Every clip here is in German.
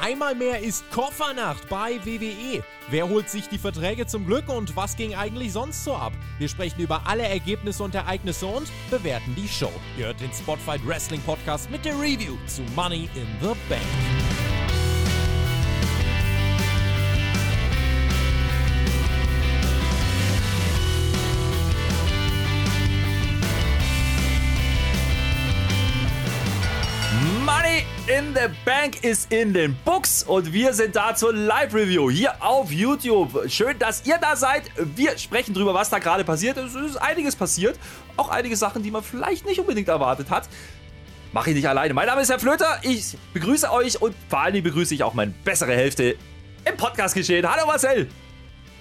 Einmal mehr ist Koffernacht bei WWE. Wer holt sich die Verträge zum Glück und was ging eigentlich sonst so ab? Wir sprechen über alle Ergebnisse und Ereignisse und bewerten die Show. Ihr hört den Spotfight Wrestling Podcast mit der Review zu Money in the Bank. In the Bank ist in den Books und wir sind da zur Live-Review hier auf YouTube. Schön, dass ihr da seid. Wir sprechen drüber, was da gerade passiert. Es ist einiges passiert. Auch einige Sachen, die man vielleicht nicht unbedingt erwartet hat. Mache ich nicht alleine. Mein Name ist Herr Flöter. Ich begrüße euch und vor allen Dingen begrüße ich auch meine bessere Hälfte im Podcast geschehen. Hallo Marcel.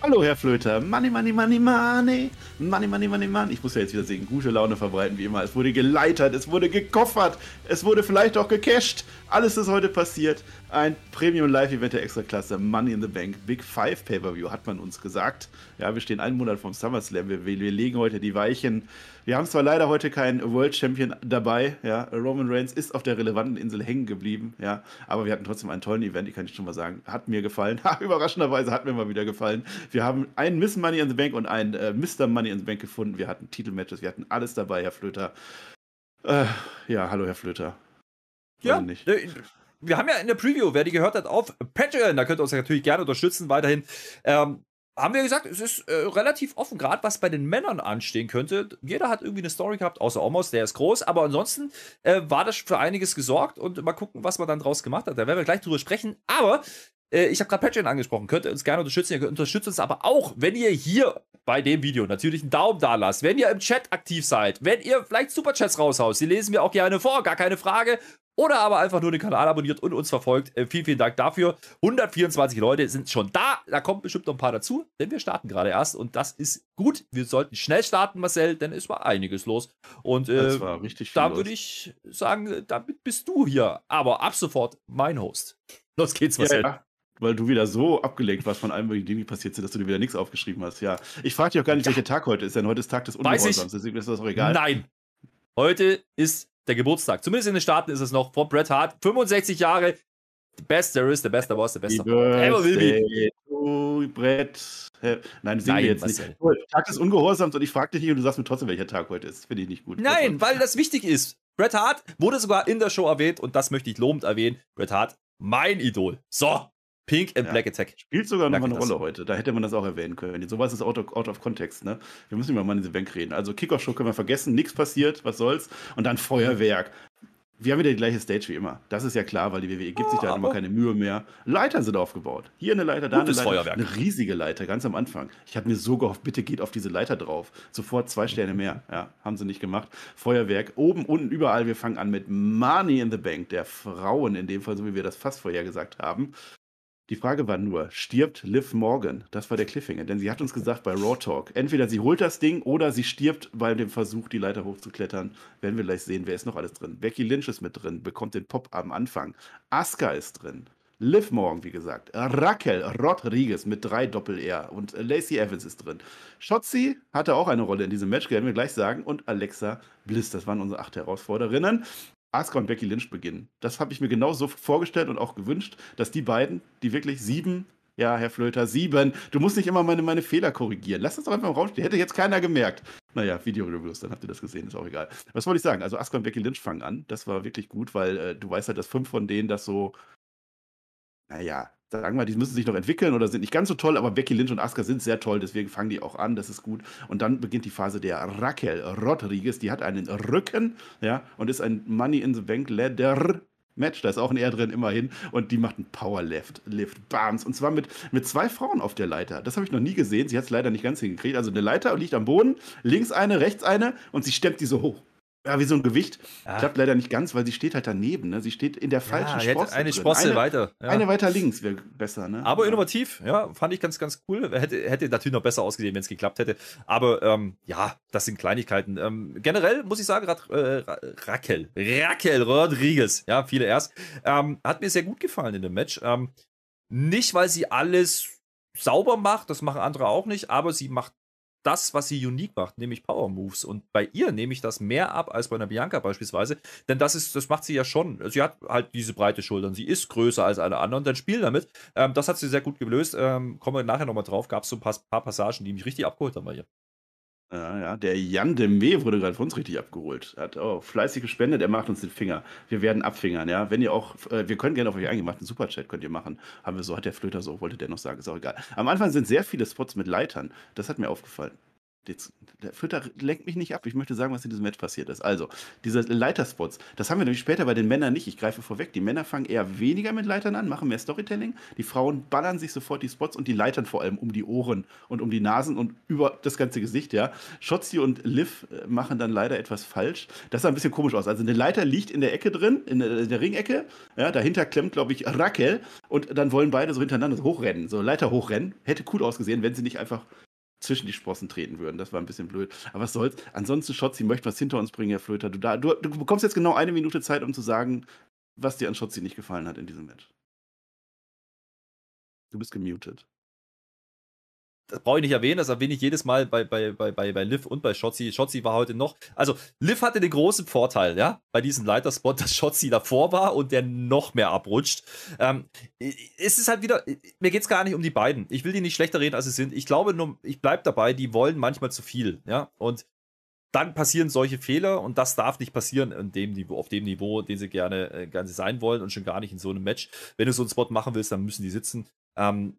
Hallo, Herr Flöter. Money, money, money, money. Money, money, money, money. Ich muss ja jetzt wieder sehen, gute Laune verbreiten, wie immer. Es wurde geleitert, es wurde gekoffert, es wurde vielleicht auch gecasht. Alles ist heute passiert. Ein Premium-Live-Event der Extraklasse, Money in the Bank, Big Five Pay-Per-View, hat man uns gesagt. Ja, wir stehen einen Monat vom SummerSlam. Wir, wir legen heute die Weichen. Wir haben zwar leider heute keinen World Champion dabei. Ja, Roman Reigns ist auf der relevanten Insel hängen geblieben. Ja, aber wir hatten trotzdem einen tollen Event. Ich kann ich schon mal sagen, hat mir gefallen. Überraschenderweise hat mir mal wieder gefallen. Wir haben einen Miss Money in the Bank und einen äh, Mr. Money in the Bank gefunden. Wir hatten Titelmatches, wir hatten alles dabei, Herr Flöter. Äh, ja, hallo, Herr Flöter. Ja, nicht. Wir haben ja in der Preview, wer die gehört hat, auf Patreon, da könnt ihr uns natürlich gerne unterstützen weiterhin. Ähm, haben wir gesagt, es ist äh, relativ offen, gerade was bei den Männern anstehen könnte. Jeder hat irgendwie eine Story gehabt, außer Omos, der ist groß, aber ansonsten äh, war das für einiges gesorgt und mal gucken, was man dann draus gemacht hat. Da werden wir gleich drüber sprechen. Aber äh, ich habe gerade Patreon angesprochen, könnt ihr uns gerne unterstützen. Ihr unterstützt uns aber auch, wenn ihr hier bei dem Video natürlich einen Daumen da lasst, wenn ihr im Chat aktiv seid, wenn ihr vielleicht Superchats raushaust, die lesen wir auch gerne vor, gar keine Frage. Oder aber einfach nur den Kanal abonniert und uns verfolgt. Äh, vielen, vielen Dank dafür. 124 Leute sind schon da. Da kommt bestimmt noch ein paar dazu, denn wir starten gerade erst. Und das ist gut. Wir sollten schnell starten, Marcel, denn es war einiges los. Und äh, das war richtig da würde ich sagen, damit bist du hier. Aber ab sofort mein Host. Los geht's, Marcel. Ja, ja weil du wieder so abgelenkt warst von allem, was die passiert sind, dass du dir wieder nichts aufgeschrieben hast. Ja, ich frage dich auch gar nicht, ja. welcher Tag heute ist, denn heute ist Tag des Ungehorsams, deswegen ist das auch egal. Nein, heute ist der Geburtstag. Zumindest in den Staaten ist es noch vor Bret Hart. 65 Jahre. The best there is, the best there was, the best ever will be. Oh, Brett. Nein, sehen Nein, wir jetzt nicht. Oh, Tag des Ungehorsams und ich frage dich nicht und du sagst mir trotzdem, welcher Tag heute ist. Finde ich nicht gut. Nein, weil das wichtig ist. Bret Hart wurde sogar in der Show erwähnt und das möchte ich lobend erwähnen. Bret Hart, mein Idol. So, Pink and ja. Black Attack. Spielt sogar noch eine Rolle heute. Da hätte man das auch erwähnen können. Sowas ist out of, out of context, ne? Wir müssen über mal in diese Bank reden. Also Kickoff-Show können wir vergessen, nichts passiert, was soll's. Und dann Feuerwerk. Wir haben wieder die gleiche Stage wie immer. Das ist ja klar, weil die WWE gibt sich da immer keine Mühe mehr. Leitern sind aufgebaut. Hier eine Leiter, da eine Leiter. Feuerwerk. Eine riesige Leiter, ganz am Anfang. Ich habe mir so gehofft, bitte geht auf diese Leiter drauf. Sofort zwei Sterne mehr. Ja, haben sie nicht gemacht. Feuerwerk. Oben, unten, überall. Wir fangen an mit Money in the Bank, der Frauen in dem Fall, so wie wir das fast vorher gesagt haben. Die Frage war nur, stirbt Liv Morgan? Das war der Cliffhanger, denn sie hat uns gesagt bei Raw Talk, entweder sie holt das Ding oder sie stirbt bei dem Versuch, die Leiter hochzuklettern. Werden wir gleich sehen, wer ist noch alles drin. Becky Lynch ist mit drin, bekommt den Pop am Anfang. Asuka ist drin. Liv Morgan, wie gesagt. Raquel Rodriguez mit drei Doppel-R und Lacey Evans ist drin. Shotzi hatte auch eine Rolle in diesem Match, werden wir gleich sagen. Und Alexa Bliss, das waren unsere acht Herausforderinnen. Asuka und Becky Lynch beginnen. Das habe ich mir genau so vorgestellt und auch gewünscht, dass die beiden, die wirklich sieben, ja, Herr Flöter, sieben, du musst nicht immer meine, meine Fehler korrigieren. Lass das doch einfach im Raum stehen. Hätte jetzt keiner gemerkt. Naja, Video-Reviews, dann habt ihr das gesehen, ist auch egal. Was wollte ich sagen? Also Asuka und Becky Lynch fangen an. Das war wirklich gut, weil äh, du weißt halt, dass fünf von denen das so, naja, sagen wir, die müssen sich noch entwickeln oder sind nicht ganz so toll, aber Becky Lynch und Asuka sind sehr toll, deswegen fangen die auch an, das ist gut. Und dann beginnt die Phase der Raquel Rodriguez, die hat einen Rücken, ja, und ist ein Money in the Bank Leather Match, da ist auch ein R drin, immerhin. Und die macht einen Powerlift, Lift, Bams. Und zwar mit, mit zwei Frauen auf der Leiter. Das habe ich noch nie gesehen. Sie hat es leider nicht ganz hingekriegt. Also eine Leiter liegt am Boden, links eine, rechts eine und sie stemmt die so hoch. Ja, wie so ein Gewicht. Ja. Klappt leider nicht ganz, weil sie steht halt daneben. Ne? Sie steht in der falschen ja, Sprosse. Eine Sprosse eine, weiter. Ja. Eine weiter links wäre besser. Ne? Aber innovativ, ja, fand ich ganz, ganz cool. Hätte, hätte natürlich noch besser ausgesehen, wenn es geklappt hätte. Aber ähm, ja, das sind Kleinigkeiten. Ähm, generell muss ich sagen, Rad, äh, Raquel, Raquel Rodriguez, ja, viele erst, ähm, hat mir sehr gut gefallen in dem Match. Ähm, nicht, weil sie alles sauber macht, das machen andere auch nicht, aber sie macht das, was sie unique macht, nämlich Power Moves. Und bei ihr nehme ich das mehr ab als bei einer Bianca beispielsweise. Denn das ist, das macht sie ja schon. Sie hat halt diese breite Schultern. Sie ist größer als alle anderen. Dann spielen damit. Ähm, das hat sie sehr gut gelöst. Ähm, kommen wir nachher nochmal drauf. Gab es so ein paar, paar, Passagen, die mich richtig abgeholt haben bei ihr. Ja, ja, der Jan de Mee wurde gerade von uns richtig abgeholt. Er hat auch fleißig gespendet, er macht uns den Finger. Wir werden abfingern, ja. Wenn ihr auch, äh, wir können gerne auf euch eingehen, macht einen Superchat, könnt ihr machen. Haben wir so, hat der Flöter so, wollte der noch sagen, ist auch egal. Am Anfang sind sehr viele Spots mit Leitern. Das hat mir aufgefallen. Jetzt, der Fütter lenkt mich nicht ab. Ich möchte sagen, was in diesem Match passiert ist. Also, diese Leiterspots, das haben wir nämlich später bei den Männern nicht. Ich greife vorweg. Die Männer fangen eher weniger mit Leitern an, machen mehr Storytelling. Die Frauen ballern sich sofort die Spots und die Leitern vor allem um die Ohren und um die Nasen und über das ganze Gesicht, ja. Shotzi und Liv äh, machen dann leider etwas falsch. Das sah ein bisschen komisch aus. Also, eine Leiter liegt in der Ecke drin, in der Ringecke. Ja, dahinter klemmt, glaube ich, Raquel. Und dann wollen beide so hintereinander so hochrennen, so Leiter hochrennen. Hätte cool ausgesehen, wenn sie nicht einfach zwischen die Sprossen treten würden. Das war ein bisschen blöd. Aber was soll's. Ansonsten, Schotzi möchte was hinter uns bringen, Herr Flöter. Du, da, du, du bekommst jetzt genau eine Minute Zeit, um zu sagen, was dir an Schotzi nicht gefallen hat in diesem Match. Du bist gemutet das brauche ich nicht erwähnen, das erwähne ich jedes Mal bei, bei, bei, bei, bei Liv und bei Shotzi. Shotzi war heute noch, also Liv hatte den großen Vorteil, ja, bei diesem Leiterspot, dass Shotzi davor war und der noch mehr abrutscht. Ähm, es ist halt wieder, mir geht es gar nicht um die beiden. Ich will die nicht schlechter reden, als sie sind. Ich glaube nur, ich bleibe dabei, die wollen manchmal zu viel, ja, und dann passieren solche Fehler und das darf nicht passieren in dem Niveau, auf dem Niveau, den sie gerne, äh, gerne sein wollen und schon gar nicht in so einem Match. Wenn du so einen Spot machen willst, dann müssen die sitzen. Ähm,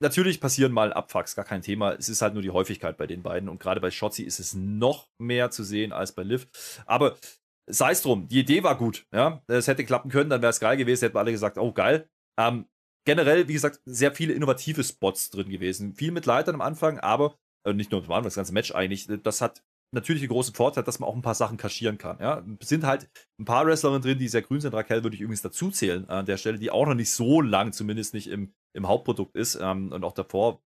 Natürlich passieren mal Abfucks, gar kein Thema. Es ist halt nur die Häufigkeit bei den beiden. Und gerade bei Shotzi ist es noch mehr zu sehen als bei Liv. Aber sei es drum, die Idee war gut. Ja, es hätte klappen können, dann wäre es geil gewesen. Hätten alle gesagt, oh geil. Ähm, generell, wie gesagt, sehr viele innovative Spots drin gewesen. Viel mit Leitern am Anfang, aber äh, nicht nur am Anfang, das ganze Match eigentlich. Das hat natürlich den großen Vorteil, dass man auch ein paar Sachen kaschieren kann. Ja, es sind halt ein paar Wrestlerinnen drin, die sehr grün sind. Raquel würde ich übrigens dazu zählen an der Stelle, die auch noch nicht so lang, zumindest nicht im, im Hauptprodukt ist ähm, und auch davor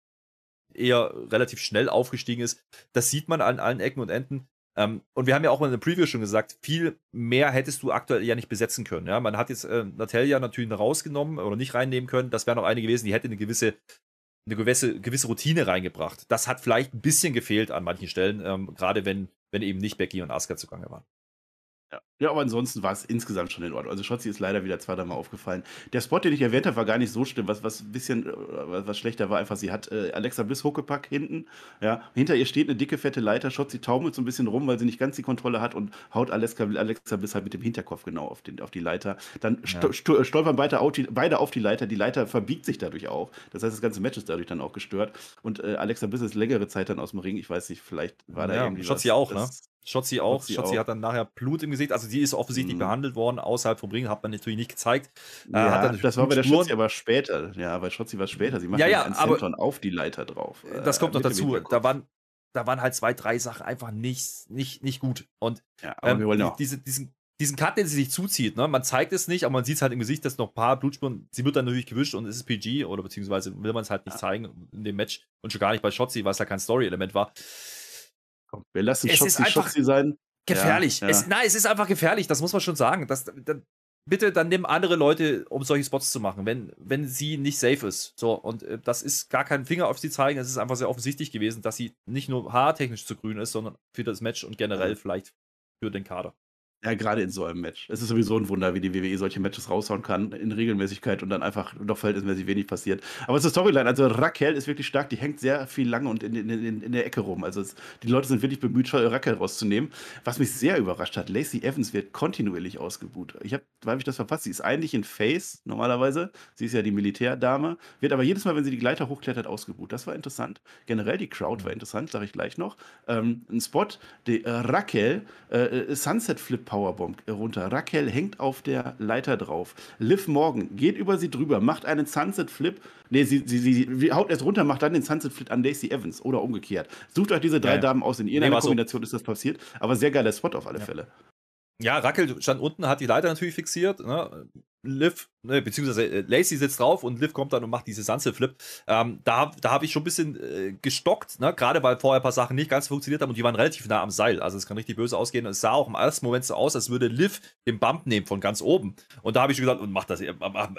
eher relativ schnell aufgestiegen ist. Das sieht man an allen Ecken und Enden. Ähm, und wir haben ja auch mal in der Preview schon gesagt, viel mehr hättest du aktuell ja nicht besetzen können. Ja? Man hat jetzt äh, Natalia natürlich rausgenommen oder nicht reinnehmen können. Das wäre noch eine gewesen, die hätte eine gewisse eine gewisse, gewisse Routine reingebracht. Das hat vielleicht ein bisschen gefehlt an manchen Stellen, ähm, gerade wenn, wenn eben nicht Becky und Asuka zugange waren. Ja. Ja, aber ansonsten war es insgesamt schon in Ordnung. Also Schotzi ist leider wieder zwei, dreimal aufgefallen. Der Spot, den ich erwähnt habe, war gar nicht so schlimm. Was, was ein bisschen äh, was schlechter war, einfach, sie hat äh, Alexa Bliss Huckepack hinten. Ja, hinter ihr steht eine dicke, fette Leiter. Schotzi taumelt so ein bisschen rum, weil sie nicht ganz die Kontrolle hat und haut Alexa, Alexa Bliss halt mit dem Hinterkopf genau auf, den, auf die Leiter. Dann ja. stolpern beide auf, die, beide auf die Leiter. Die Leiter verbiegt sich dadurch auch. Das heißt, das ganze Match ist dadurch dann auch gestört. Und äh, Alexa Bliss ist längere Zeit dann aus dem Ring. Ich weiß nicht, vielleicht war da irgendwie Schotzi was. auch, ne? Schotzi auch. Schotzi, Schotzi hat dann nachher Blut im Gesicht. Also die ist offensichtlich mhm. behandelt worden außerhalb vom Ring, hat man natürlich nicht gezeigt. Äh, ja, das war bei der Schotzi aber später. Ja, bei Schotzi war es später. Sie macht ja, ja, einen Senton auf die Leiter drauf. Äh, das kommt noch dazu. Da waren, da waren halt zwei, drei Sachen einfach nicht, nicht, nicht gut. Und ja, aber ähm, wir wollen auch. Diese, diesen, diesen Cut, den sie sich zuzieht, ne? man zeigt es nicht, aber man sieht es halt im Gesicht, dass noch ein paar Blutspuren, sie wird dann natürlich gewischt und es ist PG oder beziehungsweise will man es halt nicht ja. zeigen in dem Match und schon gar nicht bei Shotzi, weil es ja kein Story-Element war. Komm, wir lassen Shotzi Shotzi sein. Gefährlich. Ja, ja. Es, nein, es ist einfach gefährlich, das muss man schon sagen. Das, das, bitte, dann nimm andere Leute, um solche Spots zu machen, wenn, wenn sie nicht safe ist. So, und äh, das ist gar kein Finger auf sie zeigen. Es ist einfach sehr offensichtlich gewesen, dass sie nicht nur haartechnisch zu grün ist, sondern für das Match und generell vielleicht für den Kader. Ja, gerade in so einem Match. Es ist sowieso ein Wunder, wie die WWE solche Matches raushauen kann in Regelmäßigkeit und dann einfach doch verhältnismäßig wenig passiert. Aber zur Storyline, also Raquel ist wirklich stark, die hängt sehr viel lange und in, in, in, in der Ecke rum. Also es, die Leute sind wirklich bemüht, Raquel rauszunehmen. Was mich sehr überrascht hat, Lacey Evans wird kontinuierlich ausgebucht. Ich habe, weil ich das verpasst, sie ist eigentlich in Face normalerweise. Sie ist ja die Militärdame, wird aber jedes Mal, wenn sie die Gleiter hochklettert, ausgebucht. Das war interessant. Generell die Crowd war interessant, sage ich gleich noch. Ähm, ein Spot, die äh, Raquel äh, äh Sunset Flip Powerbomb runter. Raquel hängt auf der Leiter drauf. Liv Morgan geht über sie drüber, macht einen Sunset Flip. Nee, sie, sie, sie haut erst runter, macht dann den Sunset Flip an Lacey Evans oder umgekehrt. Sucht euch diese drei ja. Damen aus. In irgendeiner nee, Kombination so. ist das passiert. Aber sehr geiler Spot auf alle ja. Fälle. Ja, Rackel stand unten, hat die Leiter natürlich fixiert. Ne? Liv, ne, beziehungsweise äh, Lacey sitzt drauf und Liv kommt dann und macht diese Sunset-Flip. Ähm, da da habe ich schon ein bisschen äh, gestockt, ne? gerade weil vorher ein paar Sachen nicht ganz funktioniert haben und die waren relativ nah am Seil. Also es kann richtig böse ausgehen. Und es sah auch im ersten Moment so aus, als würde Liv den Bump nehmen von ganz oben. Und da habe ich schon gesagt, und macht das, äh,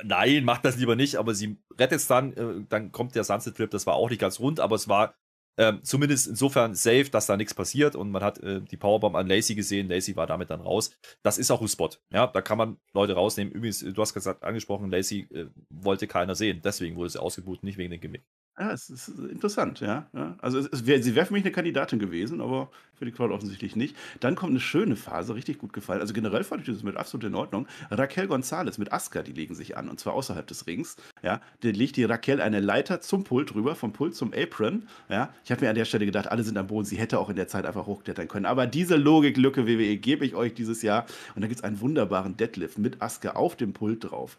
nein, macht das lieber nicht. Aber sie rettet es dann, äh, dann kommt der Sunset-Flip, das war auch nicht ganz rund, aber es war Ähm, zumindest insofern safe, dass da nichts passiert und man hat äh, die Powerbomb an Lacey gesehen. Lacey war damit dann raus. Das ist auch ein Spot. Ja, da kann man Leute rausnehmen. Übrigens, du hast gesagt, angesprochen, Lacey äh, wollte keiner sehen. Deswegen wurde sie ausgebucht, nicht wegen dem Gimmick. Ja, es ist interessant, ja. ja. Also es, es wär, sie wäre für mich eine Kandidatin gewesen, aber für die Crowd offensichtlich nicht. Dann kommt eine schöne Phase, richtig gut gefallen. Also generell fand ich das mit absolut in Ordnung. Raquel González mit Asuka, die legen sich an, und zwar außerhalb des Rings. Ja, da legt die Raquel eine Leiter zum Pult rüber, vom Pult zum Apron. Ja, ich habe mir an der Stelle gedacht, alle sind am Boden, sie hätte auch in der Zeit einfach hochklettern können. Aber diese Logiklücke WWE gebe ich euch dieses Jahr. Und da gibt es einen wunderbaren Deadlift mit Asuka auf dem Pult drauf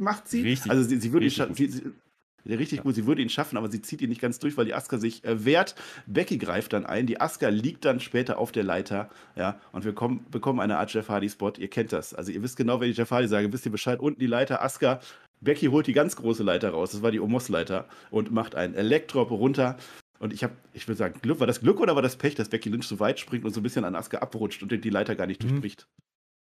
macht sie. Richtig, also sie, sie würde sie, sie, richtig ja. gut. Sie würde ihn schaffen, aber sie zieht ihn nicht ganz durch, weil die Aska sich äh, wehrt. Becky greift dann ein. Die Aska liegt dann später auf der Leiter. Ja, und wir kommen, bekommen eine Art Jeff Hardy-Spot. Ihr kennt das. Also, ihr wisst genau, wenn ich Jeff Hardy sage, wisst ihr Bescheid. Unten die Leiter, Aska. Becky holt die ganz große Leiter raus. Das war die Omos-Leiter. Und macht einen Elektrop runter. Und ich habe, ich würde sagen, Glück, war das Glück oder war das Pech, dass Becky Lynch so weit springt und so ein bisschen an Aska abrutscht und die Leiter gar nicht mhm. durchbricht?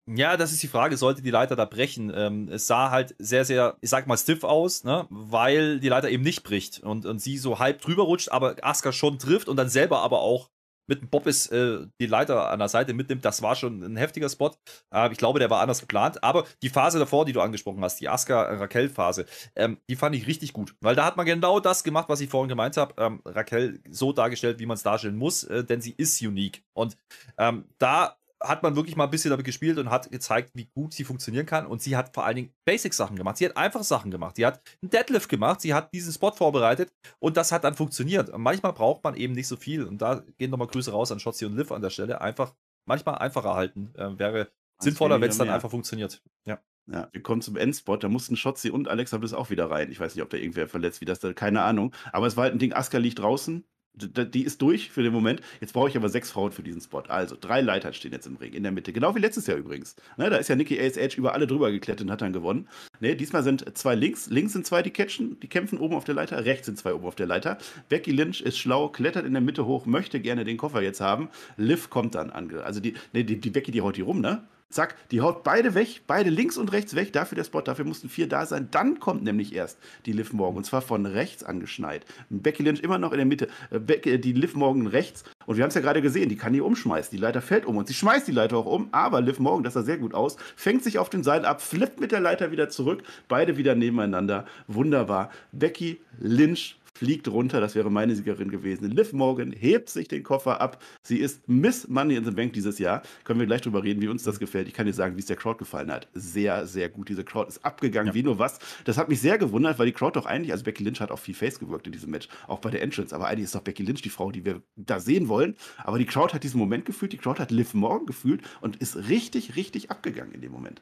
Ja, das ist die Frage, sollte die Leiter da brechen? Ähm, es sah halt sehr, sehr, ich sag mal, stiff aus, ne? weil die Leiter eben nicht bricht und, und sie so halb drüber rutscht, aber Asuka schon trifft und dann selber aber auch mit dem Bobbis äh, die Leiter an der Seite mitnimmt. Das war schon ein heftiger Spot. Äh, ich glaube, der war anders geplant. Aber die Phase davor, die du angesprochen hast, die Asuka-Raquel-Phase, ähm, die fand ich richtig gut. Weil da hat man genau das gemacht, was ich vorhin gemeint habe. Ähm, Raquel so dargestellt, wie man es darstellen muss, äh, denn sie ist unique. Und ähm, da hat man wirklich mal ein bisschen damit gespielt und hat gezeigt, wie gut sie funktionieren kann. Und sie hat vor allen Dingen Basic-Sachen gemacht. Sie hat einfach Sachen gemacht. Sie hat einen Deadlift gemacht. Sie hat diesen Spot vorbereitet und das hat dann funktioniert. Und manchmal braucht man eben nicht so viel. Und da gehen nochmal Grüße raus an Shotzi und Liv an der Stelle. Einfach manchmal einfacher halten. Äh, wäre das sinnvoller, wenn es dann mehr. einfach funktioniert. Ja. Ja, wir kommen zum Endspot. Da mussten Schotzi und Alexa Bliss auch wieder rein. Ich weiß nicht, ob da irgendwer verletzt, wie das da, keine Ahnung. Aber es war halt ein Ding, Aska liegt draußen. Die ist durch für den Moment. Jetzt brauche ich aber sechs Frauen für diesen Spot. Also drei Leitern stehen jetzt im Ring, in der Mitte. Genau wie letztes Jahr übrigens. Ne, da ist ja Nikki ASH über alle drüber geklettert und hat dann gewonnen. Ne, diesmal sind zwei links. Links sind zwei, die catchen, die kämpfen oben auf der Leiter. Rechts sind zwei oben auf der Leiter. Becky Lynch ist schlau, klettert in der Mitte hoch, möchte gerne den Koffer jetzt haben. Liv kommt dann an. Also die, ne, die, die Becky, die haut die rum, ne? Zack, die haut beide weg, beide links und rechts weg. Dafür der Spot, dafür mussten vier da sein. Dann kommt nämlich erst die Liv Morgan und zwar von rechts angeschneit. Becky Lynch immer noch in der Mitte, äh, Becky, die Liv Morgan rechts. Und wir haben es ja gerade gesehen, die kann die umschmeißen. Die Leiter fällt um und sie schmeißt die Leiter auch um. Aber Liv Morgan, das sah sehr gut aus, fängt sich auf den Seil ab, flippt mit der Leiter wieder zurück. Beide wieder nebeneinander. Wunderbar. Becky Lynch fliegt runter. Das wäre meine Siegerin gewesen. Liv Morgan hebt sich den Koffer ab. Sie ist Miss Money in the Bank dieses Jahr. Können wir gleich drüber reden, wie uns das gefällt. Ich kann dir sagen, wie es der Crowd gefallen hat. Sehr, sehr gut. Diese Crowd ist abgegangen ja. wie nur was. Das hat mich sehr gewundert, weil die Crowd doch eigentlich, also Becky Lynch hat auch viel Face gewirkt in diesem Match, auch bei der Entrance. Aber eigentlich ist doch Becky Lynch die Frau, die wir da sehen wollen. Aber die Crowd hat diesen Moment gefühlt, die Crowd hat Liv Morgan gefühlt und ist richtig, richtig abgegangen in dem Moment.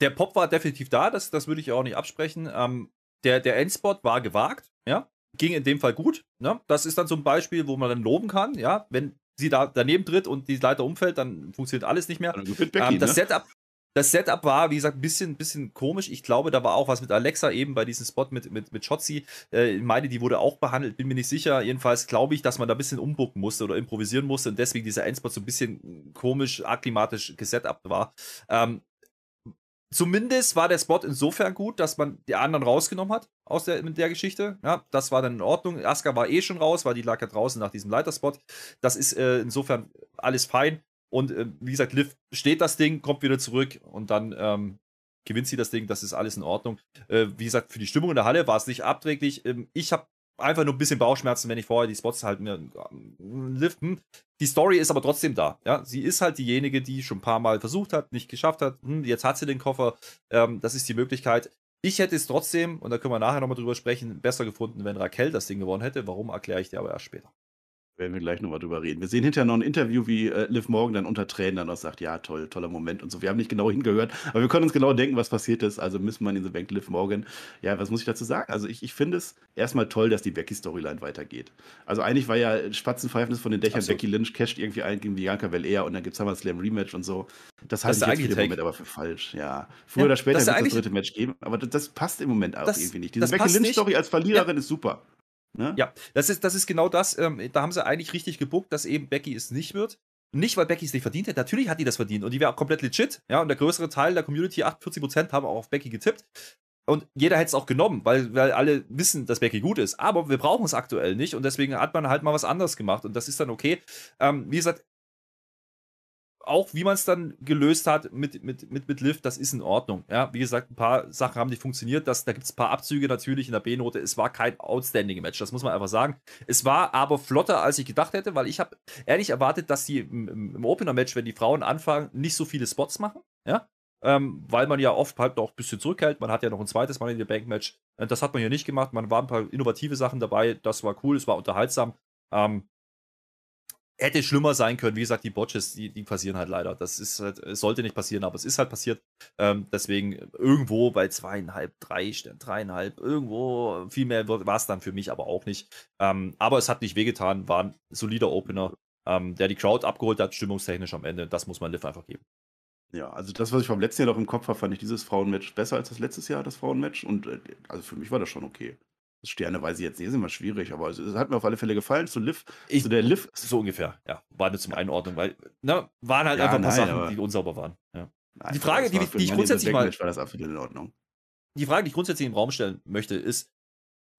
Der Pop war definitiv da, das, das würde ich auch nicht absprechen. Ähm, der, der Endspot war gewagt, ja, ging in dem Fall gut. Ne? Das ist dann zum Beispiel, wo man dann loben kann, ja, wenn sie da daneben tritt und die Leiter umfällt, dann funktioniert alles nicht mehr. Becky, ähm, das, ne? Setup, das Setup war, wie gesagt, ein bisschen, bisschen komisch. Ich glaube, da war auch was mit Alexa eben bei diesem Spot mit, mit, mit Shotzi. Äh, ich meine, die wurde auch behandelt, bin mir nicht sicher. Jedenfalls glaube ich, dass man da ein bisschen umbucken musste oder improvisieren musste und deswegen dieser Endspot so ein bisschen komisch, akklimatisch gesetupt war. Ähm, Zumindest war der Spot insofern gut, dass man die anderen rausgenommen hat aus der, mit der Geschichte. Ja, das war dann in Ordnung. Asuka war eh schon raus, weil die lag ja draußen nach diesem Leiterspot. Das ist äh, insofern alles fein. Und äh, wie gesagt, Liv steht das Ding, kommt wieder zurück und dann ähm, gewinnt sie das Ding. Das ist alles in Ordnung. Äh, wie gesagt, für die Stimmung in der Halle war es nicht abträglich. Ähm, ich habe einfach nur ein bisschen Bauchschmerzen, wenn ich vorher die Spots halt mir liften. Die Story ist aber trotzdem da. Ja, sie ist halt diejenige, die schon ein paar Mal versucht hat, nicht geschafft hat. Hm, jetzt hat sie den Koffer. Ähm, das ist die Möglichkeit. Ich hätte es trotzdem, und da können wir nachher nochmal drüber sprechen, besser gefunden, wenn Raquel das Ding gewonnen hätte. Warum erkläre ich dir aber erst später werden wir gleich nochmal drüber reden. Wir sehen hinterher noch ein Interview, wie äh, Liv Morgan dann unter Tränen dann auch sagt, ja, toll, toller Moment und so. Wir haben nicht genau hingehört, aber wir können uns genau denken, was passiert ist. Also müssen wir in the Bank Liv Morgan. Ja, was muss ich dazu sagen? Also ich, ich finde es erstmal toll, dass die Becky-Storyline weitergeht. Also eigentlich war ja Spatzenpfeifnis von den Dächern, so. Becky Lynch casht irgendwie ein gegen Bianca Belair und dann gibt es Slam Rematch und so. Das halte ich jetzt den Moment aber für falsch, ja. Früher ja, oder später wird es das dritte Match geben, aber das, das passt im Moment auch irgendwie nicht. Diese Becky Lynch-Story als Verliererin ja. ist super. Ne? Ja, das ist, das ist genau das. Ähm, da haben sie eigentlich richtig gebuckt, dass eben Becky es nicht wird. Nicht, weil Becky es nicht verdient hat. Natürlich hat die das verdient und die wäre auch komplett legit. Ja, und der größere Teil der Community, 48%, haben auch auf Becky getippt. Und jeder hätte es auch genommen, weil, weil alle wissen, dass Becky gut ist. Aber wir brauchen es aktuell nicht und deswegen hat man halt mal was anderes gemacht und das ist dann okay. Ähm, wie gesagt, auch wie man es dann gelöst hat mit, mit, mit, mit Lift, das ist in Ordnung. Ja, wie gesagt, ein paar Sachen haben nicht funktioniert. Das, da gibt es ein paar Abzüge natürlich in der B-Note. Es war kein outstanding Match, das muss man einfach sagen. Es war aber flotter, als ich gedacht hätte, weil ich habe ehrlich erwartet, dass die im, im Opener-Match, wenn die Frauen anfangen, nicht so viele Spots machen. Ja, ähm, weil man ja oft halt noch ein bisschen zurückhält. Man hat ja noch ein zweites Mal in der Bank-Match. Äh, das hat man hier nicht gemacht. Man waren ein paar innovative Sachen dabei. Das war cool, es war unterhaltsam. Ähm, hätte schlimmer sein können. Wie gesagt, die Botches, die, die passieren halt leider. Das ist halt, es sollte nicht passieren, aber es ist halt passiert. Ähm, deswegen irgendwo bei zweieinhalb, drei, dreieinhalb, irgendwo viel mehr war es dann für mich aber auch nicht. Ähm, aber es hat nicht wehgetan, war ein solider Opener, ähm, der die Crowd abgeholt hat, stimmungstechnisch am Ende. Das muss man Liv einfach geben. Ja, also das, was ich vom letzten Jahr noch im Kopf habe, fand ich dieses Frauenmatch besser als das letztes Jahr, das Frauenmatch. Und äh, also für mich war das schon okay. Sterne weiß ich jetzt nicht, ist immer schwierig, aber es hat mir auf alle Fälle gefallen. Zu Liv, ich, zu der Liv. So ungefähr, ja. War nur zum Einordnen, weil, ne, waren halt ja, einfach ein paar nein, Sachen, die unsauber waren. Ja. Nein, die Frage, die, die ich grundsätzlich mal. War das absolut in Ordnung. Die Frage, die ich grundsätzlich im Raum stellen möchte, ist,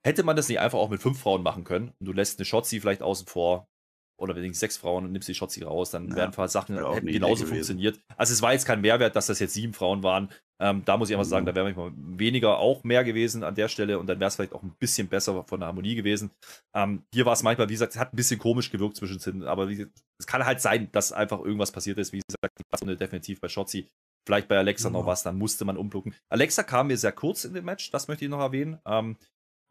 hätte man das nicht einfach auch mit fünf Frauen machen können und du lässt eine Shotzi vielleicht außen vor oder wenn du sechs Frauen und nimmst die Shotzi raus, dann ja, wären ein paar Sachen hätten genauso funktioniert. Also es war jetzt kein Mehrwert, dass das jetzt sieben Frauen waren. Ähm, da muss ich einfach mhm. sagen, da wäre manchmal weniger auch mehr gewesen an der Stelle und dann wäre es vielleicht auch ein bisschen besser von der Harmonie gewesen. Ähm, hier war es manchmal, wie gesagt, es hat ein bisschen komisch gewirkt zwischen aber wie, es kann halt sein, dass einfach irgendwas passiert ist. Wie gesagt, die Passrunde definitiv bei Shotzi. Vielleicht bei Alexa mhm. noch was, dann musste man umblucken. Alexa kam mir sehr kurz in dem Match, das möchte ich noch erwähnen. Ähm,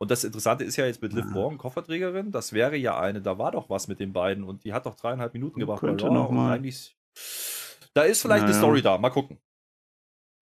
und das Interessante ist ja jetzt mit Liv Morgan, Kofferträgerin, das wäre ja eine, da war doch was mit den beiden und die hat doch dreieinhalb Minuten gebracht. Könnte noch mal. Da ist vielleicht naja. eine Story da, mal gucken.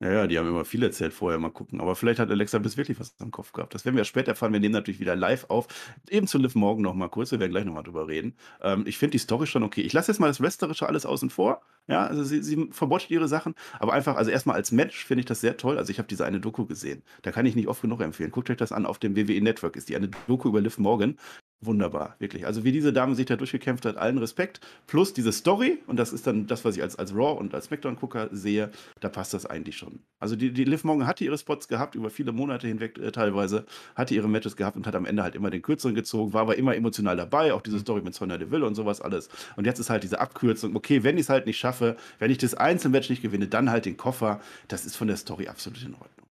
Ja, ja, die haben immer viel erzählt vorher, mal gucken. Aber vielleicht hat Alexa bis wirklich was am Kopf gehabt. Das werden wir später erfahren. Wir nehmen natürlich wieder live auf. Eben zu Liv morgen noch mal kurz. Wir werden gleich noch mal drüber reden. Ähm, ich finde die Story schon okay. Ich lasse jetzt mal das Wrestlerische alles außen vor. Ja, also sie, sie verbottet ihre Sachen. Aber einfach, also erstmal als Match finde ich das sehr toll. Also ich habe diese eine Doku gesehen. Da kann ich nicht oft genug empfehlen. Guckt euch das an auf dem WWE Network. Ist die eine Doku über Liv Morgan wunderbar, wirklich. Also wie diese Dame sich da durchgekämpft hat, allen Respekt. Plus diese Story, und das ist dann das, was ich als, als Raw und als Smackdown-Gucker sehe, da passt das eigentlich schon. Also die, die Liv Morgan hatte ihre Spots gehabt, über viele Monate hinweg äh, teilweise, hatte ihre Matches gehabt und hat am Ende halt immer den Kürzeren gezogen, war aber immer emotional dabei, auch diese mhm. Story mit Sonya Deville und sowas alles. Und jetzt ist halt diese Abkürzung, okay, wenn ich es halt nicht schaffe, wenn ich das Einzelmatch nicht gewinne, dann halt den Koffer. Das ist von der Story absolut in Ordnung.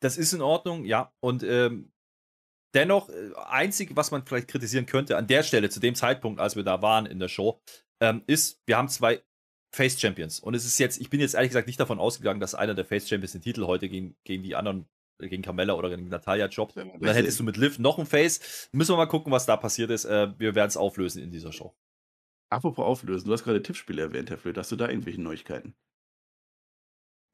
Das ist in Ordnung, ja. Und ähm, Dennoch, äh, einzig, was man vielleicht kritisieren könnte an der Stelle, zu dem Zeitpunkt, als wir da waren in der Show, ähm, ist, wir haben zwei Face Champions. Und es ist jetzt, ich bin jetzt ehrlich gesagt nicht davon ausgegangen, dass einer der Face Champions den Titel heute gegen, gegen die anderen, äh, gegen Carmella oder gegen Natalia jobbt. dann hättest du mit Liv noch ein Face. Müssen wir mal gucken, was da passiert ist. Äh, wir werden es auflösen in dieser Show. Apropos auflösen, du hast gerade Tippspiele erwähnt, Herr Flöte. Hast du da irgendwelche Neuigkeiten?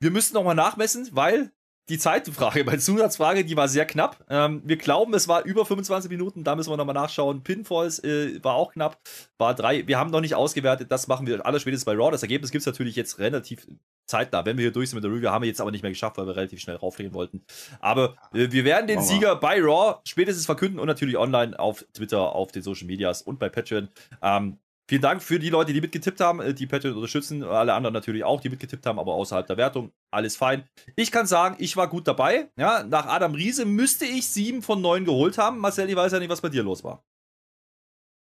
Wir müssten nochmal nachmessen, weil die Zeitfrage, meine Zusatzfrage, die war sehr knapp. Ähm, wir glauben, es war über 25 Minuten, da müssen wir nochmal nachschauen. Pinfalls äh, war auch knapp, war drei. Wir haben noch nicht ausgewertet, das machen wir alles spätestens bei Raw. Das Ergebnis gibt es natürlich jetzt relativ zeitnah. Wenn wir hier durch sind mit der Review, haben wir jetzt aber nicht mehr geschafft, weil wir relativ schnell rauflegen wollten. Aber äh, wir werden den Sieger bei Raw spätestens verkünden und natürlich online auf Twitter, auf den Social Medias und bei Patreon. Ähm, Vielen Dank für die Leute, die mitgetippt haben, äh, die Patreon unterstützen. Alle anderen natürlich auch, die mitgetippt haben, aber außerhalb der Wertung. Alles fein. Ich kann sagen, ich war gut dabei. Ja, nach Adam Riese müsste ich sieben von neun geholt haben. Marcel, ich weiß ja nicht, was bei dir los war.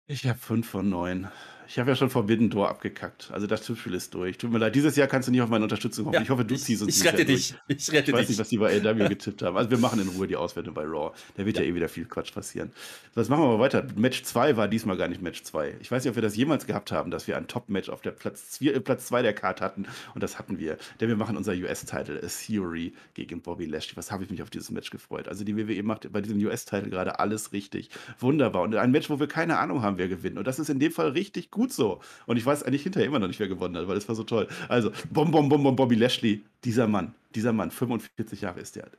Ich habe fünf von neun. Ich habe ja schon vor Biddendor abgekackt. Also das Tippspiel ist durch. Tut mir leid, dieses Jahr kannst du nicht auf meine Unterstützung hoffen. Ja, ich hoffe, du ziehst uns Ich rette dich. Ich rette ich weiß dich. nicht, was die bei AW getippt haben. Also wir machen in Ruhe die Auswertung bei Raw. Da wird ja, ja eh wieder viel Quatsch passieren. Was machen wir mal weiter. Match 2 war diesmal gar nicht Match 2. Ich weiß nicht, ob wir das jemals gehabt haben, dass wir ein Top-Match auf der Platz 2 äh, Platz der Card hatten. Und das hatten wir. Denn wir machen unser US-Title Theory gegen Bobby Lashley. Was habe ich mich auf dieses Match gefreut. Also die WWE macht bei diesem US-Title gerade alles richtig. Wunderbar. Und ein Match, wo wir keine Ahnung haben, wer gewinnt. Und das ist in dem Fall richtig gut so. Und ich weiß eigentlich hinterher immer noch nicht, wer gewonnen hat, weil es war so toll. Also, Bom, Bom, Bom, Bom, Bobby Lashley, dieser Mann, dieser Mann, 45 Jahre ist der.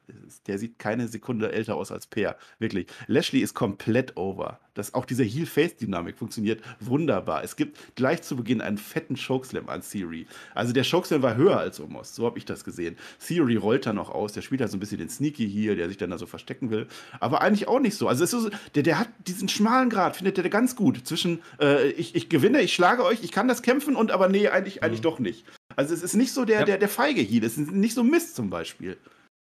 Der sieht keine Sekunde älter aus als Peer. Wirklich. Lashley ist komplett over. Das, auch diese Heel-Face-Dynamik funktioniert wunderbar. Es gibt gleich zu Beginn einen fetten Chokeslam an Theory. Also der Chokeslam war höher als Omos. So habe ich das gesehen. Theory rollt da noch aus. Der spielt halt so ein bisschen den Sneaky Heel, der sich dann da so verstecken will. Aber eigentlich auch nicht so. Also so, der, der hat diesen schmalen Grad, findet der ganz gut. Zwischen äh, ich, ich gewinne, ich schlage euch, ich kann das kämpfen und aber nee, eigentlich, eigentlich mhm. doch nicht. Also es ist nicht so der, ja. der, der feige Heal, es ist nicht so Mist zum Beispiel.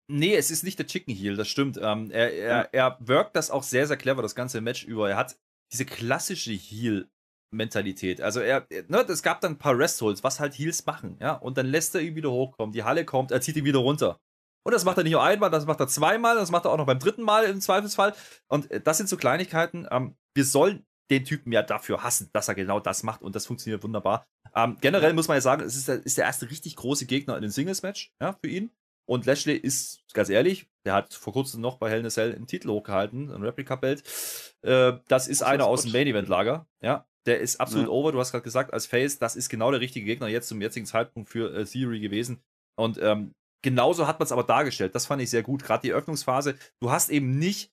Nee, es ist nicht der Chicken Heel, das stimmt. Ähm, er, er, er wirkt das auch sehr, sehr clever, das ganze Match über. Er hat diese klassische Heel-Mentalität. Also er, ne, es gab dann ein paar Restholds, was halt Heels machen, ja. Und dann lässt er ihn wieder hochkommen, die Halle kommt, er zieht ihn wieder runter. Und das macht er nicht nur einmal, das macht er zweimal, das macht er auch noch beim dritten Mal im Zweifelsfall. Und äh, das sind so Kleinigkeiten. Ähm, wir sollen den Typen ja dafür hassen, dass er genau das macht und das funktioniert wunderbar. Ähm, generell muss man ja sagen, es ist der, ist der erste richtig große Gegner in den Singles-Match ja, für ihn. Und Lashley ist, ganz ehrlich, der hat vor kurzem noch bei Hell in a Cell einen Titel hochgehalten, ein Replika-Belt. Äh, das ist das einer aus dem Main-Event-Lager. Ja, der ist absolut ja. over. Du hast gerade gesagt, als Face, das ist genau der richtige Gegner jetzt zum jetzigen Zeitpunkt für äh, Theory gewesen. Und ähm, genauso hat man es aber dargestellt. Das fand ich sehr gut. Gerade die Öffnungsphase. Du hast eben nicht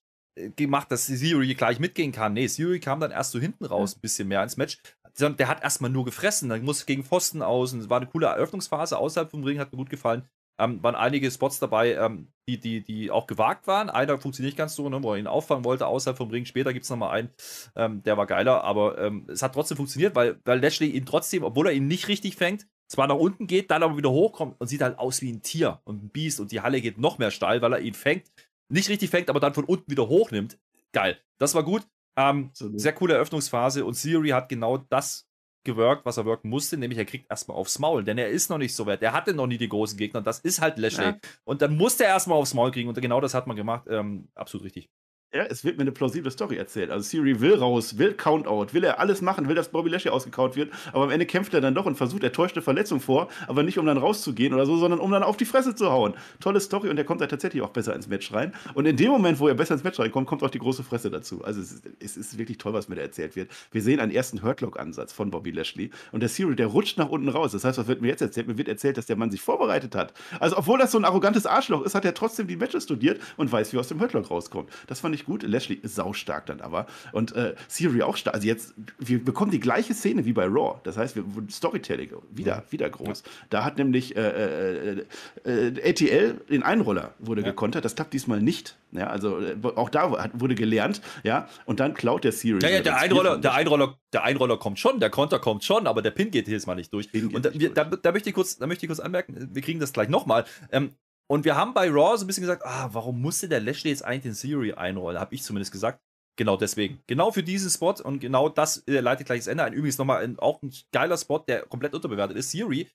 gemacht, dass Theory gleich mitgehen kann. Nee, Theory kam dann erst so hinten raus, ein bisschen mehr ins Match. Der hat erstmal nur gefressen, dann musste gegen Pfosten aus. Es war eine coole Eröffnungsphase außerhalb vom Ring, hat mir gut gefallen. Ähm, waren einige Spots dabei, ähm, die, die, die auch gewagt waren. Einer funktioniert nicht ganz so, ne, wo er ihn auffangen wollte, außerhalb vom Ring. Später gibt es nochmal einen, ähm, der war geiler, aber ähm, es hat trotzdem funktioniert, weil, weil Lashley ihn trotzdem, obwohl er ihn nicht richtig fängt, zwar nach unten geht, dann aber wieder hochkommt und sieht halt aus wie ein Tier und ein Biest und die Halle geht noch mehr steil, weil er ihn fängt. Nicht richtig fängt, aber dann von unten wieder hochnimmt. Geil. Das war gut. Ähm, sehr coole Eröffnungsphase und Siri hat genau das gewirkt, was er wirken musste, nämlich er kriegt erstmal aufs Maul, denn er ist noch nicht so weit. Er hatte noch nie die großen Gegner, das ist halt Lashley. Ja. Und dann musste er erstmal aufs Maul kriegen und genau das hat man gemacht. Ähm, absolut richtig ja, es wird mir eine plausible Story erzählt. Also Siri will raus, will Countout, will er alles machen, will, dass Bobby Lashley ausgekaut wird, aber am Ende kämpft er dann doch und versucht, er täuscht eine Verletzung vor, aber nicht um dann rauszugehen oder so, sondern um dann auf die Fresse zu hauen. Tolle Story und er kommt da tatsächlich auch besser ins Match rein. Und in dem Moment, wo er besser ins Match reinkommt, kommt auch die große Fresse dazu. Also es ist, es ist wirklich toll, was mir da erzählt wird. Wir sehen einen ersten Hurtlock-Ansatz von Bobby Lashley und der Siri, der rutscht nach unten raus. Das heißt, was wird mir jetzt erzählt? Mir wird erzählt, dass der Mann sich vorbereitet hat. Also obwohl das so ein arrogantes Arschloch ist, hat er trotzdem die Matches studiert und weiß, wie er aus dem Hurtlock rauskommt. Das fand ich gut. Lashley ist saustark dann aber. Und äh, Siri auch stark. Also jetzt, wir bekommen die gleiche Szene wie bei Raw. Das heißt, wir Storytelling wieder, wieder groß. Ja. Da hat nämlich äh, äh, äh ATL den Einroller wurde ja. gekontert. Das klappt diesmal nicht. Ja, also äh, auch da wurde gelernt, ja, und dann klaut der Siri. Ja, ja, der Einroller, der Einroller, der Einroller kommt schon, der Konter kommt schon, aber der Pin geht jedes Mal nicht durch. Und da, wir, da, da, möchte ich kurz, da möchte ich kurz anmerken, wir kriegen das gleich nochmal. Ähm, und wir haben bei Raw so ein bisschen gesagt, ah, warum musste der Lashley jetzt eigentlich den Siri einrollen? Habe ich zumindest gesagt. Genau deswegen. Genau für diesen Spot und genau das äh, leitet gleich das Ende ein. Übrigens nochmal ein, auch ein geiler Spot, der komplett unterbewertet ist. Siri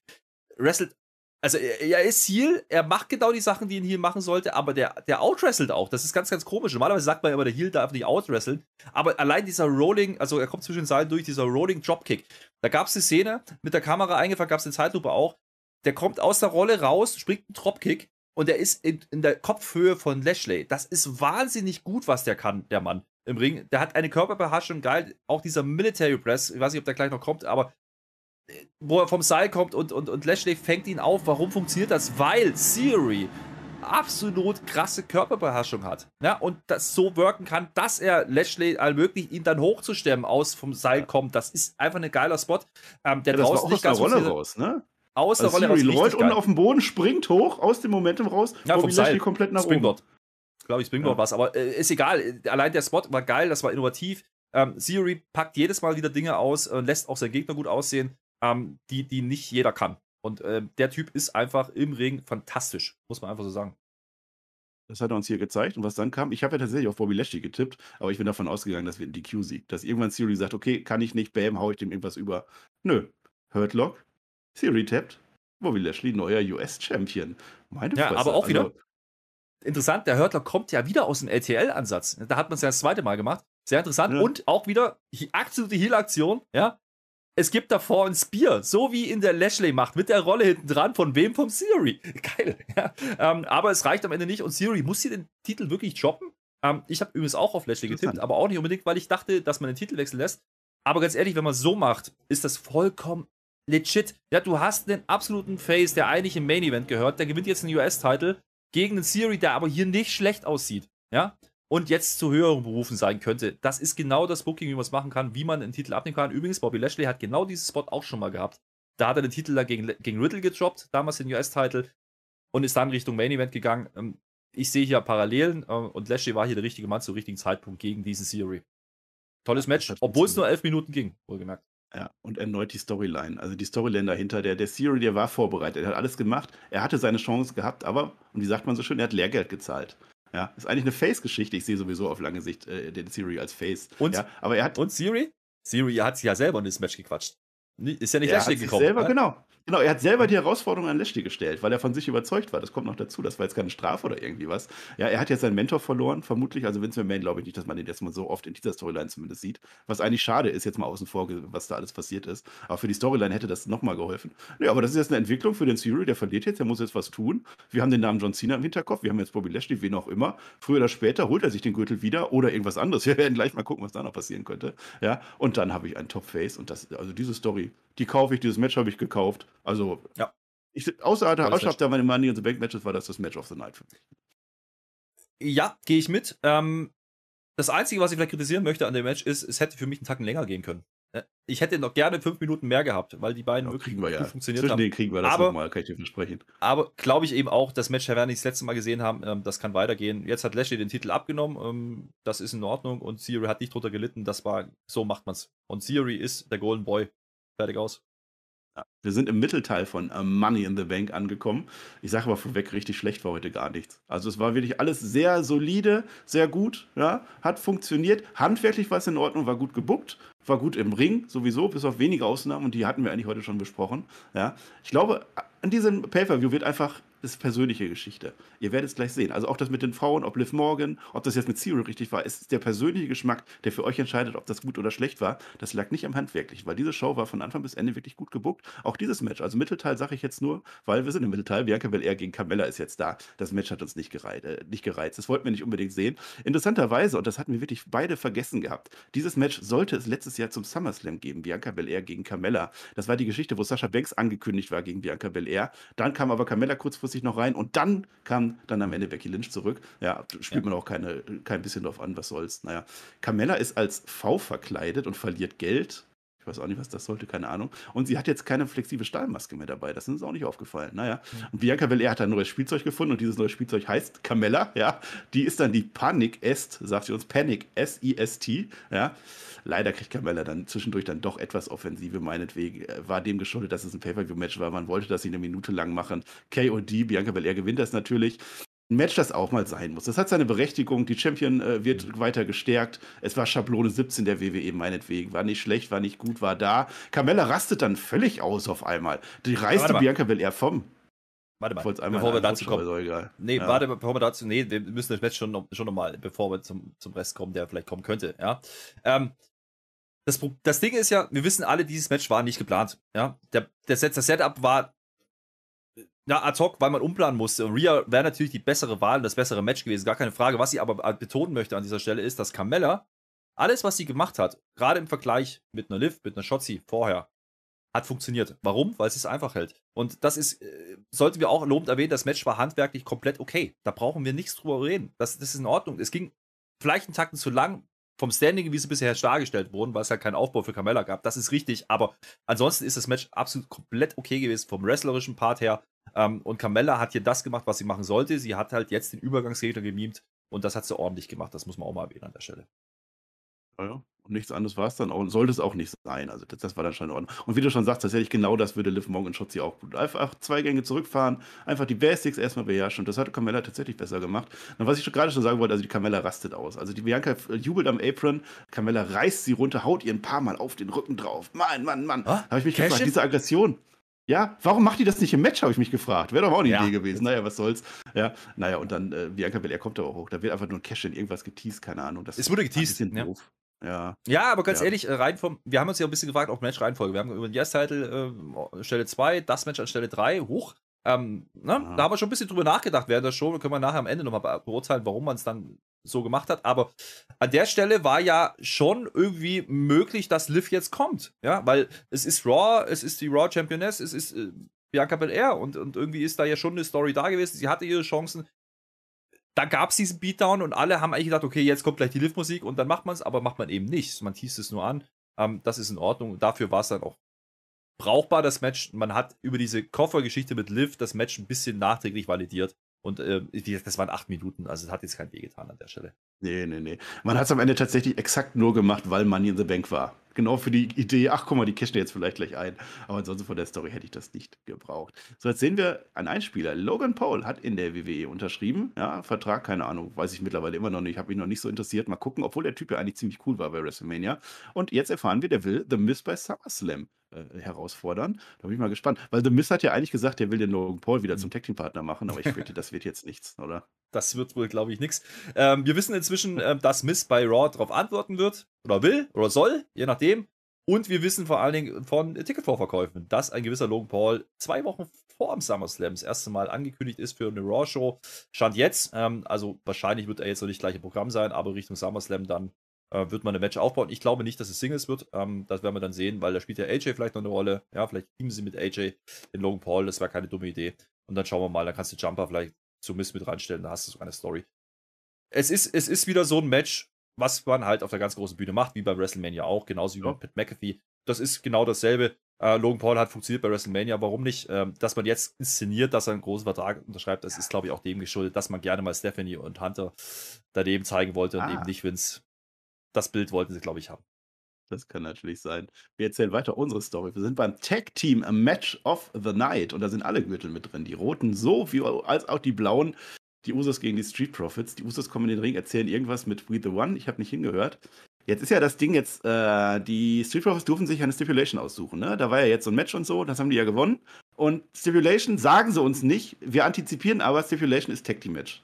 wrestelt, also er, er ist Heal, er macht genau die Sachen, die ein Heal machen sollte, aber der, der outwrestelt auch. Das ist ganz, ganz komisch. Normalerweise sagt man immer, der Heal darf nicht outwresteln. Aber allein dieser Rolling, also er kommt zwischen den Seilen durch, dieser Rolling Dropkick. Da gab es eine Szene, mit der Kamera eingefangen, gab es eine Zeitlupe auch. Der kommt aus der Rolle raus, springt einen Dropkick und der ist in, in der Kopfhöhe von Lashley. Das ist wahnsinnig gut, was der kann, der Mann im Ring. Der hat eine Körperbeherrschung, geil. Auch dieser Military Press, ich weiß nicht, ob der gleich noch kommt, aber äh, wo er vom Seil kommt und, und, und Lashley fängt ihn auf. Warum funktioniert das? Weil Siri absolut krasse Körperbeherrschung hat. Ja, und das so wirken kann, dass er Lashley ermöglicht, ihn dann hochzustemmen, aus vom Seil kommt. Das ist einfach ein geiler Spot. Ähm, der ja, draußen nicht ganz raus, ne? Aus der also Rolle Siri raus. unten auf dem Boden, springt hoch, aus dem Momentum raus, ja, vom Lashley komplett nach Springboard. oben glaube ich, Springboard ja. was. Aber äh, ist egal. Allein der Spot war geil, das war innovativ. Ähm, Theory packt jedes Mal wieder Dinge aus und lässt auch seinen Gegner gut aussehen, ähm, die, die nicht jeder kann. Und äh, der Typ ist einfach im Ring fantastisch, muss man einfach so sagen. Das hat er uns hier gezeigt. Und was dann kam, ich habe ja tatsächlich auf Bobby Lashley getippt, aber ich bin davon ausgegangen, dass wir in DQ siegt. Dass irgendwann Theory sagt, okay, kann ich nicht, bam, hau ich dem irgendwas über. Nö. Hurtlock, Theory tappt, Bobby Lashley, neuer US-Champion. Meine Ja, Fresse. aber auch wieder, also, interessant, der Hörtler kommt ja wieder aus dem LTL-Ansatz. Da hat man es ja das zweite Mal gemacht. Sehr interessant. Ja. Und auch wieder absolute Heal-Aktion, ja. Es gibt davor ein Spear, so wie in der Lashley-Macht, mit der Rolle hinten dran, von wem? Vom Theory. Geil, ja. Ähm, aber es reicht am Ende nicht und Theory muss hier den Titel wirklich choppen. Ähm, ich habe übrigens auch auf Lashley getippt, aber auch nicht unbedingt, weil ich dachte, dass man den Titel wechseln lässt. Aber ganz ehrlich, wenn man so macht, ist das vollkommen legit. Ja, du hast den absoluten Face, der eigentlich im Main Event gehört, der gewinnt jetzt einen US-Titel gegen einen Siri, der aber hier nicht schlecht aussieht, ja, und jetzt zu höheren Berufen sein könnte. Das ist genau das Booking, wie man es machen kann, wie man einen Titel abnehmen kann. Übrigens, Bobby Lashley hat genau diesen Spot auch schon mal gehabt. Da hat er den Titel dann gegen, gegen Riddle gedroppt, damals den US-Titel, und ist dann Richtung Main Event gegangen. Ähm, ich sehe hier Parallelen äh, und Lashley war hier der richtige Mann zum richtigen Zeitpunkt gegen diesen Siri. Tolles Match, obwohl es nur elf Minuten ging, wohlgemerkt. Ja, und erneut die Storyline. Also die Storyline dahinter, der, der Theory, der war vorbereitet. Er hat alles gemacht. Er hatte seine Chance gehabt, aber, und wie sagt man so schön, er hat Lehrgeld gezahlt. Ja, ist eigentlich eine Face-Geschichte. Ich sehe sowieso auf lange Sicht äh, den Theory als Face. Und, ja, aber er hat. Und Siri? Siri hat sich ja selber in das Match gequatscht. Ist ja nicht er hat sich gekommen. selber, ne? genau. Genau, er hat selber die Herausforderung an Lashley gestellt, weil er von sich überzeugt war. Das kommt noch dazu. Das war jetzt keine Strafe oder irgendwie was. Ja, er hat jetzt seinen Mentor verloren, vermutlich. Also Vince McMahon glaube ich nicht, dass man den jetzt mal so oft in dieser Storyline zumindest sieht. Was eigentlich schade ist, jetzt mal außen vor, was da alles passiert ist. Aber für die Storyline hätte das nochmal geholfen. Ja, aber das ist jetzt eine Entwicklung für den Theory. Der verliert jetzt, der muss jetzt was tun. Wir haben den Namen John Cena im Hinterkopf. Wir haben jetzt Bobby Lashley, wen auch immer. Früher oder später holt er sich den Gürtel wieder oder irgendwas anderes. Wir werden gleich mal gucken, was da noch passieren könnte. Ja, und dann habe ich einen Top-Face. Und das, also diese Story, die kaufe ich, dieses Match habe ich gekauft. Also, Ja. ich, außer der Ausschaft der Money in the Bank Matches war das das Match of the Night für mich. Ja, gehe ich mit. Ähm, das Einzige, was ich vielleicht kritisieren möchte an dem Match, ist, es hätte für mich einen Tacken länger gehen können. Äh, Ich hätte noch gerne fünf Minuten mehr gehabt, weil die beiden Ja, wirklich kriegen wir ja. gut funktioniert Zwischen haben. denen kriegen wir das Aber- nochmal, kann ich dir versprechen. Aber glaube ich eben auch, das Match, wir nicht das letzte Mal gesehen haben, ähm, das kann weitergehen. Jetzt hat Lashley den Titel abgenommen, ähm, das ist in Ordnung und Theory hat nicht drunter gelitten, das war, so macht man's. Und Theory ist der Golden Boy. Fertig aus. Ja. Wir sind im Mittelteil von äh, Money in the Bank angekommen. Ich sage aber vorweg, richtig schlecht war heute gar nichts. Also es war wirklich alles sehr solide, sehr gut, ja, hat funktioniert. Handwerklich war es in Ordnung, war gut gebuckt, war gut im Ring sowieso, bis auf wenige Ausnahmen und die hatten wir eigentlich heute schon besprochen. Ja. Ich glaube, an diesem Pay-Per-View wird einfach das ist persönliche Geschichte. Ihr werdet es gleich sehen. Also auch das mit den Frauen, ob Liv Morgan, ob das jetzt mit Zero richtig war, ist der persönliche Geschmack, der für euch entscheidet, ob das gut oder schlecht war. Das lag nicht am Handwerklichen, weil diese Show war von Anfang bis Ende wirklich gut gebuckt. Auch dieses Match, also Mittelteil sage ich jetzt nur, weil wir sind im Mittelteil. Bianca Belair gegen Carmella ist jetzt da. Das Match hat uns nicht gereizt. Äh, nicht gereizt. Das wollten wir nicht unbedingt sehen. Interessanterweise, und das hatten wir wirklich beide vergessen gehabt, dieses Match sollte es letztes Jahr zum SummerSlam geben. Bianca Belair gegen Carmella. Das war die Geschichte, wo Sasha Banks angekündigt war gegen Bianca Belair. Dann kam aber Carmella kurzfristig noch rein und dann kam dann am Ende Becky Lynch zurück. Ja, spielt Ja. man auch keine, kein bisschen drauf an, was soll's. Naja, Carmella ist als V verkleidet und verliert Geld. Ich weiß auch nicht, was das sollte, keine Ahnung. Und sie hat jetzt keine flexible Stahlmaske mehr dabei. Das ist uns auch nicht aufgefallen. Naja. Und Bianca Belair hat ein neues Spielzeug gefunden und dieses neue Spielzeug heißt Carmella. Ja. Die ist dann die Panic Est, sagt sie uns. Panic S-I-S-T. Ja. Leider kriegt Carmella dann zwischendurch dann doch etwas Offensive, meinetwegen. Äh, War dem geschuldet, dass es ein Pay-Per-View-Match war. Man wollte das sie eine Minute lang machen. KOD, Bianca Belair gewinnt das natürlich. Ein Match, das auch mal sein muss. Das hat seine Berechtigung. Die Champion äh, wird weiter gestärkt. Es war Schablone 17 der WWE, meinetwegen. War nicht schlecht, war nicht gut, war da. Carmella rastet dann völlig aus auf einmal. Die mal. Bianca Belair vom. Warte mal, einmal bevor wir dazu kommen. egal. Nee, Ja. warte, bevor wir dazu, nee, wir müssen das Match schon noch, schon noch mal, bevor wir zum, zum Rest kommen, der vielleicht kommen könnte, ja. Ähm, das, das Ding ist ja, wir wissen alle, dieses Match war nicht geplant, ja. Der, der Set, das Setup war, ja, ad hoc, weil man umplanen musste. Und Rhea wäre natürlich die bessere Wahl und das bessere Match gewesen, gar keine Frage. Was ich aber betonen möchte an dieser Stelle ist, dass Carmella, alles, was sie gemacht hat, gerade im Vergleich mit einer Liv, mit einer Shotzi vorher, hat funktioniert. Warum? Weil es es einfach hält. Und das ist, äh, sollten wir auch lobend erwähnen, das Match war handwerklich komplett okay. Da brauchen wir nichts drüber reden. Das, das ist in Ordnung. Es ging vielleicht einen Takten zu lang vom Standing, wie sie bisher dargestellt wurden, weil es halt keinen Aufbau für Carmella gab. Das ist richtig, aber ansonsten ist das Match absolut komplett okay gewesen vom wrestlerischen Part her. Ähm, und Carmella hat hier das gemacht, was sie machen sollte. Sie hat halt jetzt den Übergangsregler gemimt und das hat sie ordentlich gemacht. Das muss man auch mal erwähnen an der Stelle. Ja, ja. Und nichts anderes war es dann auch. Und sollte es auch nicht sein. Also das, das war dann schon in Ordnung. Und wie du schon sagst, tatsächlich genau das würde Liv Morgan und Schotzi auch gut. Einfach zwei Gänge zurückfahren, einfach die Basics erstmal beherrschen. Und das hat Carmella tatsächlich besser gemacht. Und was ich schon gerade schon sagen wollte, also die Carmella rastet aus. Also die Bianca jubelt am Apron, Carmella reißt sie runter, haut ihr ein paar Mal auf den Rücken drauf. Mann, Mann, Mann. Habe ich mich Cash gefragt, diese Aggression. Ja, warum macht die das nicht im Match, habe ich mich gefragt. Wäre doch auch eine Ja. Idee gewesen. Naja, was soll's. Ja, naja, und dann äh, Bianca Belair kommt da auch hoch. Da wird einfach nur ein Cash in irgendwas geteased, keine Ahnung. Das Es wurde ist ein geteased, bisschen ja. doof. Ja. Ja, aber ganz Ja. ehrlich, äh, rein vom, wir haben uns ja ein bisschen gefragt auf Match-Reihenfolge. Wir haben über den Yes-Title äh, Stelle 2, das Match an Stelle 3, hoch. Ähm, ne? Da haben wir schon ein bisschen drüber nachgedacht während der Show. Da können wir nachher am Ende nochmal be- beurteilen, warum man es dann so gemacht hat. Aber an der Stelle war ja schon irgendwie möglich, dass Liv jetzt kommt. Ja, weil es ist Raw, es ist die Raw Championess, es ist äh, Bianca Belair und, und irgendwie ist da ja schon eine Story da gewesen. Sie hatte ihre Chancen. Da gab es diesen Beatdown und alle haben eigentlich gedacht, okay, jetzt kommt gleich die Liv-Musik und dann macht man es, aber macht man eben nicht. Man teast es nur an. Ähm, das ist in Ordnung. Und dafür war es dann auch brauchbar, das Match. Man hat über diese Koffergeschichte mit Liv das Match ein bisschen nachträglich validiert. Und äh, das waren acht Minuten, also es hat jetzt kein Weh getan an der Stelle. Nee, nee, nee. Man hat es am Ende tatsächlich exakt nur gemacht, weil Money in the Bank war genau für die Idee, ach guck mal, die cashen jetzt vielleicht gleich ein. Aber ansonsten von der Story hätte ich das nicht gebraucht. So, jetzt sehen wir einen Einspieler. Logan Paul hat in der WWE unterschrieben. Ja, Vertrag, keine Ahnung, weiß ich mittlerweile immer noch nicht. Habe mich noch nicht so interessiert. Mal gucken, obwohl der Typ ja eigentlich ziemlich cool war bei WrestleMania. Und jetzt erfahren wir, der will The Miz bei SummerSlam äh, herausfordern. Da bin ich mal gespannt. Weil The Miz hat ja eigentlich gesagt, er will den Logan Paul wieder zum Tag Team Partner machen, aber ich fürchte, das wird jetzt nichts, oder? Das wird wohl, glaube ich, nichts. Ähm, wir wissen inzwischen, äh, dass Miz bei Raw darauf antworten wird oder will oder soll, je nachdem. Und wir wissen vor allen Dingen von Ticketvorverkäufen, dass ein gewisser Logan Paul zwei Wochen vor dem SummerSlam das erste Mal angekündigt ist für eine Raw-Show. Stand jetzt. Ähm, also wahrscheinlich wird er jetzt noch nicht gleich im Programm sein, aber Richtung SummerSlam dann äh, wird man ein Match aufbauen. Ich glaube nicht, dass es Singles wird. Ähm, das werden wir dann sehen, weil da spielt ja AJ vielleicht noch eine Rolle. Ja, vielleicht teamen sie mit AJ den Logan Paul. Das wäre keine dumme Idee. Und dann schauen wir mal, dann kannst du Jumper vielleicht zu Miss mit reinstellen. Da hast du so eine Story. Es ist, es ist wieder so ein Match, was man halt auf der ganz großen Bühne macht, wie bei WrestleMania auch, genauso wie ja. mit Pat McAfee. Das ist genau dasselbe. Äh, Logan Paul hat funktioniert bei WrestleMania, warum nicht? Ähm, dass man jetzt inszeniert, dass er einen großen Vertrag unterschreibt, das ist, glaube ich, auch dem geschuldet, dass man gerne mal Stephanie und Hunter daneben zeigen wollte und ah. eben nicht Vince. Das Bild wollten sie, glaube ich, haben. Das kann natürlich sein. Wir erzählen weiter unsere Story. Wir sind beim Tag Team a Match of the Night und da sind alle Gürtel mit drin. Die roten so wie als auch die blauen die Usos gegen die Street Profits. Die Usos kommen in den Ring, erzählen irgendwas mit We the One. Ich habe nicht hingehört. Jetzt ist ja das Ding jetzt, äh, die Street Profits durften sich eine Stipulation aussuchen. Ne? Da war ja jetzt so ein Match und so, das haben die ja gewonnen. Und Stipulation sagen sie uns nicht. Wir antizipieren aber, Stipulation ist Tag Team Match.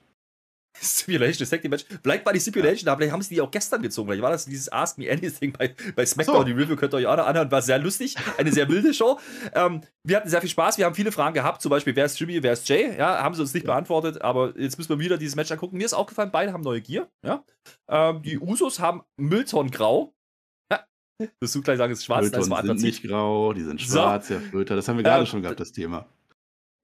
Stipulation, das Tag Match. Vielleicht war die Stipulation da, vielleicht haben sie die auch gestern gezogen. Vielleicht war das dieses Ask Me Anything bei, bei SmackDown. So. Die Review könnt ihr euch auch noch anhören. War sehr lustig. Eine sehr wilde Show. Ähm, wir hatten sehr viel Spaß. Wir haben viele Fragen gehabt. Zum Beispiel, wer ist Jimmy, wer ist Jay? Ja, haben sie uns nicht ja. beantwortet. Aber jetzt müssen wir wieder dieses Match angucken. Mir ist aufgefallen, beide haben neue Gear. Ja? Ähm, die Usos haben Müllton-Grau. Ja. Wirst du gleich sagen, es ist schwarz. Müllton sind nicht grau, die sind schwarz, so. Herr Flöter. Das haben wir gerade ähm, schon gehabt, das Thema.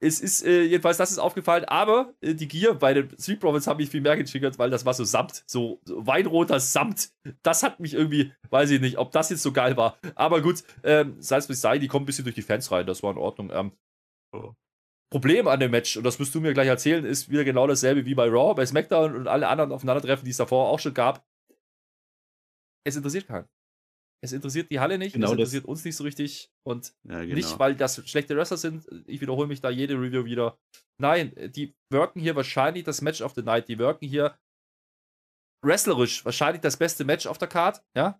Es ist, äh, jedenfalls, das ist aufgefallen, aber äh, die Gier bei den Street Profits habe ich viel mehr getriggert, weil das war so Samt, so, so, weinroter Samt. Das hat mich irgendwie, weiß ich nicht, ob das jetzt so geil war. Aber gut, ähm, sei es wie sei, die kommen ein bisschen durch die Fans rein, das war in Ordnung. Ähm, oh. Problem an dem Match, und das wirst du mir gleich erzählen, ist wieder genau dasselbe wie bei Raw, bei SmackDown und alle anderen Aufeinandertreffen, die es davor auch schon gab. Es interessiert keinen. Es interessiert die Halle nicht, genau es interessiert das. uns nicht so richtig. Und ja, genau. nicht, weil das schlechte Wrestler sind. Ich wiederhole mich da jede Review wieder. Nein, die wirken hier wahrscheinlich das Match of the Night. Die wirken hier wrestlerisch wahrscheinlich das beste Match auf der Card. Ja.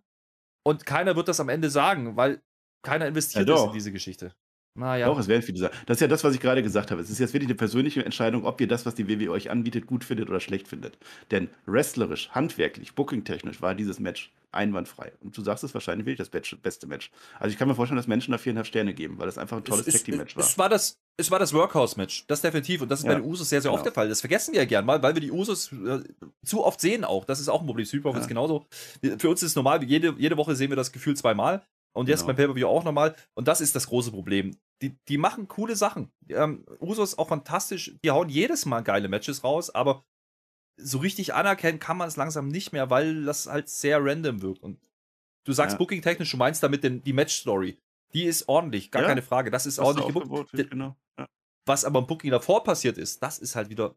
Und keiner wird das am Ende sagen, weil keiner investiert ja, ist in diese Geschichte. Naja. Doch, es werden viele sagen. Das ist ja das, was ich gerade gesagt habe. Es ist jetzt wirklich eine persönliche Entscheidung, ob ihr das, was die WWE euch anbietet, gut findet oder schlecht findet. Denn wrestlerisch, handwerklich, bookingtechnisch war dieses Match einwandfrei. Und du sagst es wahrscheinlich wirklich das beste Match. Also ich kann mir vorstellen, dass Menschen da viereinhalb Sterne geben, weil das einfach ein tolles Tag Team Match war. Es war das, es war das Workhouse-Match, das definitiv. Und das ist ja, bei den Usos sehr, sehr genau. oft der Fall. Das vergessen wir ja gern mal, weil wir die Usos äh, zu oft sehen auch. Das ist auch ein Problem. Super ja. ist genauso. Für uns ist es normal, jede, jede Woche sehen wir das Gefühl zweimal. Und jetzt genau. beim Pay-Per-View auch nochmal. Und das ist das große Problem die, die machen coole Sachen. Ähm, Usos auch fantastisch. Die hauen jedes Mal geile Matches raus, aber so richtig anerkennen kann man es langsam nicht mehr, weil das halt sehr random wirkt. Und du sagst ja. Booking-technisch, du meinst damit den, die Match-Story. Die ist ordentlich, gar ja. keine Frage. Das ist das ordentlich gebucht. Genau. Ja. Was aber im Booking davor passiert ist, das ist halt wieder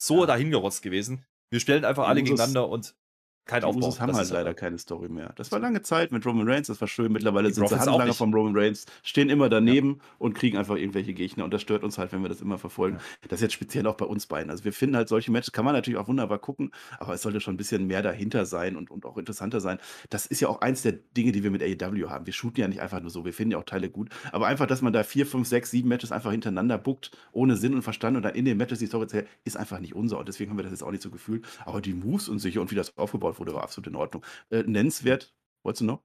so dahingerotzt gewesen. Wir stellen einfach alle gegeneinander und kein Aufbau. Die haben halt leider keine Story mehr. Das war lange Zeit mit Roman Reigns, das war schön. Mittlerweile die sind Profits sie Handlanger von Roman Reigns, stehen immer daneben ja. und kriegen einfach irgendwelche Gegner. Und das stört uns halt, wenn wir das immer verfolgen. Ja. Das ist jetzt speziell auch bei uns beiden. Also wir finden halt solche Matches, kann man natürlich auch wunderbar gucken, aber es sollte schon ein bisschen mehr dahinter sein und, und auch interessanter sein. Das ist ja auch eins der Dinge, die wir mit AEW haben. Wir shooten ja nicht einfach nur so, wir finden ja auch Teile gut. Aber einfach, dass man da vier, fünf, sechs, sieben Matches einfach hintereinander buckt, ohne Sinn und Verstand und dann in den Matches die Story erzählt, ist einfach nicht unser. Und deswegen haben wir das jetzt auch nicht so gefühlt. Aber die Moves und sicher und wie das aufgebaut wurde, war absolut in Ordnung. Ordnung. Äh, nennenswert, wolltest du noch?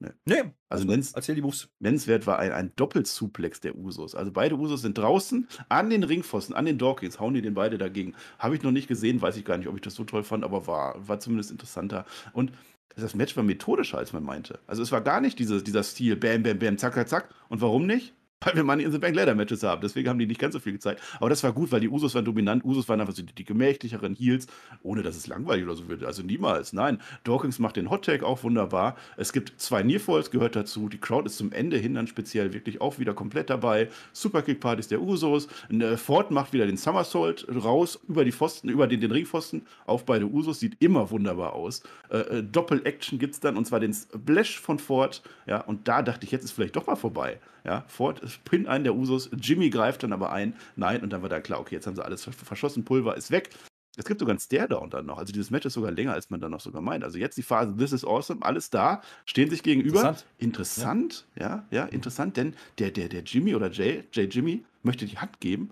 Nee. nee. Also nennens, erzähl die Moves. Nennenswert war ein, ein Doppelsuplex der Usos. Also beide Usos sind draußen an den Ringpfosten, an den Dawkins, hauen die den beide dagegen. Habe ich noch nicht gesehen, weiß ich gar nicht, ob ich das so toll fand, aber war, war zumindest interessanter. Und das Match war methodischer, als man meinte. Also es war gar nicht dieses, dieser Stil, bam, bam, bam, zack, zack, zack. Und warum nicht? Weil wir Money in the Bank Ladder Matches haben. Deswegen haben die nicht ganz so viel gezeigt. Aber das war gut, weil die Usos waren dominant. Usos waren einfach so die, die gemächlicheren Heels, ohne dass es langweilig oder so wird. Also niemals. Nein, Dawkins macht den Hot Tag auch wunderbar. Es gibt zwei Nearfalls, gehört dazu. Die Crowd ist zum Ende hin dann speziell wirklich auch wieder komplett dabei. Superkick-Partys der Usos. Äh, Ford macht wieder den Somersault raus über die Pfosten, über den, den Ringpfosten auf beide Usos. Sieht immer wunderbar aus. Äh, äh Doppel-Action gibt es dann und zwar den Splash von Ford. Ja, und da dachte ich, jetzt ist vielleicht doch mal vorbei. Ja, Ford pinnt einen der Usos, Jimmy greift dann aber ein. Nein, und dann war da klar, okay, jetzt haben sie alles verschossen, Pulver ist weg. Es gibt sogar einen Stare-Down dann noch. Also dieses Match ist sogar länger, als man dann noch sogar meint. Also jetzt die Phase, this is awesome, alles da, stehen sich gegenüber. Interessant. Interessant, ja, ja, ja interessant, denn der, der, der Jimmy oder Jay, Jay Jimmy möchte die Hand geben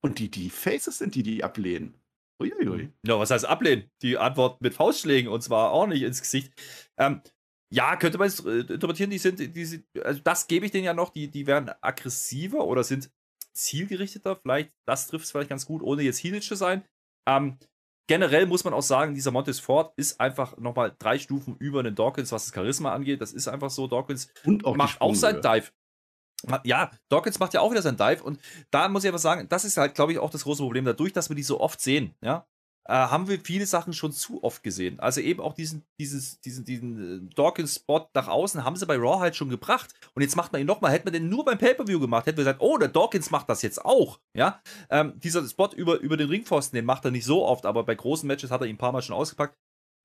und die, die Faces sind die, die ablehnen. Uiuiui. Ja, was heißt ablehnen? Die Antwort mit Faustschlägen und zwar auch nicht ins Gesicht. Ähm, ja, könnte man es äh, interpretieren, die sind, die sind, also das gebe ich denen ja noch, die, die werden aggressiver oder sind zielgerichteter, vielleicht, das trifft es vielleicht ganz gut, ohne jetzt heelisch zu sein. Ähm, generell muss man auch sagen, dieser Montes Ford ist einfach nochmal drei Stufen über den Dawkins, was das Charisma angeht. Das ist einfach so. Dawkins auch macht auch sein Dive. Ja, Dawkins macht ja auch wieder sein Dive und da muss ich einfach sagen, das ist halt, glaube ich, auch das große Problem. Dadurch, dass wir die so oft sehen, ja, äh, haben wir viele Sachen schon zu oft gesehen. Also eben auch diesen, dieses, diesen, diesen äh, Dawkins-Spot nach außen haben sie bei Raw halt schon gebracht. Und jetzt macht man ihn nochmal. Hätte man den nur beim Pay-Per-View gemacht, hätten wir gesagt, oh, der Dawkins macht das jetzt auch. Ja, ähm, dieser Spot über, über den Ringpfosten, den macht er nicht so oft, aber bei großen Matches hat er ihn ein paar Mal schon ausgepackt.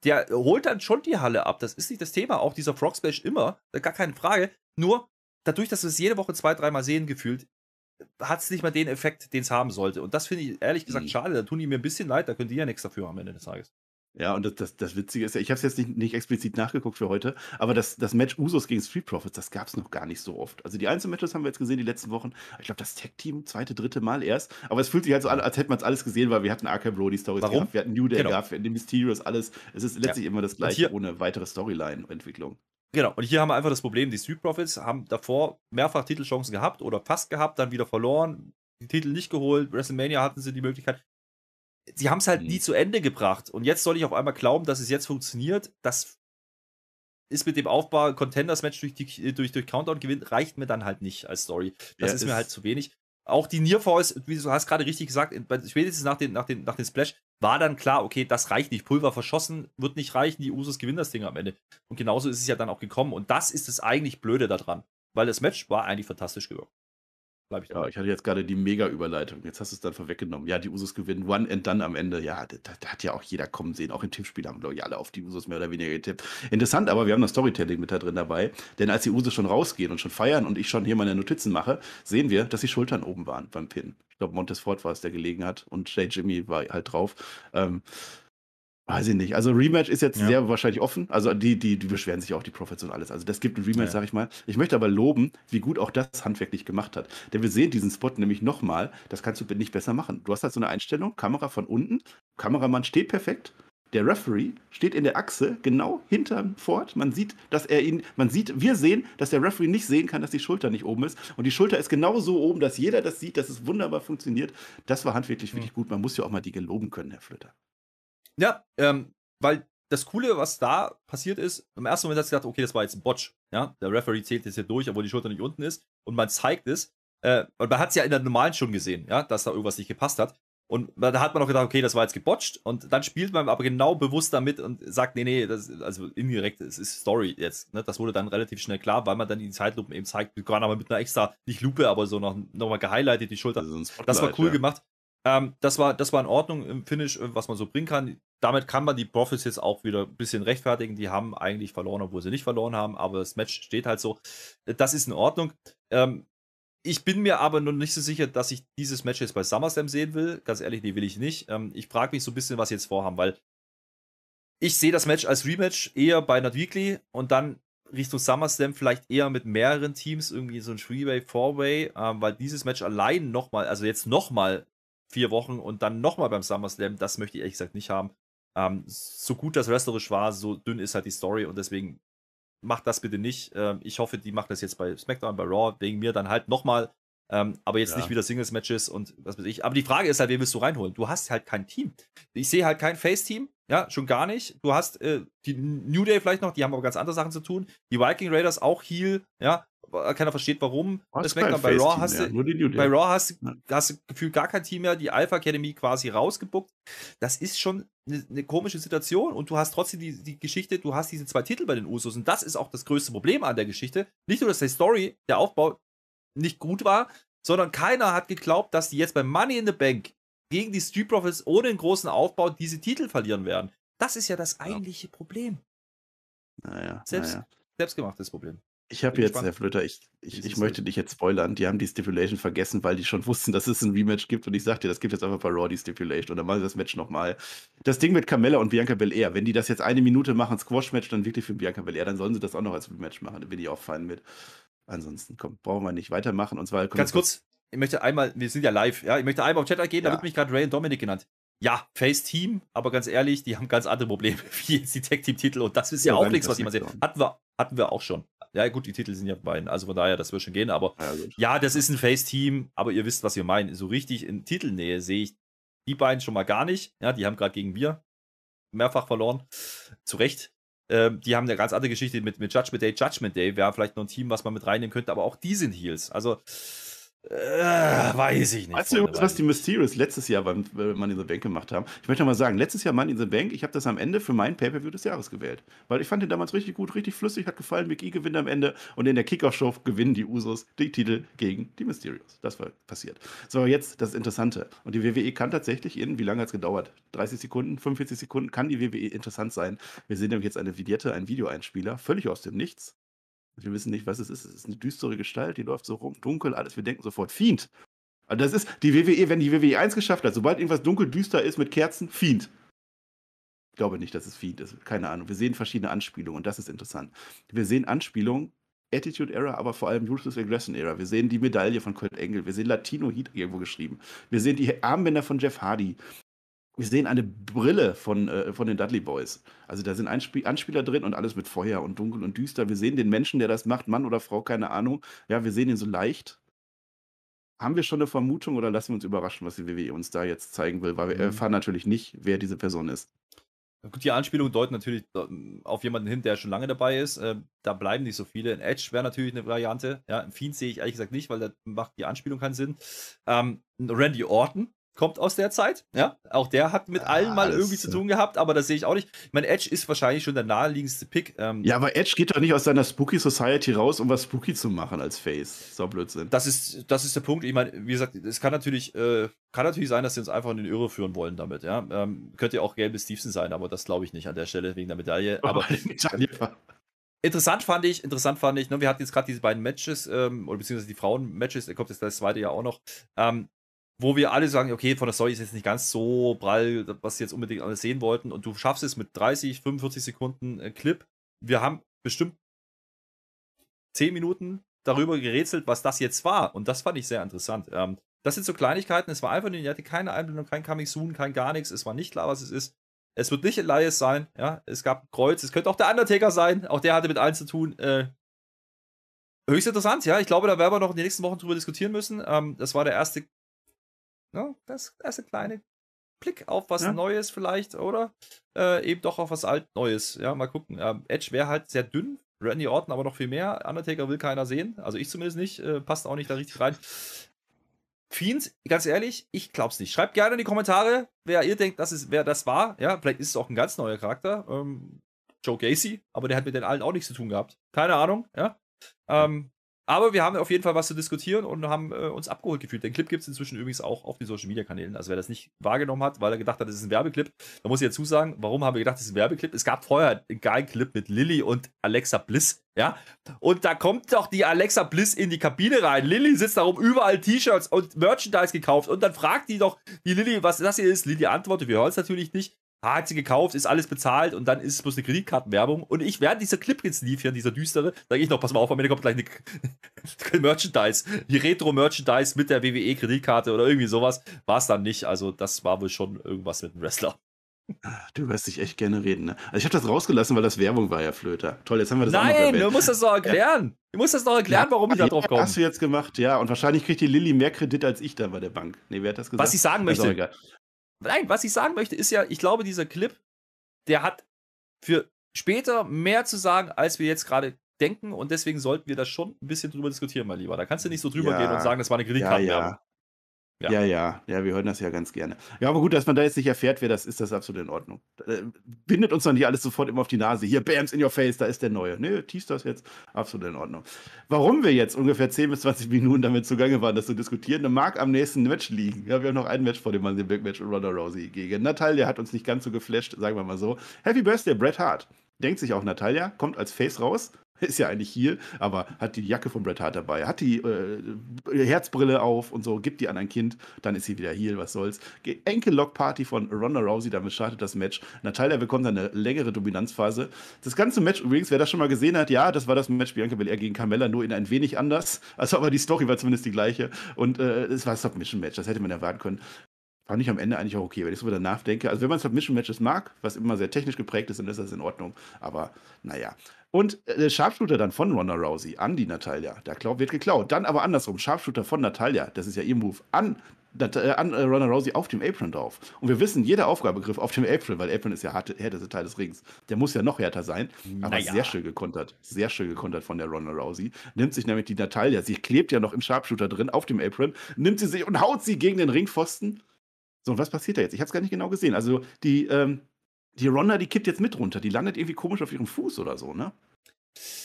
Der holt dann schon die Halle ab. Das ist nicht das Thema. Auch dieser Frog Splash immer, gar keine Frage. Nur dadurch, dass wir es jede Woche zwei, dreimal sehen, gefühlt, hat es nicht mal den Effekt, den es haben sollte. Und das finde ich ehrlich gesagt mhm. schade. Da tun die mir ein bisschen leid. Da können die ja nichts dafür am Ende des Tages. Ja, und das, das, das Witzige ist ja, ich habe es jetzt nicht, nicht explizit nachgeguckt für heute, aber das, das Match Usos gegen Street Profits, das gab es noch gar nicht so oft. Also die Einzelmatches haben wir jetzt gesehen die letzten Wochen. Ich glaube, das Tag-Team, zweite, dritte Mal erst. Aber es fühlt sich halt so an, als hätte man es alles gesehen, weil wir hatten Arkham Brody Stories gehabt, wir hatten New Day genau. gehabt, wir hatten die Mysterios, alles. Es ist letztlich ja. immer das gleiche, ohne weitere Storyline-Entwicklung. Genau, und hier haben wir einfach das Problem, die Street Profits haben davor mehrfach Titelchancen gehabt oder fast gehabt, dann wieder verloren, die Titel nicht geholt, WrestleMania hatten sie die Möglichkeit. Sie haben es halt mhm. nie zu Ende gebracht. Und jetzt soll ich auf einmal glauben, dass es jetzt funktioniert. Das ist mit dem Aufbau Contenders-Match durch, durch, durch Countdown gewinnt, reicht mir dann halt nicht als Story. Das ja, ist mir halt zu wenig. Auch die Nearfalls, wie du hast gerade richtig gesagt, spätestens nach dem nach den, nach den Splash war dann klar, okay, das reicht nicht. Pulver verschossen wird nicht reichen, die Usos gewinnen das Ding am Ende. Und genauso ist es ja dann auch gekommen. Und das ist das eigentlich Blöde daran. Weil das Match war eigentlich fantastisch gewirkt. Bleib ich ja, ich hatte jetzt gerade die Mega-Überleitung. Jetzt hast du es dann vorweggenommen. Ja, die Usos gewinnen One and Done am Ende. Ja, da, da hat ja auch jeder kommen sehen. Auch im Tippspiel haben, glaube ich, alle auf die Usos mehr oder weniger getippt. Interessant, aber wir haben das Storytelling mit da drin dabei. Denn als die Usos schon rausgehen und schon feiern und ich schon hier meine Notizen mache, sehen wir, dass die Schultern oben waren beim Pin. Ich glaube, Montesfort war es, der gelegen hat und Jay Jimmy war halt drauf. Ähm, Weiß ich nicht. Also Rematch ist jetzt ja. sehr wahrscheinlich offen. Also die, die, die beschweren sich auch, die Profits und alles. Also das gibt ein Rematch, ja. sag ich mal. Ich möchte aber loben, wie gut auch das handwerklich gemacht hat. Denn wir sehen diesen Spot nämlich nochmal. Das kannst du nicht besser machen. Du hast halt so eine Einstellung, Kamera von unten, Kameramann steht perfekt. Der Referee steht in der Achse genau hinterm Ford. Man sieht, dass er ihn, man sieht, wir sehen, dass der Referee nicht sehen kann, dass die Schulter nicht oben ist. Und die Schulter ist genau so oben, dass jeder das sieht, dass es wunderbar funktioniert. Das war handwerklich wirklich mhm. gut. Man muss ja auch mal die geloben können, Herr Flöter. Ja, ähm, weil das Coole, was da passiert ist, im ersten Moment hat sie gedacht, okay, das war jetzt ein Botch. Ja, der Referee zählt jetzt hier durch, obwohl die Schulter nicht unten ist. Und man zeigt es. Äh, und man hat es ja in der normalen schon gesehen, ja, dass da irgendwas nicht gepasst hat. Und da hat man auch gedacht, okay, das war jetzt gebotcht. Und dann spielt man aber genau bewusst damit und sagt, nee, nee, das ist, also indirekt, es ist Story jetzt. Ne? Das wurde dann relativ schnell klar, weil man dann die Zeitlupen eben zeigt. Waren aber mit einer extra, nicht Lupe, aber so noch, noch mal gehighlightet, die Schulter. Also das war cool ja. gemacht. Ähm, das, war, das war in Ordnung im Finish, äh, was man so bringen kann. Damit kann man die Profits jetzt auch wieder ein bisschen rechtfertigen. Die haben eigentlich verloren, obwohl sie nicht verloren haben, aber das Match steht halt so. Äh, das ist in Ordnung. Ähm, ich bin mir aber noch nicht so sicher, dass ich dieses Match jetzt bei SummerSlam sehen will. Ganz ehrlich, nee, will ich nicht. Ähm, ich frage mich so ein bisschen, was sie jetzt vorhaben, weil ich sehe das Match als Rematch eher bei Not Weekly und dann Richtung SummerSlam vielleicht eher mit mehreren Teams, irgendwie so ein Three-Way, Four-Way, ähm, weil dieses Match allein nochmal, also jetzt nochmal vier Wochen und dann nochmal beim SummerSlam, das möchte ich ehrlich gesagt nicht haben. Ähm, so gut das wrestlerisch war, so dünn ist halt die Story und deswegen macht das bitte nicht. Ähm, ich hoffe, die macht das jetzt bei SmackDown, bei Raw, wegen mir dann halt nochmal. Ähm, aber jetzt ja. nicht wieder Singles-Matches und was weiß ich. Aber die Frage ist halt, wen willst du reinholen? Du hast halt kein Team. Ich sehe halt kein Face-Team. Ja, schon gar nicht. Du hast äh, die New Day vielleicht noch, die haben aber ganz andere Sachen zu tun. Die Viking Raiders auch Heal, ja. Keiner versteht warum. Oh, Das geil, bei Raw hast du, bei Raw hast, Ja. hast du gefühlt gar kein Team mehr, die Alpha Academy quasi rausgebuckt. Das ist schon eine, eine komische Situation und du hast trotzdem die, die Geschichte, du hast diese zwei Titel bei den Usos und das ist auch das größte Problem an der Geschichte. Nicht nur, dass die Story, der Aufbau nicht gut war, sondern keiner hat geglaubt, dass die jetzt bei Money in the Bank gegen die Street Profits ohne einen großen Aufbau diese Titel verlieren werden. Das ist ja das eigentliche Problem. Naja, Selbst- naja. Selbstgemachtes Problem. Ich habe jetzt, gespannt. Herr Flöter, ich, ich, ich möchte dich jetzt spoilern. Die haben die Stipulation vergessen, weil die schon wussten, dass es ein Rematch gibt. Und ich sagte, das gibt jetzt einfach bei Raw die Stipulation. Und dann machen sie das Match nochmal. Das Ding mit Carmella und Bianca Belair, wenn die das jetzt eine Minute machen, Squash-Match, dann wirklich für Bianca Belair, dann sollen sie das auch noch als Rematch machen. Da bin ich auch fein mit. Ansonsten, komm, brauchen wir nicht weitermachen. Und zwar Ganz kurz, ich möchte einmal, wir sind ja live, ja, ich möchte einmal auf Chat gehen, da Ja. wird mich gerade Ray und Dominic genannt. Ja, Face Team, aber ganz ehrlich, die haben ganz andere Probleme wie jetzt die Tag Team Titel und das ist ja, Ja, auch nichts, was jemand sieht. Hatten wir, hatten wir auch schon. Ja, gut, die Titel sind ja beiden, also von daher, das wird schon gehen, aber Ja, ja, das ist ein Face Team, aber ihr wisst, was wir meinen. So richtig in Titelnähe sehe ich die beiden schon mal gar nicht. Ja, die haben gerade gegen wir mehrfach verloren. Zu Recht. Ähm, die haben eine ganz andere Geschichte mit, mit Judgment Day. Judgment Day wäre vielleicht noch ein Team, was man mit reinnehmen könnte, aber auch die sind Heels. Also, äh, weiß ich nicht. Weißt du, übrigens, was die Mysterious letztes Jahr beim äh, Money in the Bank gemacht haben? Ich möchte mal sagen, letztes Jahr Money in the Bank, ich habe das am Ende für mein Pay-Per-View des Jahres gewählt. Weil ich fand den damals richtig gut, richtig flüssig, hat gefallen. Big E gewinnt am Ende und in der Kickoff-Show gewinnen die Usos die Titel gegen die Mysterious. Das war passiert. So, jetzt das Interessante. Und die WWE kann tatsächlich in, wie lange hat es gedauert? 30 Sekunden, 45 Sekunden, kann die WWE interessant sein. Wir sehen nämlich jetzt eine Vignette, einen Videoeinspieler, völlig aus dem Nichts. Wir wissen nicht, was es ist. Es ist eine düstere Gestalt, die läuft so rum, dunkel, alles. Wir denken sofort, Fiend. Also das ist die WWE, wenn die WWE 1 geschafft hat, sobald irgendwas dunkel düster ist mit Kerzen, Fiend. Ich glaube nicht, dass es Fiend ist. Keine Ahnung. Wir sehen verschiedene Anspielungen und das ist interessant. Wir sehen Anspielungen, Attitude Era, aber vor allem Ruthless Aggression Era. Wir sehen die Medaille von Kurt Engel. Wir sehen Latino Heat irgendwo geschrieben. Wir sehen die Armbänder von Jeff Hardy. Wir sehen eine Brille von, äh, von den Dudley Boys. Also da sind Einspie Anspieler drin und alles mit Feuer und dunkel und düster. Wir sehen den Menschen, der das macht, Mann oder Frau, keine Ahnung. Ja, wir sehen ihn so leicht. Haben wir schon eine Vermutung oder lassen wir uns überraschen, was die WWE uns da jetzt zeigen will? Weil wir Mhm. erfahren natürlich nicht, wer diese Person ist. Gut, die Anspielungen deuten natürlich ähm, auf jemanden hin, der schon lange dabei ist. Ähm, da bleiben nicht so viele. Ein Edge wäre natürlich eine Variante. Ja, ein Fiend sehe ich ehrlich gesagt nicht, weil da macht die Anspielung keinen Sinn. Ähm, Randy Orton kommt aus der Zeit. Ja, auch der hat mit Ja, allen mal irgendwie zu äh, tun gehabt, aber das sehe ich auch nicht. Ich meine, Edge ist wahrscheinlich schon der naheliegendste Pick. Ähm, Ja, aber Edge geht doch nicht aus seiner Spooky Society raus, um was Spooky zu machen als Face. So Blödsinn. Das ist, das ist der Punkt. Ich meine, wie gesagt, es kann natürlich, äh, kann natürlich sein, dass sie uns einfach in den Irre führen wollen damit. Ja, ähm, könnte ja auch gelbe Stevenson sein, aber das glaube ich nicht an der Stelle wegen der Medaille. Aber Interessant fand ich, interessant fand ich, ne, wir hatten jetzt gerade diese beiden Matches, ähm, oder beziehungsweise die Frauen-Matches, da kommt jetzt das zweite ja auch noch, ähm, wo wir alle sagen, okay, von der Story ist jetzt nicht ganz so prall, was sie jetzt unbedingt alles sehen wollten, und du schaffst es mit 30, 45 Sekunden äh, Clip. Wir haben bestimmt 10 Minuten darüber gerätselt, was das jetzt war, und das fand ich sehr interessant. Ähm, das sind so Kleinigkeiten, es war einfach nur, die hatte keine Einblendung, kein Coming Soon, kein gar nichts, es war nicht klar, was es ist. Es wird nicht Elias sein, ja. Es gab ein Kreuz, es könnte auch der Undertaker sein, auch der hatte mit allen zu tun. Äh, höchst interessant, ja. Ich glaube, da werden wir noch in den nächsten Wochen drüber diskutieren müssen. Ähm, das war der erste, ne, das erste kleine Blick auf was Ja. Neues vielleicht, oder? Äh, eben doch auf was Alt-Neues. Ja, mal gucken. Ähm, Edge wäre halt sehr dünn. Randy Orton aber noch viel mehr. Undertaker will keiner sehen. Also ich zumindest nicht. Äh, passt auch nicht da richtig rein. Fiends, ganz ehrlich, ich glaub's nicht. Schreibt gerne in die Kommentare, wer ihr denkt, dass es, wer das war. Ja, vielleicht ist es auch ein ganz neuer Charakter. Ähm, Joe Gacy, aber der hat mit den allen auch nichts zu tun gehabt. Keine Ahnung, ja. Ähm, aber wir haben auf jeden Fall was zu diskutieren und haben äh, uns abgeholt gefühlt. Den Clip gibt es inzwischen übrigens auch auf den Social Media Kanälen. Also wer das nicht wahrgenommen hat, weil er gedacht hat, das ist ein Werbeclip, da muss ich dazu sagen, warum haben wir gedacht, das ist ein Werbeclip? Es gab vorher einen geilen Clip mit Lilly und Alexa Bliss, ja. Und da kommt doch die Alexa Bliss in die Kabine rein. Lilly sitzt da rum, überall T-Shirts und Merchandise gekauft. Und dann fragt die doch die Lilly, was das hier ist. Lilly antwortet, wir hören es natürlich nicht. Hat sie gekauft, ist alles bezahlt und dann ist es bloß eine Kreditkartenwerbung. Und ich, während dieser Clip jetzt lief, hier, dieser düstere, sage ich noch, pass mal auf, am Ende kommt gleich eine Merchandise, die Retro-Merchandise mit der WWE-Kreditkarte oder irgendwie sowas. War es dann nicht. Also, das war wohl schon irgendwas mit einem Wrestler. Du hörst dich echt gerne reden, ne? Also ich habe das rausgelassen, weil das Werbung war, ja Flöter. Toll, jetzt haben wir das Nein, du musst das doch erklären. Du musst das doch erklären, warum ich da drauf Ja, komme. Hast du jetzt gemacht, ja. Und wahrscheinlich kriegt die Lilly mehr Kredit als ich da bei der Bank. Nee, wer hat das gesagt? Was ich sagen möchte. Nein, was ich sagen möchte, ist ja, ich glaube, dieser Clip der hat für später mehr zu sagen, als wir jetzt gerade denken und deswegen sollten wir da schon ein bisschen drüber diskutieren, mein Lieber. Da kannst du nicht so drüber ja, gehen und sagen, das war eine Kreditkarte. Ja, ja. Ja. ja, ja, ja, wir hören das ja ganz gerne. Ja, aber gut, dass man da jetzt nicht erfährt, wer das ist, das ist absolut in Ordnung. Äh, bindet uns doch nicht alles sofort immer auf die Nase. Hier, Bams in your face, da ist der Neue. Ne, teast das jetzt, absolut in Ordnung. Warum wir jetzt ungefähr 10 bis 20 Minuten damit zugange waren, das zu diskutieren, mag am nächsten Match liegen. Ja, wir haben noch ein Match vor dem Money Big Match und Ronda Rousey gegen Natalia hat uns nicht ganz so geflasht, sagen wir mal so. Happy Birthday, Bret Hart. Denkt sich auch Natalia, kommt als Face raus, ist ja eigentlich hier, aber hat die Jacke von Bret Hart dabei, hat die äh, Herzbrille auf und so, gibt die an ein Kind, dann ist sie wieder hier, was soll's. Enkel-Lock-Party von Ronda Rousey, damit startet das Match. Natalia bekommt eine längere Dominanzphase. Das ganze Match übrigens, wer das schon mal gesehen hat, ja, das war das Match Bianca Belair gegen Carmella, nur in ein wenig anders. Also, aber die Story war zumindest die gleiche und äh, es war ein Submission-Match, das hätte man erwarten können fand ich am Ende eigentlich auch okay, wenn ich so wieder nachdenke. Also wenn man Submission-Matches mag, was immer sehr technisch geprägt ist, dann ist das in Ordnung. Aber naja. Und äh, der Sharpshooter dann von Ronda Rousey an die Natalia, der Klau wird geklaut. Dann aber andersrum, Sharpshooter von Natalia, das ist ja ihr Move, an, äh, an äh, Ronda Rousey auf dem Apron drauf. Und wir wissen, jeder Aufgabegriff auf dem Apron, weil Apron ist ja harte, härteste Teil des Rings, der muss ja noch härter sein. Aber naja. sehr schön gekontert, sehr schön gekontert von der Ronda Rousey. Nimmt sich nämlich die Natalia, sie klebt ja noch im Sharpshooter drin auf dem Apron, nimmt sie sich und haut sie gegen den Ringpfosten so, und was passiert da jetzt? Ich habe es gar nicht genau gesehen. Also die, ähm, die Ronda, die kippt jetzt mit runter. Die landet irgendwie komisch auf ihrem Fuß oder so, ne?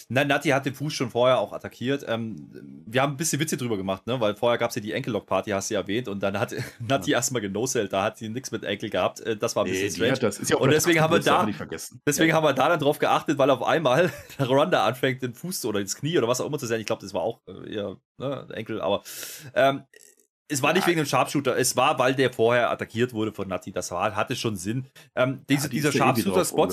Nein, Nati hat den Fuß schon vorher auch attackiert. Ähm, wir haben ein bisschen Witze drüber gemacht, ne? weil vorher gab es ja die Enkellock-Party, hast du ja erwähnt, und dann hat Nati ja. erstmal genoselt, da hat sie nichts mit Enkel gehabt. Äh, das war ein bisschen nee, strange. Ja und deswegen haben wir da, deswegen ja. haben wir da dann drauf geachtet, weil auf einmal Ronda anfängt, den Fuß oder das Knie oder was auch immer zu sein. Ich glaube, das war auch äh, eher ne, Enkel, aber ähm, es war nicht wegen dem Sharpshooter, es war, weil der vorher attackiert wurde von Nati. Das war, hatte schon Sinn. Ähm, diese, ja, die dieser Sharpshooter-Spot.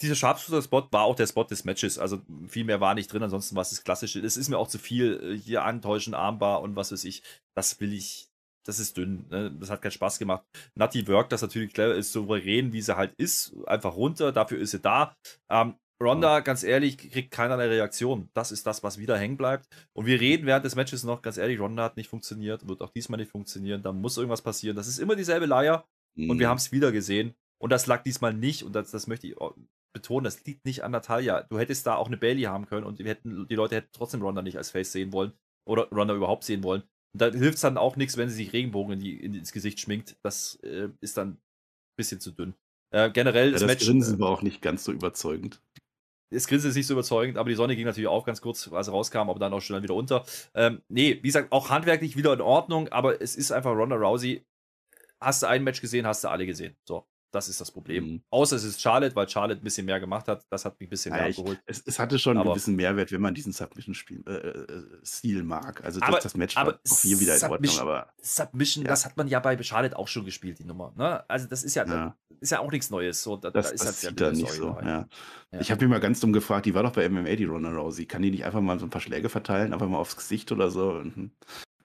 Dieser Sharpshooter-Spot war auch der Spot des Matches. Also viel mehr war nicht drin, ansonsten war es das Klassische. Es ist mir auch zu viel äh, hier antäuschen, Armbar und was weiß ich. Das will ich. Das ist dünn. Ne? Das hat keinen Spaß gemacht. Nati wirkt das natürlich clever, ist souverän, wie sie halt ist. Einfach runter, dafür ist sie da. Ähm, Ronda, ganz ehrlich, kriegt keinerlei Reaktion. Das ist das, was wieder hängen bleibt. Und wir reden während des Matches noch, ganz ehrlich, Ronda hat nicht funktioniert, wird auch diesmal nicht funktionieren. Da muss irgendwas passieren. Das ist immer dieselbe Leier. Mhm. Und wir mhm. haben es wieder gesehen. Und das lag diesmal nicht, und das, das möchte ich betonen, das liegt nicht an Natalia. Du hättest da auch eine Bailey haben können und wir hätten, die Leute hätten trotzdem Ronda nicht als Face sehen wollen. Oder Ronda überhaupt sehen wollen. Und da hilft es dann auch nichts, wenn sie sich Regenbogen in die, in, ins Gesicht schminkt. Das äh, ist dann ein bisschen zu dünn. Äh, generell ja, das, das Match. Grinsen war auch nicht ganz so überzeugend das Grinsen ist nicht so überzeugend, aber die Sonne ging natürlich auch ganz kurz, als er rauskam, aber dann auch schon wieder unter. Ähm, nee, wie gesagt, auch handwerklich wieder in Ordnung, aber es ist einfach Ronda Rousey. Hast du ein Match gesehen, hast du alle gesehen. So. Das ist das Problem. Mhm. Außer es ist Charlotte, weil Charlotte ein bisschen mehr gemacht hat. Das hat mich ein bisschen mehr ja, abgeholt. Es, es, hatte schon einen gewissen Mehrwert, wenn man diesen Submission-Stil äh, äh, mag. Also aber, das, das Match aber war auch hier wieder in Ordnung. Aber, Submission, ja. das hat man ja bei Charlotte auch schon gespielt, die Nummer. Ne? Also das ist ja, ja. ist ja auch nichts Neues. So, da, das, da ist das halt ja nicht so. Ich habe mich mal ganz dumm gefragt, die war doch bei MMA, die Ronda Rousey. Kann die nicht einfach mal so ein paar Schläge verteilen, einfach mal aufs Gesicht oder so? Mhm.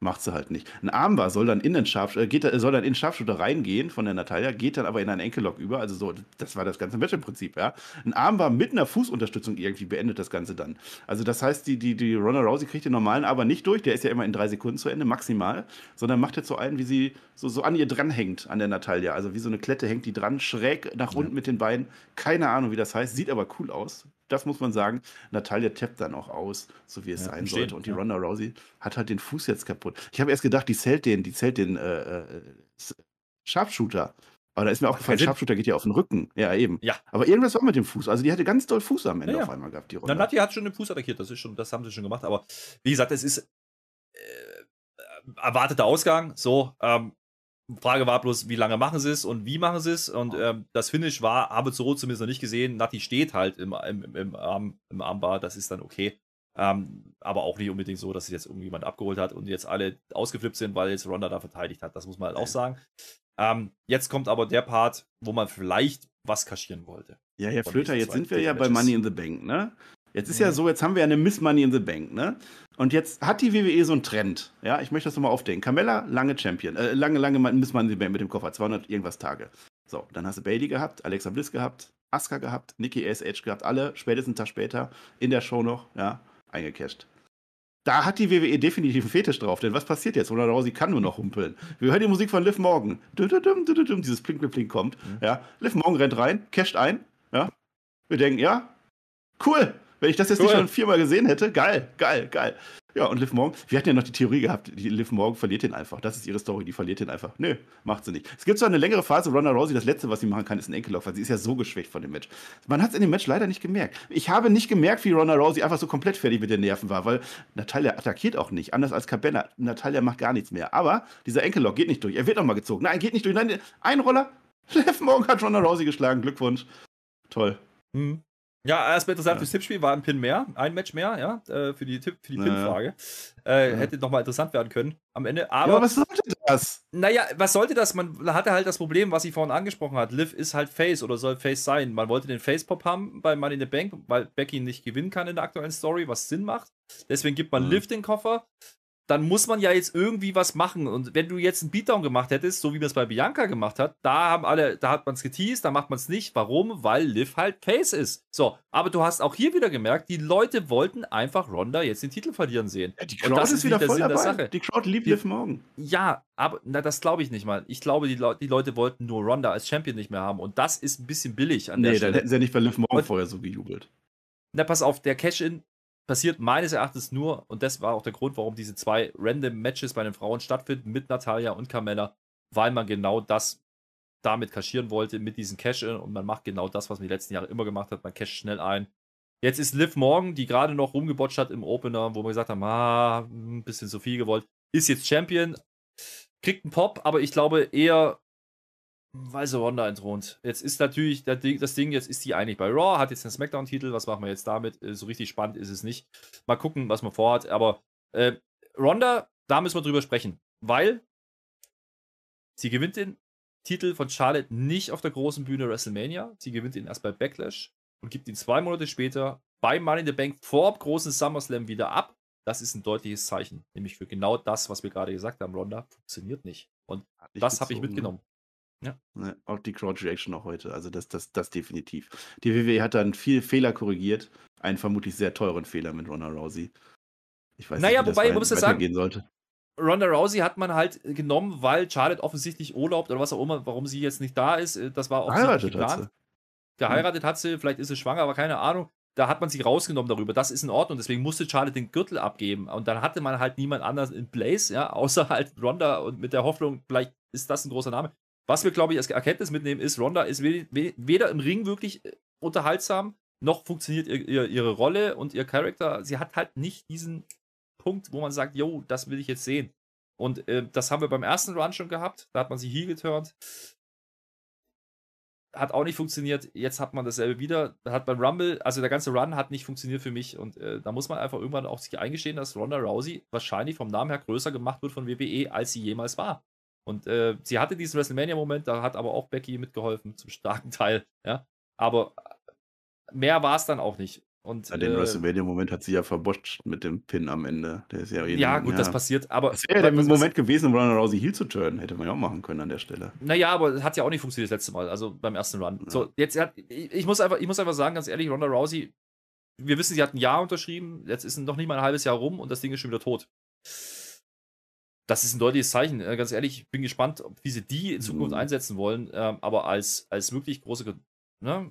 Macht sie halt nicht. Ein Armbar soll dann in den Scharf, äh, geht, soll dann in den Scharfshooter reingehen von der Natalia, geht dann aber in einen Enkellock über. Also so, das war das ganze Match im Prinzip, ja. Ein Armbar mit einer Fußunterstützung irgendwie beendet das Ganze dann. Also das heißt, die, die, die Ronda Rousey kriegt den normalen aber nicht durch, der ist ja immer in drei Sekunden zu Ende, maximal, sondern macht jetzt so einen, wie sie so, so an ihr dranhängt, an der Natalia. Also wie so eine Klette hängt die dran, schräg nach unten ja. mit den Beinen. Keine Ahnung, wie das heißt, sieht aber cool aus das muss man sagen. Natalia tappt dann auch aus, so wie es ja, sein sollte. Und die ja. Ronda Rousey hat halt den Fuß jetzt kaputt. Ich habe erst gedacht, die zählt den, die zählt den äh, äh, Sharpshooter. Aber da ist mir auch gefallen, Sharpshooter geht ja auf den Rücken. Ja, eben. Ja. Aber irgendwas war mit dem Fuß. Also die hatte ganz doll Fuß am Ende ja, auf einmal gehabt, die Ronda. Nati hat schon den Fuß attackiert, das ist schon, das haben sie schon gemacht. Aber wie gesagt, es ist äh, erwarteter Ausgang. So, ähm, Frage war bloß, wie lange machen sie es und wie machen sie es? Und ähm, das Finish war, habe zu Rot zumindest noch nicht gesehen. Nati steht halt im, im, im, Arm, im Armbar, das ist dann okay. Ähm, aber auch nicht unbedingt so, dass sich jetzt irgendjemand abgeholt hat und jetzt alle ausgeflippt sind, weil jetzt Ronda da verteidigt hat. Das muss man halt auch sagen. Ähm, jetzt kommt aber der Part, wo man vielleicht was kaschieren wollte. Ja, Herr Flöter, jetzt sind wir ja bei Money in the Bank, ne? Jetzt ist ja. so, jetzt haben wir ja eine Miss Money in the Bank, ne? Und jetzt hat die WWE so einen Trend. Ja, ich möchte das nochmal aufdenken. Carmella, lange Champion, äh, lange, lange Miss Money in the Bank mit dem Koffer, 200 irgendwas Tage. So, dann hast du Bailey gehabt, Alexa Bliss gehabt, Asuka gehabt, Nikki ASH gehabt, alle spätestens einen Tag später in der Show noch, ja, eingecasht. da hat die WWE definitiv einen Fetisch drauf, denn was passiert jetzt? Ronda Rousey kann nur noch humpeln. Wir hören die Musik von Liv Morgan. Dieses Plink, Plink, Plink kommt. Mhm. Ja. Liv Morgan rennt rein, casht ein. Ja. Wir denken, ja, cool. Wenn ich das jetzt cool. nicht schon viermal gesehen hätte, geil, geil, geil. Ja, und Liv Morgan, wir hatten ja noch die Theorie gehabt, die Liv Morgan verliert den einfach. Das ist ihre Story, die verliert den einfach. Nö, macht sie nicht. Es gibt zwar eine längere Phase, Ronda Rousey, das letzte, was sie machen kann, ist ein Enkellauf, weil sie ist ja so geschwächt von dem Match. Man hat es in dem Match leider nicht gemerkt. Ich habe nicht gemerkt, wie Ronda Rousey einfach so komplett fertig mit den Nerven war, weil Natalia attackiert auch nicht, anders als Cabana. Natalia macht gar nichts mehr. Aber dieser Enkellock geht nicht durch. Er wird nochmal gezogen. Nein, geht nicht durch. Nein, ein Roller. Liv Morgan hat Ronda Rousey geschlagen. Glückwunsch. Toll. Mhm. Ja, erstmal interessant ja. fürs Tippspiel war ein Pin mehr, ein Match mehr, ja, äh, für die, Tipp, für die Pin-Frage. Äh, ja. Hätte nochmal interessant werden können am Ende. Aber ja, was sollte das? Naja, was sollte das? Man hatte halt das Problem, was sie vorhin angesprochen hat. Liv ist halt Face oder soll Face sein. Man wollte den Face-Pop haben bei Money in the Bank, weil Becky nicht gewinnen kann in der aktuellen Story, was Sinn macht. Deswegen gibt man mhm. Liv den Koffer dann muss man ja jetzt irgendwie was machen. Und wenn du jetzt einen Beatdown gemacht hättest, so wie man es bei Bianca gemacht hat, da haben alle, da hat man es geteased, da macht man es nicht. Warum? Weil Liv halt Face ist. So, aber du hast auch hier wieder gemerkt, die Leute wollten einfach Ronda jetzt den Titel verlieren sehen. Ja, die Crowd das ist, ist wieder voll Sinn dabei. der Sache. Die Crowd liebt Liv morgen. Ja, aber na, das glaube ich nicht mal. Ich glaube, die, Le die, Leute wollten nur Ronda als Champion nicht mehr haben. Und das ist ein bisschen billig an der nee, Stelle. Nee, dann hätten sie ja nicht bei Liv morgen vorher so gejubelt. Na, pass auf, der Cash-In passiert meines Erachtens nur, und das war auch der Grund, warum diese zwei random Matches bei den Frauen stattfinden, mit Natalia und Carmella, weil man genau das damit kaschieren wollte, mit diesen Cash-In und man macht genau das, was man die letzten Jahre immer gemacht hat, man casht schnell ein. Jetzt ist Liv Morgan, die gerade noch rumgebotcht hat im Opener, wo wir gesagt haben, ah, ein bisschen zu viel gewollt, ist jetzt Champion, kriegt einen Pop, aber ich glaube eher weil Ronda entthront. Jetzt ist natürlich das Ding, jetzt ist die eigentlich bei Raw, hat jetzt einen Smackdown-Titel, was machen wir jetzt damit? Äh, so richtig spannend ist es nicht. Mal gucken, was man vorhat. Aber äh, Ronda, da müssen wir drüber sprechen, weil sie gewinnt den Titel von Charlotte nicht auf der großen Bühne WrestleMania. Sie gewinnt ihn erst bei Backlash und gibt ihn zwei Monate später bei Money in the Bank vor großen SummerSlam wieder ab. Das ist ein deutliches Zeichen, nämlich für genau das, was wir gerade gesagt haben. Ronda funktioniert nicht. Und das habe ich mitgenommen. Ja. Ne, auch die Crowd Reaction auch heute. Also das, das, das definitiv. Die WWE hat dann viel Fehler korrigiert. Einen vermutlich sehr teuren Fehler mit Ronda Rousey. Ich weiß naja, nicht, wie wobei, das muss sagen, sollte. Ronda Rousey hat man halt genommen, weil Charlotte offensichtlich urlaubt oder was auch immer, warum sie jetzt nicht da ist. Äh, das war auch Geheiratet geplant. Hat sie. Geheiratet hat sie, vielleicht ist sie schwanger, aber keine Ahnung. Da hat man sie rausgenommen darüber. Das ist in Ordnung. Deswegen musste Charlotte den Gürtel abgeben. Und dann hatte man halt niemand anders in Place, ja, außer halt Ronda und mit der Hoffnung, vielleicht ist das ein großer Name. Was wir, glaube ich, als Erkenntnis mitnehmen, ist, Ronda ist weder im Ring wirklich äh, unterhaltsam, noch funktioniert ihr, ihr, ihre Rolle und ihr Charakter. Sie hat halt nicht diesen Punkt, wo man sagt, yo, das will ich jetzt sehen. Und äh, das haben wir beim ersten Run schon gehabt. Da hat man sie hier geturnt. Hat auch nicht funktioniert. Jetzt hat man dasselbe wieder. Hat beim Rumble, also der ganze Run hat nicht funktioniert für mich. Und äh, da muss man einfach irgendwann auch sich eingestehen, dass Ronda Rousey wahrscheinlich vom Namen her größer gemacht wird von WWE, als sie jemals war. Und äh, sie hatte diesen WrestleMania-Moment, da hat aber auch Becky mitgeholfen, zum starken Teil, ja. Aber mehr war es dann auch nicht. Und, ja, den äh, WrestleMania-Moment hat sie ja verboscht mit dem Pin am Ende. Der ist ja, ja gut, ja. das passiert, aber. Das wäre ja der Moment gewesen, um Ronda Rousey Heel zu turnen. Hätte man ja auch machen können an der Stelle. Naja, aber hat ja auch nicht funktioniert das letzte Mal, also beim ersten Run. Ja. So, jetzt hat, ich, ich, muss einfach, ich muss einfach sagen, ganz ehrlich, Ronda Rousey, wir wissen, sie hat ein Jahr unterschrieben, jetzt ist noch nicht mal ein halbes Jahr rum und das Ding ist schon wieder tot das ist ein deutliches Zeichen. Äh, ganz ehrlich, ich bin gespannt, wie sie die in Zukunft mhm. einsetzen wollen. Ähm, aber als, als wirklich große, ne,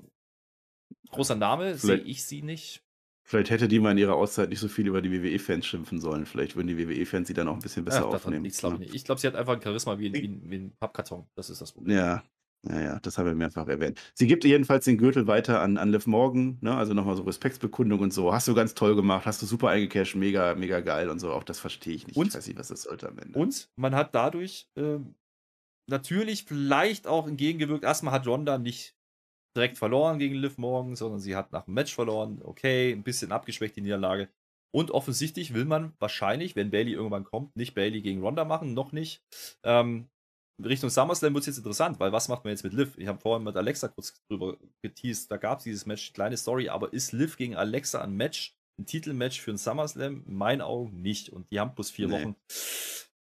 großer Name sehe ich sie nicht. Vielleicht hätte die mal in ihrer Auszeit nicht so viel über die WWE-Fans schimpfen sollen. Vielleicht würden die WWE-Fans sie dann auch ein bisschen besser Ach, aufnehmen. Ich glaube ich glaub, sie hat einfach ein Charisma wie, wie, wie ein Pappkarton. Das ist das Problem. Ja, ja, ja, das haben wir mehrfach erwähnt. Sie gibt jedenfalls den Gürtel weiter an, an Liv Morgan, ne? also nochmal so Respektsbekundung und so. Hast du ganz toll gemacht, hast du super eingecashed, mega, mega geil und so. Auch das verstehe ich nicht. Und, ich weiß nicht, was das sollte am Ende. Und man hat dadurch äh, natürlich vielleicht auch entgegengewirkt. Erstmal hat Ronda nicht direkt verloren gegen Liv Morgan, sondern sie hat nach dem Match verloren. Okay, ein bisschen abgeschwächt die Niederlage. Und offensichtlich will man wahrscheinlich, wenn Bailey irgendwann kommt, nicht Bailey gegen Ronda machen, noch nicht. Ähm, Richtung SummerSlam wird es jetzt interessant, weil was macht man jetzt mit Liv? Ich habe vorhin mit Alexa kurz drüber geteased, da gab es dieses Match, kleine Story, aber ist Liv gegen Alexa ein Match, ein Titelmatch für ein SummerSlam? In meinen Augen nicht. Und die haben plus vier nee. Wochen.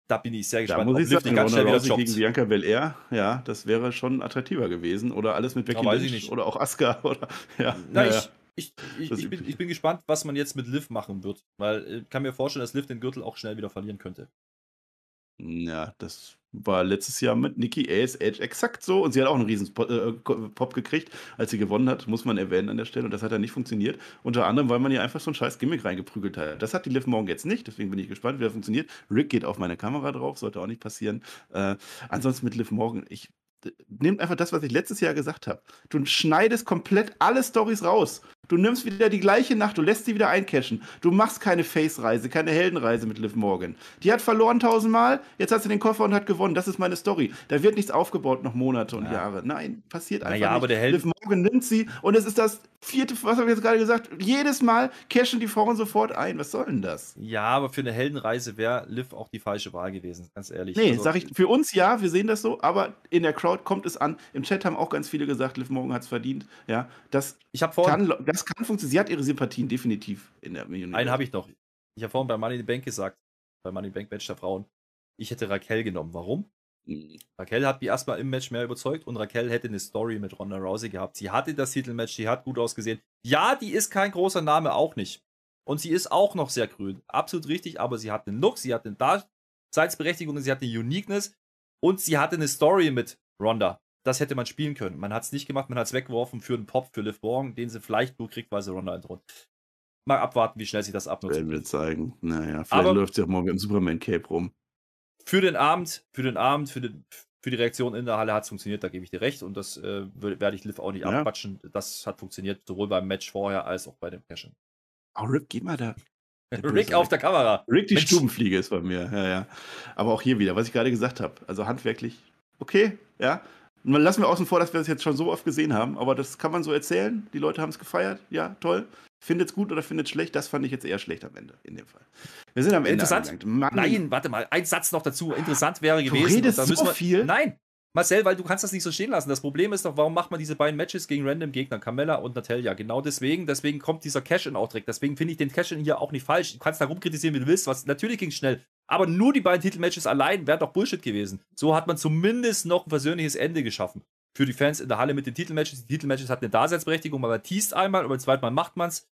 Da bin ich sehr gespannt. Da muss ich sagen, ganz schnell wieder gegen Bianca Belair, ja, das wäre schon attraktiver gewesen. Oder alles mit Becky ja, Lynch oder auch Asuka. Oder, ja, Na, ja. Ich, Ich, ich, ich, bin, ich bin gespannt, was man jetzt mit Liv machen wird, weil ich äh, kann mir vorstellen, dass Liv den Gürtel auch schnell wieder verlieren könnte. Ja, das war letztes Jahr mit Nikki Ace Edge exakt so und sie hat auch einen riesen äh, Pop gekriegt, als sie gewonnen hat, muss man erwähnen an der Stelle und das hat dann nicht funktioniert. Unter anderem, weil man ihr einfach so ein scheiß Gimmick reingeprügelt hat. Das hat die Liv morgen jetzt nicht, deswegen bin ich gespannt, wie das funktioniert. Rick geht auf meine Kamera drauf, sollte auch nicht passieren. Äh, ansonsten mit Liv Morgan, ich nehmt einfach das, was ich letztes Jahr gesagt habe. Du schneidest komplett alle Stories raus. Du nimmst wieder die gleiche Nacht, du lässt sie wieder eincashen. Du machst keine Face-Reise, keine Heldenreise mit Liv Morgan. Die hat verloren tausendmal, jetzt hat sie den Koffer und hat gewonnen. Das ist meine Story. Da wird nichts aufgebaut, noch Monate und ja. Jahre. Nein, passiert einfach naja, nicht. Aber der Held Liv Morgan nimmt sie und es ist das vierte, was habe ich jetzt gerade gesagt? Jedes Mal cashen die Frauen sofort ein. Was soll denn das? Ja, aber für eine Heldenreise wäre Liv auch die falsche Wahl gewesen, ganz ehrlich. Nee, also, sag ich, für uns ja, wir sehen das so, aber in der Crowd kommt es an. Im Chat haben auch ganz viele gesagt, Liv Morgan hat es verdient. Ja, das, ich vorhin, kann, das kann funktionieren. Sie hat ihre Sympathien definitiv in der Millionär. Einen habe ich noch. Ich habe vorhin bei Money in the Bank gesagt, bei Money in the Bank Match der Frauen, ich hätte Raquel genommen. Warum? Mhm. Raquel hat mich erstmal im Match mehr überzeugt und Raquel hätte eine Story mit Ronda Rousey gehabt. Sie hatte das Titelmatch, sie hat gut ausgesehen. Ja, die ist kein großer Name, auch nicht. Und sie ist auch noch sehr grün. Absolut richtig, aber sie hat einen Look, sie hat eine Daseinsberechtigung, sie hat eine Uniqueness und sie hatte eine Story mit Ronda. Das hätte man spielen können. Man hat es nicht gemacht, man hat es weggeworfen für einen Pop für Liv Morgan, den sie vielleicht nur kriegt, weil sie Ronda entthront. Mal abwarten, wie schnell sich das abnutzt. Werden wir zeigen. Naja, vielleicht aber läuft sie auch morgen im Superman-Cape rum für den Abend, für den Abend, für, den, für die Reaktion in der Halle hat es funktioniert, da gebe ich dir recht. Und das äh, werde ich Liv auch nicht ja. abquatschen. Das hat funktioniert, sowohl beim Match vorher als auch bei dem Cashen. Oh, Rick, geh mal da. Rick auf der Kamera. Rick, die Mensch. Stubenfliege ist bei mir. Ja, ja. Aber auch hier wieder, was ich gerade gesagt habe. Also handwerklich, okay, ja. Lassen wir außen vor, dass wir das jetzt schon so oft gesehen haben, aber das kann man so erzählen. Die Leute haben es gefeiert, ja, toll. Findet es gut oder findet es schlecht? Das fand ich jetzt eher schlecht am Ende, in dem Fall. Wir sind am Ende. Interessant. Nein, warte mal. Ein Satz noch dazu. Interessant wäre gewesen. Du redest so wir, viel. Nein, Marcel, weil du kannst das nicht so stehen lassen. Das Problem ist doch, warum macht man diese beiden Matches gegen random Gegner, Carmella und Natalia? Genau deswegen, deswegen kommt dieser Cash-In auch direkt. Deswegen finde ich den Cash-In hier auch nicht falsch. Du kannst da rumkritisieren, wie du willst, was natürlich ging schnell. Aber nur die beiden Titelmatches allein wären doch Bullshit gewesen. So hat man zumindest noch ein persönliches Ende geschaffen. Für die Fans in der Halle mit den Titelmatches. Die Titelmatches hatten eine Daseinsberechtigung, man teast einmal und beim zweiten Mal macht man es.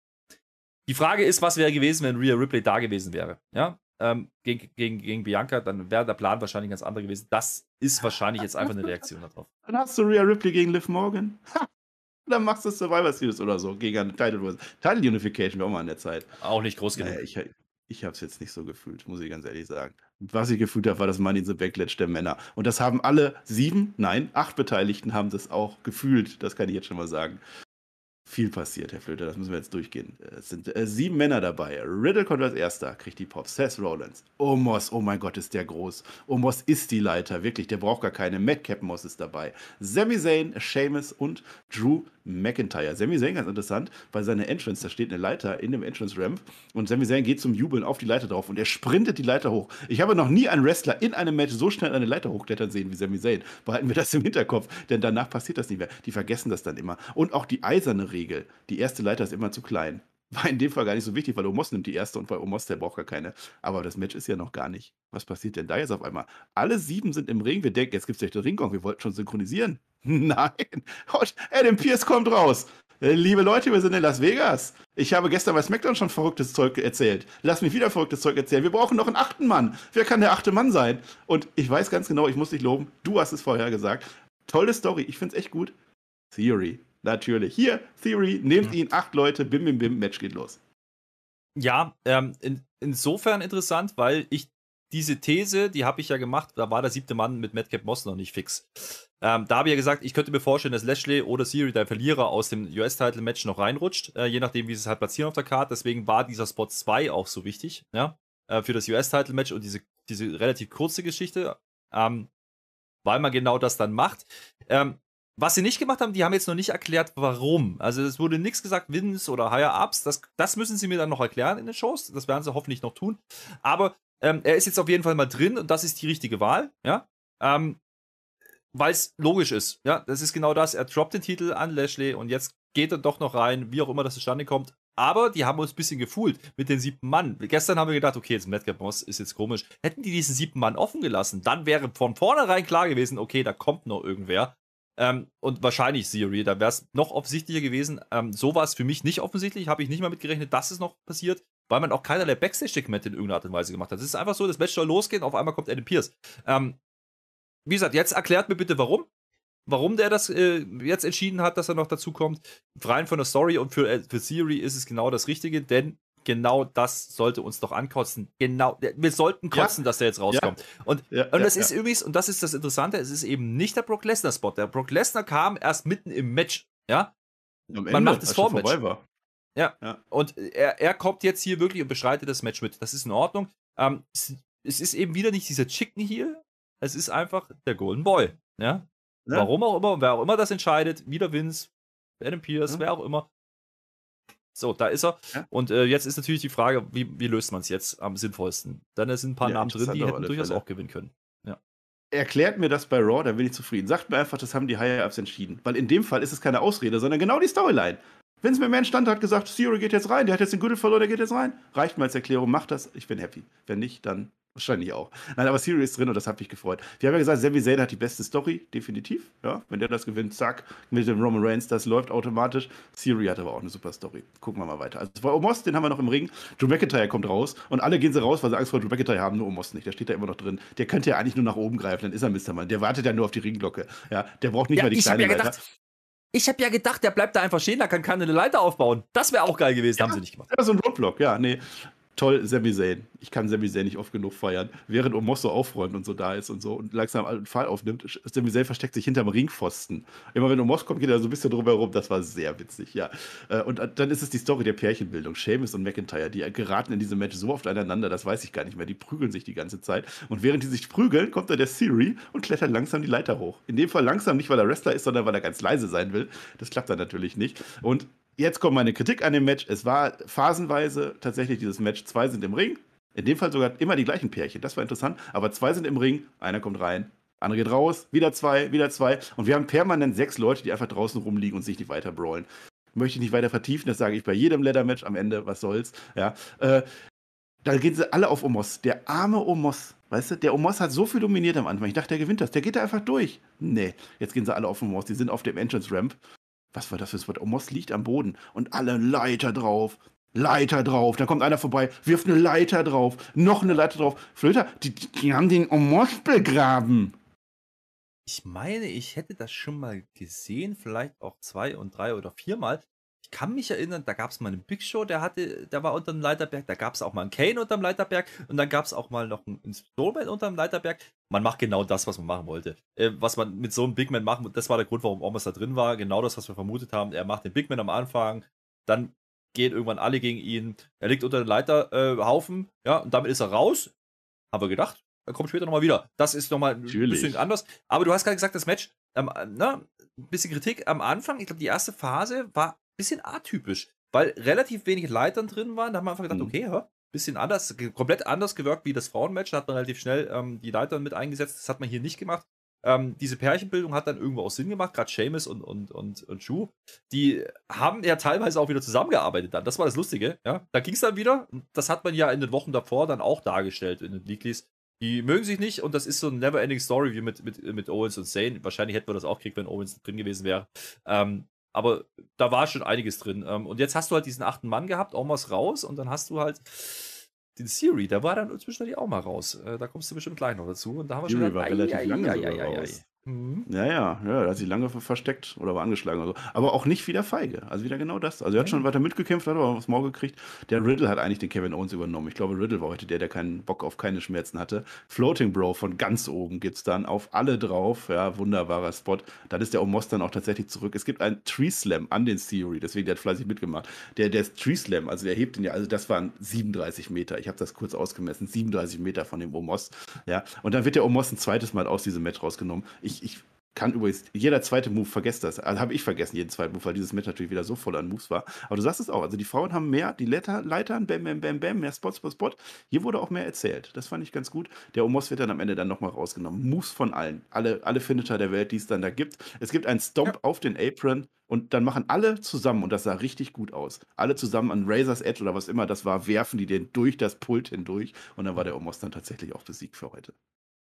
Die Frage ist, was wäre gewesen, wenn Rhea Ripley da gewesen wäre? Ja, ähm, gegen, gegen, gegen Bianca, dann wäre der Plan wahrscheinlich ganz anderer gewesen. Das ist wahrscheinlich jetzt einfach eine Reaktion darauf. Dann hast du Rhea Ripley gegen Liv Morgan. Dann machst du Survivor Series oder so gegen eine Title, Title Unification wäre auch mal an der Zeit. Auch nicht groß genug. Naja, ich ich habe es jetzt nicht so gefühlt, muss ich ganz ehrlich sagen. Was ich gefühlt habe, war das Money in the Backlash der Männer. Und das haben alle sieben, nein, acht Beteiligten haben das auch gefühlt. Das kann ich jetzt schon mal sagen viel passiert, Herr Flöter, das müssen wir jetzt durchgehen. Es sind äh, sieben Männer dabei. Riddle kommt als erster, kriegt die Pops. Seth Rollins. Omos, oh mein Gott, ist der groß. Omos ist die Leiter, wirklich, der braucht gar keine. Madcap Moss ist dabei. Sami Zayn, Seamus und Drew McIntyre. Sami Zayn ganz interessant, bei seiner Entrance, da steht eine Leiter in dem Entrance Ramp und Sami Zayn geht zum Jubeln auf die Leiter drauf und er sprintet die Leiter hoch. Ich habe noch nie einen Wrestler in einem Match so schnell eine Leiter hochklettern sehen wie Sami Zayn. Behalten wir das im Hinterkopf, denn danach passiert das nicht mehr. Die vergessen das dann immer. Und auch die eiserne Regel, die erste Leiter ist immer zu klein. War in dem Fall gar nicht so wichtig, weil Omos nimmt die erste und bei Omos, der braucht gar keine. Aber das Match ist ja noch gar nicht. Was passiert denn da jetzt auf einmal? Alle sieben sind im Ring. Wir denken, jetzt gibt es gleich den Ringgong. Wir wollten schon synchronisieren. Nein. Adam Pierce kommt raus. Äh, liebe Leute, wir sind in Las Vegas. Ich habe gestern bei SmackDown schon verrücktes Zeug erzählt. Lass mich wieder verrücktes Zeug erzählen. Wir brauchen noch einen achten Mann. Wer kann der achte Mann sein? Und ich weiß ganz genau, ich muss dich loben. Du hast es vorher gesagt. Tolle Story. Ich finde es echt gut. Theory. Natürlich. Hier, Theory, nehmt ihn, acht Leute, bim, bim, bim, Match geht los. Ja, ähm, in, insofern interessant, weil ich diese These, die habe ich ja gemacht, da war der siebte Mann mit Madcap Moss noch nicht fix. Ähm, da habe ich ja gesagt, ich könnte mir vorstellen, dass Lashley oder Siri, der Verlierer aus dem US-Title-Match, noch reinrutscht, äh, je nachdem, wie sie es halt platzieren auf der Karte. Deswegen war dieser Spot 2 auch so wichtig, ja, äh, für das US-Title-Match und diese, diese relativ kurze Geschichte, ähm, weil man genau das dann macht. Ähm, was sie nicht gemacht haben, die haben jetzt noch nicht erklärt, warum. Also es wurde nichts gesagt, Wins oder Higher-Ups. Das, das müssen sie mir dann noch erklären in den Shows. Das werden sie hoffentlich noch tun. Aber ähm, er ist jetzt auf jeden Fall mal drin und das ist die richtige Wahl, ja. Ähm, Weil es logisch ist, ja. Das ist genau das. Er droppt den Titel an Lashley und jetzt geht er doch noch rein, wie auch immer das zustande kommt. Aber die haben uns ein bisschen gefühlt mit den siebten Mann. Gestern haben wir gedacht, okay, jetzt Madcap Moss ist jetzt komisch. Hätten die diesen siebten Mann offen gelassen, dann wäre von vornherein klar gewesen, okay, da kommt noch irgendwer. Ähm, und wahrscheinlich Theory, da wäre es noch offensichtlicher gewesen. Ähm, so war es für mich nicht offensichtlich, habe ich nicht mal mitgerechnet, dass es noch passiert, weil man auch keinerlei Backstage-Segmente in irgendeiner Art und Weise gemacht hat. Es ist einfach so, das Match soll losgehen, auf einmal kommt Adam Pierce. Ähm, wie gesagt, jetzt erklärt mir bitte, warum. Warum der das äh, jetzt entschieden hat, dass er noch dazu kommt. Rein von der Story und für, äh, für Theory ist es genau das Richtige, denn genau das sollte uns doch ankotzen. Genau, wir sollten kotzen, ja. dass der jetzt rauskommt. Ja. Und, ja, und das ist übrigens, und das ist das Interessante, es ist eben nicht der Brock Lesnar-Spot. Der Brock Lesnar kam erst mitten im Match, ja. Am Man macht es vor Match. Ja. Und er, er kommt jetzt hier wirklich und beschreitet das Match mit. Das ist in Ordnung. Ähm, es, es, ist eben wieder nicht dieser Chicken hier. Es ist einfach der Golden Boy. Ja. Warum auch immer, wer auch immer das entscheidet, wieder Vince, Adam Pierce, wer auch immer. So, da ist er. Ja. Und äh, jetzt ist natürlich die Frage, wie, wie löst man es jetzt am sinnvollsten? Dann sind ein paar ja, Namen drin, die hätten durchaus Fälle. auch gewinnen können. Ja. Erklärt mir das bei Raw, dann bin ich zufrieden. Sagt mir einfach, das haben die Higher-Ups entschieden. Weil in dem Fall ist es keine Ausrede, sondern genau die Storyline. Wenn es mir mehr stand, hat gesagt, Theory geht jetzt rein, der hat jetzt den Gürtel verloren, der geht jetzt rein. Reicht mir als Erklärung, macht das, ich bin happy. Wenn nicht, dann Wahrscheinlich auch. Nein, aber Siri ist drin und das hat mich gefreut. Wir haben ja gesagt, Sami Zayn hat die beste Story, definitiv. Ja, wenn der das gewinnt, zack, mit dem Roman Reigns, das läuft automatisch. Siri hat aber auch eine super Story. Gucken wir mal weiter. Also, bei Omos, den haben wir noch im Ring. Drew McIntyre kommt raus und alle gehen sie raus, weil sie Angst vor Drew McIntyre haben, nur Omos nicht. Der steht da immer noch drin. Der könnte ja eigentlich nur nach oben greifen, dann ist er Mr. Mann. Der wartet ja nur auf die Ringglocke. Ja, der braucht nicht ja, mal die kleine ja Leiter. Ich habe ja gedacht, der bleibt da einfach stehen, da kann keine Leiter aufbauen. Das wäre auch geil gewesen, ja, haben sie nicht gemacht. Ja, so ein Roadblock, ja, nee toll, Sami Zayn. Ich kann Sami Zayn nicht oft genug feiern. Während Omos so aufräumt und so da ist und so und langsam einen Fall aufnimmt, Sami Zayn versteckt sich hinterm Ringpfosten. Immer wenn Omos kommt, geht er so ein bisschen drumherum. Das war sehr witzig, ja. Äh, und dann ist es die Story der Pärchenbildung. Seamus und McIntyre, die geraten in diesem Match so oft aneinander, das weiß ich gar nicht mehr. Die prügeln sich die ganze Zeit. Und während die sich prügeln, kommt da der Siri und klettert langsam die Leiter hoch. In dem Fall langsam nicht, weil er Wrestler ist, sondern weil er ganz leise sein will. Das klappt dann natürlich nicht. Und jetzt kommt meine Kritik an dem Match. Es war phasenweise tatsächlich dieses Match. Zwei sind im Ring. In dem Fall sogar immer die gleichen Pärchen. Das war interessant. Aber zwei sind im Ring. Einer kommt rein. Andere geht raus. Wieder zwei, wieder zwei. Und wir haben permanent sechs Leute, die einfach draußen rumliegen und sich nicht weiter brawlen. Möchte ich nicht weiter vertiefen. Das sage ich bei jedem Leather-Match am Ende. Was soll's. Ja. Äh, da gehen sie alle auf Omos. Der arme Omos. Weißt du, der Omos hat so viel dominiert am Anfang. Ich dachte, der gewinnt das. Der geht da einfach durch. Nee, jetzt gehen sie alle auf Omos. Die sind auf dem Entrance Ramp was war das für ein Wort? Omos liegt am Boden und alle Leiter drauf. Leiter drauf. Da kommt einer vorbei, wirft eine Leiter drauf, noch eine Leiter drauf. Flöter, die, die haben den Omos begraben. Ich meine, ich hätte das schon mal gesehen, vielleicht auch zwei und drei oder viermal kann mich erinnern, da gab es mal einen Big Show, der hatte, der war unter dem Leiterberg, da gab es auch mal einen Kane unter dem Leiterberg und dann gab es auch mal noch einen Strowman unter dem Leiterberg. Man macht genau das, was man machen wollte. Äh, was man mit so einem Big Man machen, das war der Grund, warum Omos da drin war. Genau das, was wir vermutet haben. Er macht den Big Man am Anfang, dann gehen irgendwann alle gegen ihn. Er liegt unter dem Leiterhaufen, äh, ja, und damit ist er raus. Haben wir gedacht. Er kommt später nochmal wieder. Das ist nochmal ein bisschen anders. Aber du hast gerade gesagt, das Match, ähm, ne, ein bisschen Kritik am Anfang. Ich glaube, die erste Phase war bisschen atypisch, weil relativ wenig Leitern drin waren. Da haben wir einfach gedacht, mhm. okay, ja, bisschen anders, komplett anders gewirkt wie das Frauenmatch. Da hat man relativ schnell ähm, die Leitern mit eingesetzt. Das hat man hier nicht gemacht. Ähm, diese Pärchenbildung hat dann irgendwo auch Sinn gemacht, gerade Seamus und, und, und, und Shu. Die haben ja teilweise auch wieder zusammengearbeitet dann. Das war das Lustige. Ja? Da ging es dann wieder. Das hat man ja in den Wochen davor dann auch dargestellt in den Leaklies. Die mögen sich nicht und das ist so eine never-ending Story wie mit, mit, mit Owens und Zane. Wahrscheinlich hätten wir das auch gekriegt, wenn Owens drin gewesen wäre. Ähm, aber da war schon einiges drin. Ähm, und jetzt hast du halt diesen achten Mann gehabt, Omos raus, und dann hast du halt den Siri, der war dann zwischendurch auch mal raus. Äh, da kommst du bestimmt gleich noch dazu. Und da haben wir Siri schon war relativ lange raus. Mhm. Ja, ja, ja, da hat sich lange versteckt oder war angeschlagen oder so. Aber auch nicht wieder feige. Also wieder genau das. Also er hat schon weiter mitgekämpft, hat aber was Maul gekriegt. Der Riddle hat eigentlich den Kevin Owens übernommen. Ich glaube, Riddle war heute der, der keinen Bock auf keine Schmerzen hatte. Floating Bro von ganz oben gibt es dann auf alle drauf. Ja, wunderbarer Spot. Dann ist der Omos dann auch tatsächlich zurück. Es gibt einen Tree Slam an den Theory, deswegen der hat fleißig mitgemacht. Der, der Tree Slam, also der hebt ihn ja, also das waren 37 Meter. Ich habe das kurz ausgemessen. 37 Meter von dem Omos. Ja, und dann wird der Omos ein zweites Mal aus diesem Match rausgenommen. Ich, ich kann übrigens, jeder zweite Move, vergesst das. Also habe ich vergessen, jeden zweiten Move, weil dieses Match natürlich wieder so voll an Moves war. Aber du sagst es auch, also die Frauen haben mehr, die Leiter, Leitern, bam, bam, bam, bam, mehr Spot, Spot, Spot. Hier wurde auch mehr erzählt. Das fand ich ganz gut. Der Omos wird dann am Ende dann nochmal rausgenommen. Moves von allen. Alle, alle Finisher der Welt, die es dann da gibt. Es gibt einen Stomp ja. auf den Apron und dann machen alle zusammen, und das sah richtig gut aus, alle zusammen an Razor's Edge oder was immer das war, werfen die den durch das Pult hindurch. Und dann war der Omos dann tatsächlich auch besiegt für heute.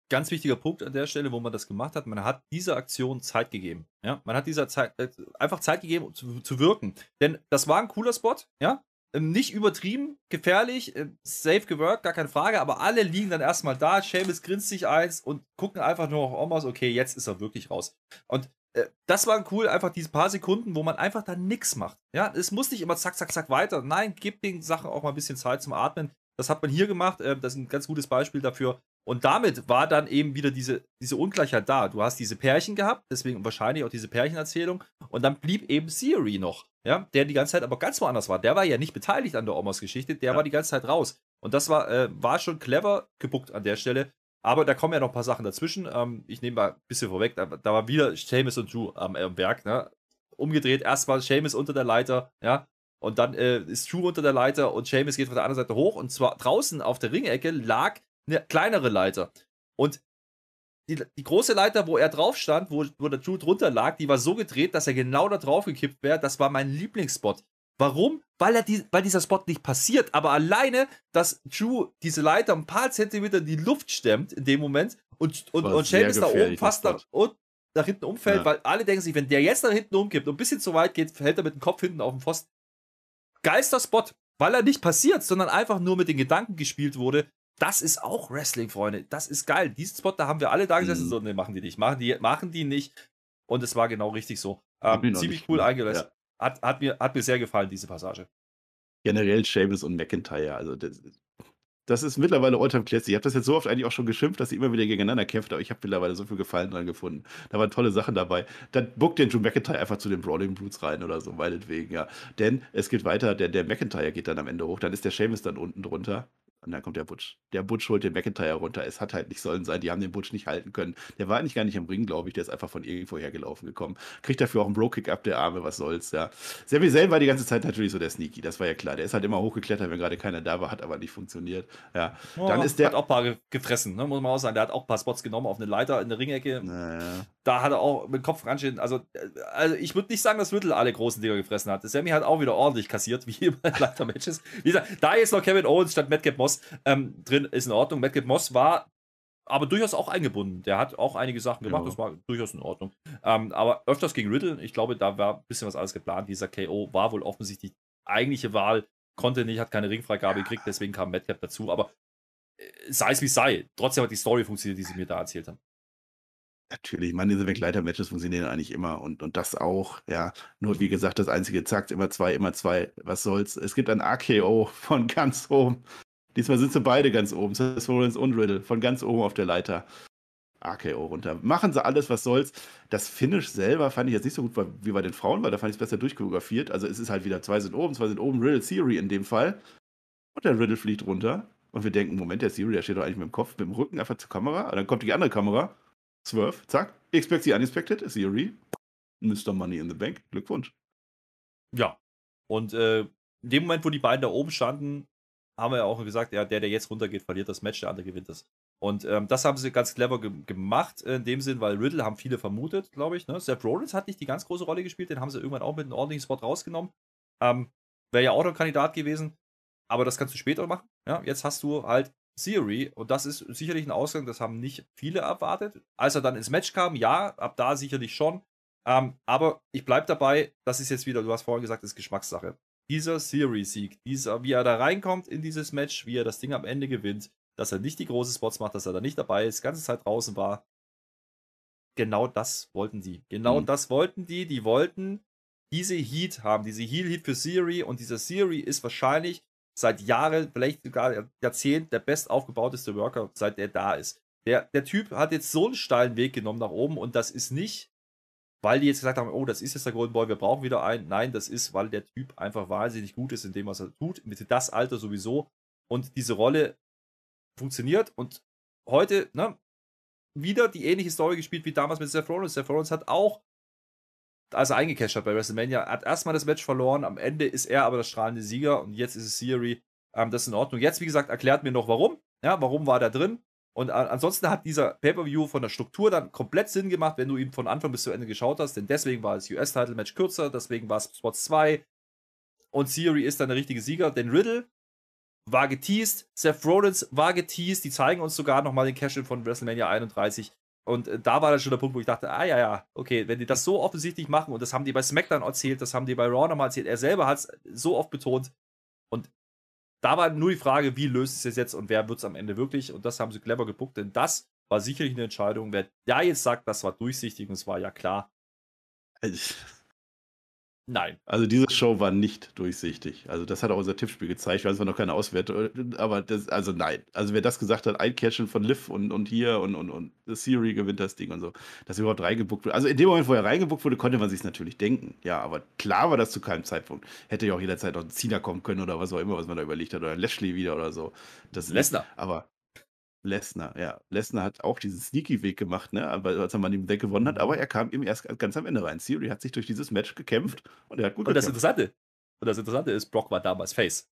Ganz wichtiger Punkt an der Stelle, wo man das gemacht hat. Man hat dieser Aktion Zeit gegeben. Ja, man hat dieser Zeit äh, einfach Zeit gegeben, um zu, zu wirken. Denn das war ein cooler Spot. Ja, ähm, nicht übertrieben, gefährlich, äh, safe geworkt, gar keine Frage, aber alle liegen dann erstmal da. Seamus grinst sich eins und gucken einfach nur auf Omas, okay, jetzt ist er wirklich raus. Und äh, das war cool, einfach diese paar Sekunden, wo man einfach da nichts macht. Ja, es muss nicht immer zack, zack, zack weiter. Nein, gib den Sachen auch mal ein bisschen Zeit zum Atmen. Das hat man hier gemacht. Äh, das ist ein ganz gutes Beispiel dafür. Und damit war dann eben wieder diese, diese Ungleichheit da. Du hast diese Pärchen gehabt, deswegen wahrscheinlich auch diese Pärchenerzählung. Und dann blieb eben Theory noch, ja, der die ganze Zeit aber ganz woanders war. Der war ja nicht beteiligt an der Omas Geschichte, der ja. war die ganze Zeit raus. Und das war, äh, war schon clever gebuckt an der Stelle. Aber da kommen ja noch ein paar Sachen dazwischen. Ähm, ich nehme mal ein bisschen vorweg. Da, da war wieder Seamus und Drew am äh, Werk. Ne? Umgedreht, erstmal Seamus unter der Leiter, ja. Und dann äh, ist Drew unter der Leiter und Seamus geht von der anderen Seite hoch. Und zwar draußen auf der Ringecke lag eine kleinere Leiter. Und die, die große Leiter, wo er drauf stand, wo, wo der Drew drunter lag, die war so gedreht, dass er genau da drauf gekippt wäre. Das war mein Lieblingsspot. Warum? Weil, er die, weil dieser Spot nicht passiert, aber alleine, dass Drew diese Leiter ein paar Zentimeter in die Luft stemmt in dem Moment und, und, und Sheamus da oben fast nach, und nach hinten umfällt, ja. weil alle denken sich, wenn der jetzt nach hinten umkippt und ein bisschen zu weit geht, fällt er mit dem Kopf hinten auf den Pfosten. Geilster Spot, weil er nicht passiert, sondern einfach nur mit den Gedanken gespielt wurde, das ist auch Wrestling, Freunde. Das ist geil. Diesen Spot, da haben wir alle da gesessen. Mhm. So, ne, machen die nicht. Machen die, machen die nicht. Und es war genau richtig so. Ähm, ziemlich cool eingelöst. Ja. Hat, hat, mir, hat mir sehr gefallen, diese Passage. Generell Sheamus und McIntyre. Also, das, das ist mittlerweile Alltime Classic. Ich habe das jetzt so oft eigentlich auch schon geschimpft, dass sie immer wieder gegeneinander kämpft, aber ich habe mittlerweile so viel Gefallen dran gefunden. Da waren tolle Sachen dabei. Dann buckt den Drew McIntyre einfach zu den Brawling Brutes rein oder so, meinetwegen, ja. Denn es geht weiter, der, der McIntyre geht dann am Ende hoch, dann ist der Sheamus dann unten drunter. Und dann kommt der Butch. Der Butch holt den McIntyre runter. Es hat halt nicht sollen sein. Die haben den Butch nicht halten können. Der war eigentlich gar nicht im Ring, glaube ich. Der ist einfach von irgendwo hergelaufen gekommen. Kriegt dafür auch einen Bro-Kick ab der Arme. Was soll's, ja. Sami Zayn war die ganze Zeit natürlich so der Sneaky. Das war ja klar. Der ist halt immer hochgeklettert, wenn gerade keiner da war. Hat aber nicht funktioniert. Ja. Oh, dann ist der. Hat auch ein paar gefressen, ne? muss man auch sagen. Der hat auch ein paar Spots genommen auf eine Leiter in der Ringecke. Naja. Da hat er auch mit dem Kopf ranstehen. Also, also ich würde nicht sagen, dass Riddle alle großen Dinger gefressen hat. Sammy hat auch wieder ordentlich kassiert, wie immer in Leiter-Matches. Wie gesagt, da jetzt noch Kevin Owens statt Madcap Moss ähm, drin ist in Ordnung. Madcap Moss war aber durchaus auch eingebunden. Der hat auch einige Sachen gemacht, ja. das war durchaus in Ordnung. Ähm, aber öfters gegen Riddle, ich glaube, da war ein bisschen was alles geplant. Dieser KO war wohl offensichtlich die eigentliche Wahl, konnte nicht, hat keine Ringfreigabe ja. gekriegt, deswegen kam Madcap dazu. Aber äh, sei es wie sei, trotzdem hat die Story funktioniert, die sie mir da erzählt haben. Natürlich, man, diese Begleiter-Matches funktionieren eigentlich immer und, und das auch, ja. Nur wie gesagt, das einzige, zack, immer zwei, immer zwei, was soll's. Es gibt ein AKO von ganz oben. Diesmal sind sie beide ganz oben, Seth Rollins und Riddle, von ganz oben auf der Leiter. AKO runter. Machen sie alles, was soll's. Das Finish selber fand ich jetzt nicht so gut wie bei den Frauen, weil da fand ich es besser durchchoreografiert. Also es ist halt wieder, zwei sind oben, zwei sind oben, Riddle Theory in dem Fall. Und der Riddle fliegt runter. Und wir denken, Moment, der Theory, der steht doch eigentlich mit dem Kopf, mit dem Rücken einfach zur Kamera. Und dann kommt die andere Kamera Swerve, zack. Expect the unexpected, Theory. Mr. Money in the Bank. Glückwunsch. Ja. Und äh, in dem Moment, wo die beiden da oben standen, haben wir ja auch gesagt, ja, der, der jetzt runtergeht, verliert das Match, der andere gewinnt das. Und ähm, das haben sie ganz clever ge gemacht, in dem Sinn, weil Riddle haben viele vermutet, glaube ich. Ne? Seth Rollins hat nicht die ganz große Rolle gespielt, den haben sie irgendwann auch mit einem ordentlichen Spot rausgenommen. Ähm, Wäre ja auch noch ein Kandidat gewesen, aber das kannst du später machen. Ja? Jetzt hast du halt Theory, und das ist sicherlich ein Ausgang, das haben nicht viele erwartet. Als er dann ins Match kam, ja, ab da sicherlich schon. Ähm, aber ich bleibe dabei, das ist jetzt wieder, du hast vorhin gesagt, das ist Geschmackssache. Dieser Theory-Sieg, dieser, wie er da reinkommt in dieses Match, wie er das Ding am Ende gewinnt, dass er nicht die großen Spots macht, dass er da nicht dabei ist, ganze Zeit draußen war. Genau das wollten die. Genau mhm. das wollten die. Die wollten diese Heat haben, diese Heal-Heat für Theory und dieser Theory ist wahrscheinlich seit Jahren, vielleicht sogar Jahrzehnten der best aufgebauteste Worker, seit er da ist. Der, der Typ hat jetzt so einen steilen Weg genommen nach oben und das ist nicht, weil die jetzt gesagt haben, oh, das ist jetzt der Golden Boy, wir brauchen wieder einen. Nein, das ist, weil der Typ einfach wahnsinnig gut ist in dem, was er tut, mit das Alter sowieso und diese Rolle funktioniert und heute, ne, wieder die ähnliche Story gespielt wie damals mit Seth Rollins. Seth Rollins hat auch als er eingecasht hat bei WrestleMania, hat erstmal das Match verloren, am Ende ist er aber der strahlende Sieger und jetzt ist es Theory. Ähm, das ist in Ordnung. Jetzt, wie gesagt, erklärt mir noch warum. Ja, warum war der drin? Und ansonsten hat dieser Pay-Per-View von der Struktur dann komplett Sinn gemacht, wenn du ihn von Anfang bis zu Ende geschaut hast, denn deswegen war das US-Title-Match kürzer, deswegen war es Spots 2 und Theory ist dann der richtige Sieger, denn Riddle war geteased, Seth Rollins war geteased, die zeigen uns sogar nochmal den Cash-In von WrestleMania 31. Und äh, da war dann schon der Punkt, wo ich dachte, ah ja, ja, okay, wenn die das so offensichtlich machen und das haben die bei SmackDown erzählt, das haben die bei Raw nochmal erzählt, er selber hat es so oft betont. Da war nur die Frage, wie löst es jetzt und wer wird es am Ende wirklich? Und das haben sie clever gebuckt, denn das war sicherlich eine Entscheidung. Wer da jetzt sagt, das war durchsichtig und es war ja klar. Nein. Also diese Show war nicht durchsichtig. Also das hat auch unser Tippspiel gezeigt. Ich weiß zwar noch keine Auswertung, aber das, also nein. Also wer das gesagt hat, ein Catchen von Liv und, und hier und, und, und Siri gewinnt das Ding und so, dass überhaupt reingebuckt wurde. Also in dem Moment, wo er reingebuckt wurde, konnte man sich natürlich denken. Ja, aber klar war das zu keinem Zeitpunkt. Hätte ja auch jederzeit noch ein Cena kommen können oder was auch immer, was man da überlegt hat. Oder Lashley wieder oder so. Das Lesnar. Aber Lesnar, ja. Lesnar hat auch diesen Sneaky-Weg gemacht, ne? als er mal den Deck gewonnen hat, aber er kam eben erst ganz am Ende rein. Theory hat sich durch dieses Match gekämpft und er hat gut Und das Interessante, und das Interessante ist, Brock war damals Face.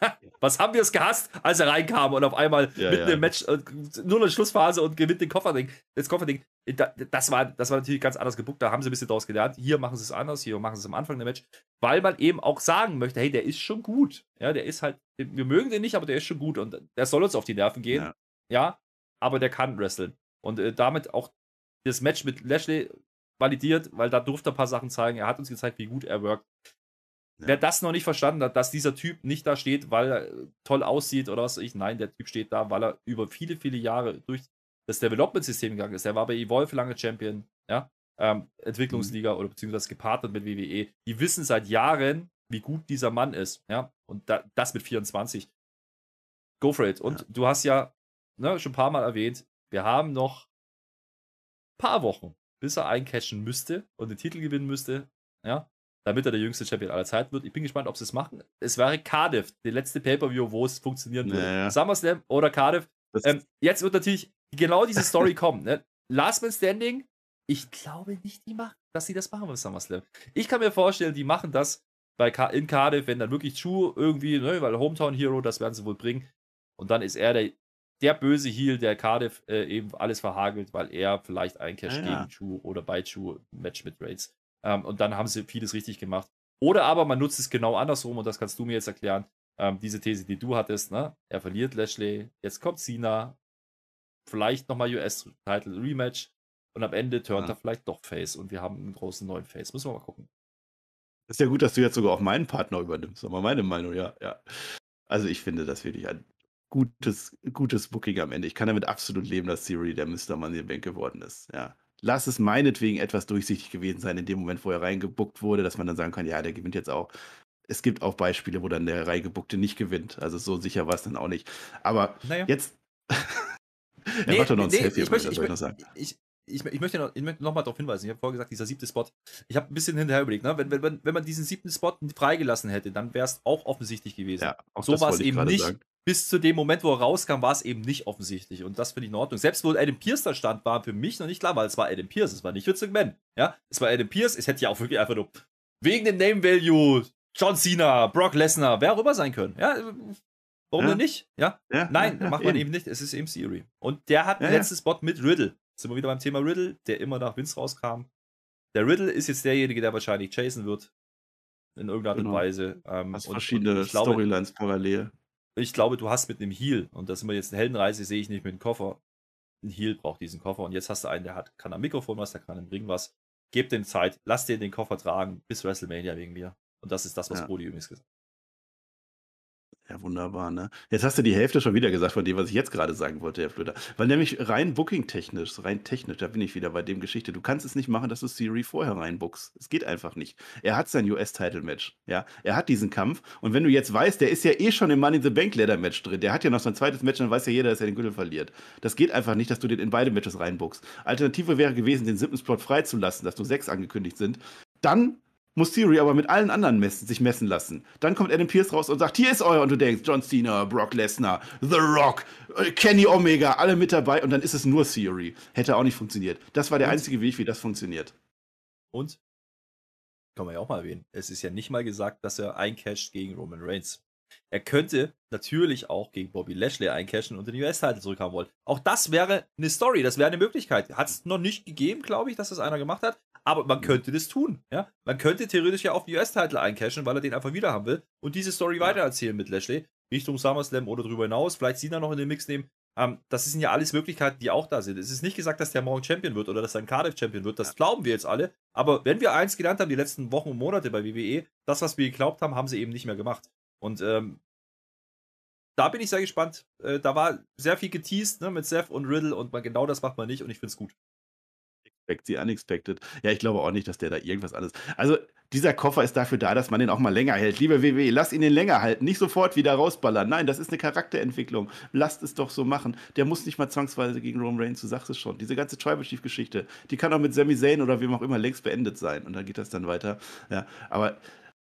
Was haben wir es gehasst, als er reinkam und auf einmal ja, mitten ja. im Match äh, nur eine Schlussphase und gewinnt den Kofferding. Das Kofferding, das war, das war natürlich ganz anders gebuckt. Da haben sie ein bisschen daraus gelernt. Hier machen sie es anders, hier machen sie es am Anfang der Match, weil man eben auch sagen möchte, hey, der ist schon gut. Ja, der ist halt, wir mögen den nicht, aber der ist schon gut und der soll uns auf die Nerven gehen. Ja ja, aber der kann wresteln. Und äh, damit auch das Match mit Lashley validiert, weil da durfte er ein paar Sachen zeigen. Er hat uns gezeigt, wie gut er wirkt. Ja. Wer das noch nicht verstanden hat, dass dieser Typ nicht da steht, weil er äh, toll aussieht oder was weiß ich, nein, der Typ steht da, weil er über viele, viele Jahre durch das Development-System gegangen ist. Er war bei Evolve lange Champion, ja, ähm, Entwicklungsliga mhm. oder beziehungsweise gepartnert mit WWE. Die wissen seit Jahren, wie gut dieser Mann ist, ja, und da, das mit 24. Go for it. Und ja. du hast ja ne, schon ein paar Mal erwähnt, wir haben noch ein paar Wochen, bis er eincashen müsste und den Titel gewinnen müsste, ja, damit er der jüngste Champion aller Zeit wird. Ich bin gespannt, ob sie es machen. Es wäre Cardiff, der letzte Pay-Per-View, wo es funktionieren würde. Naja. SummerSlam oder Cardiff. Ähm, jetzt wird natürlich genau diese Story kommen. Ne? Last Man Standing, ich glaube nicht, die machen, dass sie das machen beim SummerSlam. Ich kann mir vorstellen, die machen das bei in Cardiff, wenn dann wirklich True irgendwie, ne, weil Hometown Hero, das werden sie wohl bringen. Und dann ist er der der böse Heel, der Cardiff äh, eben alles verhagelt, weil er vielleicht eincasht ah, ja. gegen Chu oder bei Chu Match mit Raids. Ähm, und dann haben sie vieles richtig gemacht. Oder aber man nutzt es genau andersrum und das kannst du mir jetzt erklären. Ähm, diese These, die du hattest, ne? Er verliert Lashley, jetzt kommt Cena, vielleicht nochmal US-Title Rematch und am Ende turnt ja. er vielleicht doch Face und wir haben einen großen neuen Face. Müssen wir mal gucken. ist ja gut, dass du jetzt sogar auch meinen Partner übernimmst, aber meine Meinung, ja, ja. Also ich finde das wirklich ein gutes, gutes Booking am Ende. Ich kann damit absolut leben, dass Siri der Mr. Money Bank geworden ist. Ja. Lass es meinetwegen etwas durchsichtig gewesen sein, in dem Moment, wo er reingebuckt wurde, dass man dann sagen kann, ja, der gewinnt jetzt auch. Es gibt auch Beispiele, wo dann der reingebuckte nicht gewinnt. Also so sicher war es dann auch nicht. Aber naja. jetzt. er nee, doch noch ein nee, Selfie, ich möchte, ich, ich, noch sagen. Ich, ich, ich, möchte noch, ich möchte noch mal darauf hinweisen, ich habe vorher gesagt, dieser siebte Spot, ich habe ein bisschen hinterher überlegt, ne? wenn, wenn, wenn man diesen siebten Spot freigelassen hätte, dann wäre es auch offensichtlich gewesen. Ja, so war es eben nicht. Sagen bis zu dem Moment, wo er rauskam, war es eben nicht offensichtlich. Und das finde ich in Ordnung. Selbst wo Adam Pierce da stand, war für mich noch nicht klar, weil es war Adam Pierce, es war nicht Vince McMahon. Ja, es war Adam Pierce, es hätte ja auch wirklich einfach nur wegen dem Name Value John Cena, Brock Lesnar, wer auch immer sein können. Ja, warum ja. denn nicht? Ja, ja nein, ja, macht man eben. eben nicht. Es ist eben Theory. Und der hat den letzten Spot mit Riddle. Sind wir wieder beim Thema Riddle, der immer nach Vince rauskam. Der Riddle ist jetzt derjenige, der wahrscheinlich chasen wird. In irgendeiner genau. Art und Weise. Ähm, Hast verschiedene und Storylines parallel ich glaube, du hast mit einem Heal, und das sind wir jetzt eine Heldenreise, sehe ich nicht mit einem Koffer. Ein Heal braucht diesen Koffer. Und jetzt hast du einen, der hat, kann am Mikrofon was, der kann im Ring was. Gebt dem Zeit, lass dir den Koffer tragen bis WrestleMania wegen mir. Und das ist das, was ja. Brody übrigens gesagt hat. Ja, wunderbar, ne? Jetzt hast du die Hälfte schon wieder gesagt von dem, was ich jetzt gerade sagen wollte, Herr Flöter. Weil nämlich rein booking-technisch, rein technisch, da bin ich wieder bei dem Geschichte. Du kannst es nicht machen, dass du Siri vorher reinbookst. Es geht einfach nicht. Er hat sein US-Title-Match, ja? Er hat diesen Kampf. Und wenn du jetzt weißt, der ist ja eh schon im Money in the Bank Leather-Match drin. Der hat ja noch sein zweites Match, dann weiß ja jeder, dass er den Gürtel verliert. Das geht einfach nicht, dass du den in beide Matches reinbookst. Alternative wäre gewesen, den siebten Spot freizulassen, dass nur sechs angekündigt sind. Dann muss Theory aber mit allen anderen messen, sich messen lassen. Dann kommt Adam Pierce raus und sagt, hier ist euer. Und du denkst, John Cena, Brock Lesnar, The Rock, äh, Kenny Omega, alle mit dabei. Und dann ist es nur Theory. Hätte auch nicht funktioniert. Das war der und? einzige Weg, wie das funktioniert. Und? Kann man ja auch mal erwähnen. Es ist ja nicht mal gesagt, dass er eincasht gegen Roman Reigns. Er könnte natürlich auch gegen Bobby Lashley eincashen und den US-Title zurückhaben wollen. Auch das wäre eine Story, das wäre eine Möglichkeit. Hat es noch nicht gegeben, glaube ich, dass das einer gemacht hat. Aber man könnte das tun. Ja? Man könnte theoretisch ja auch den US-Title eincashen, weil er den einfach wieder haben will und diese Story weitererzählen mit Lashley. Richtung SummerSlam oder darüber hinaus, vielleicht Cena noch in den Mix nehmen. Ähm, das sind ja alles Möglichkeiten, die auch da sind. Es ist nicht gesagt, dass der morgen Champion wird oder dass er ein Cardiff Champion wird. Das glauben wir jetzt alle. Aber wenn wir eins gelernt haben, die letzten Wochen und Monate bei WWE, das, was wir geglaubt haben, haben sie eben nicht mehr gemacht. Und ähm, da bin ich sehr gespannt. Äh, da war sehr viel geteased ne, mit Seth und Riddle und man, genau das macht man nicht und ich finde es gut. Expect the unexpected. Ja, ich glaube auch nicht, dass der da irgendwas alles. Also, dieser Koffer ist dafür da, dass man den auch mal länger hält. Liebe WWE, lass ihn den länger halten. Nicht sofort wieder rausballern. Nein, das ist eine Charakterentwicklung. Lasst es doch so machen. Der muss nicht mal zwangsweise gegen Roman Reigns, du sagst es schon. Diese ganze Tribal Chief Geschichte, die kann auch mit Sami Zayn oder wem auch immer längst beendet sein. Und dann geht das dann weiter. Ja, aber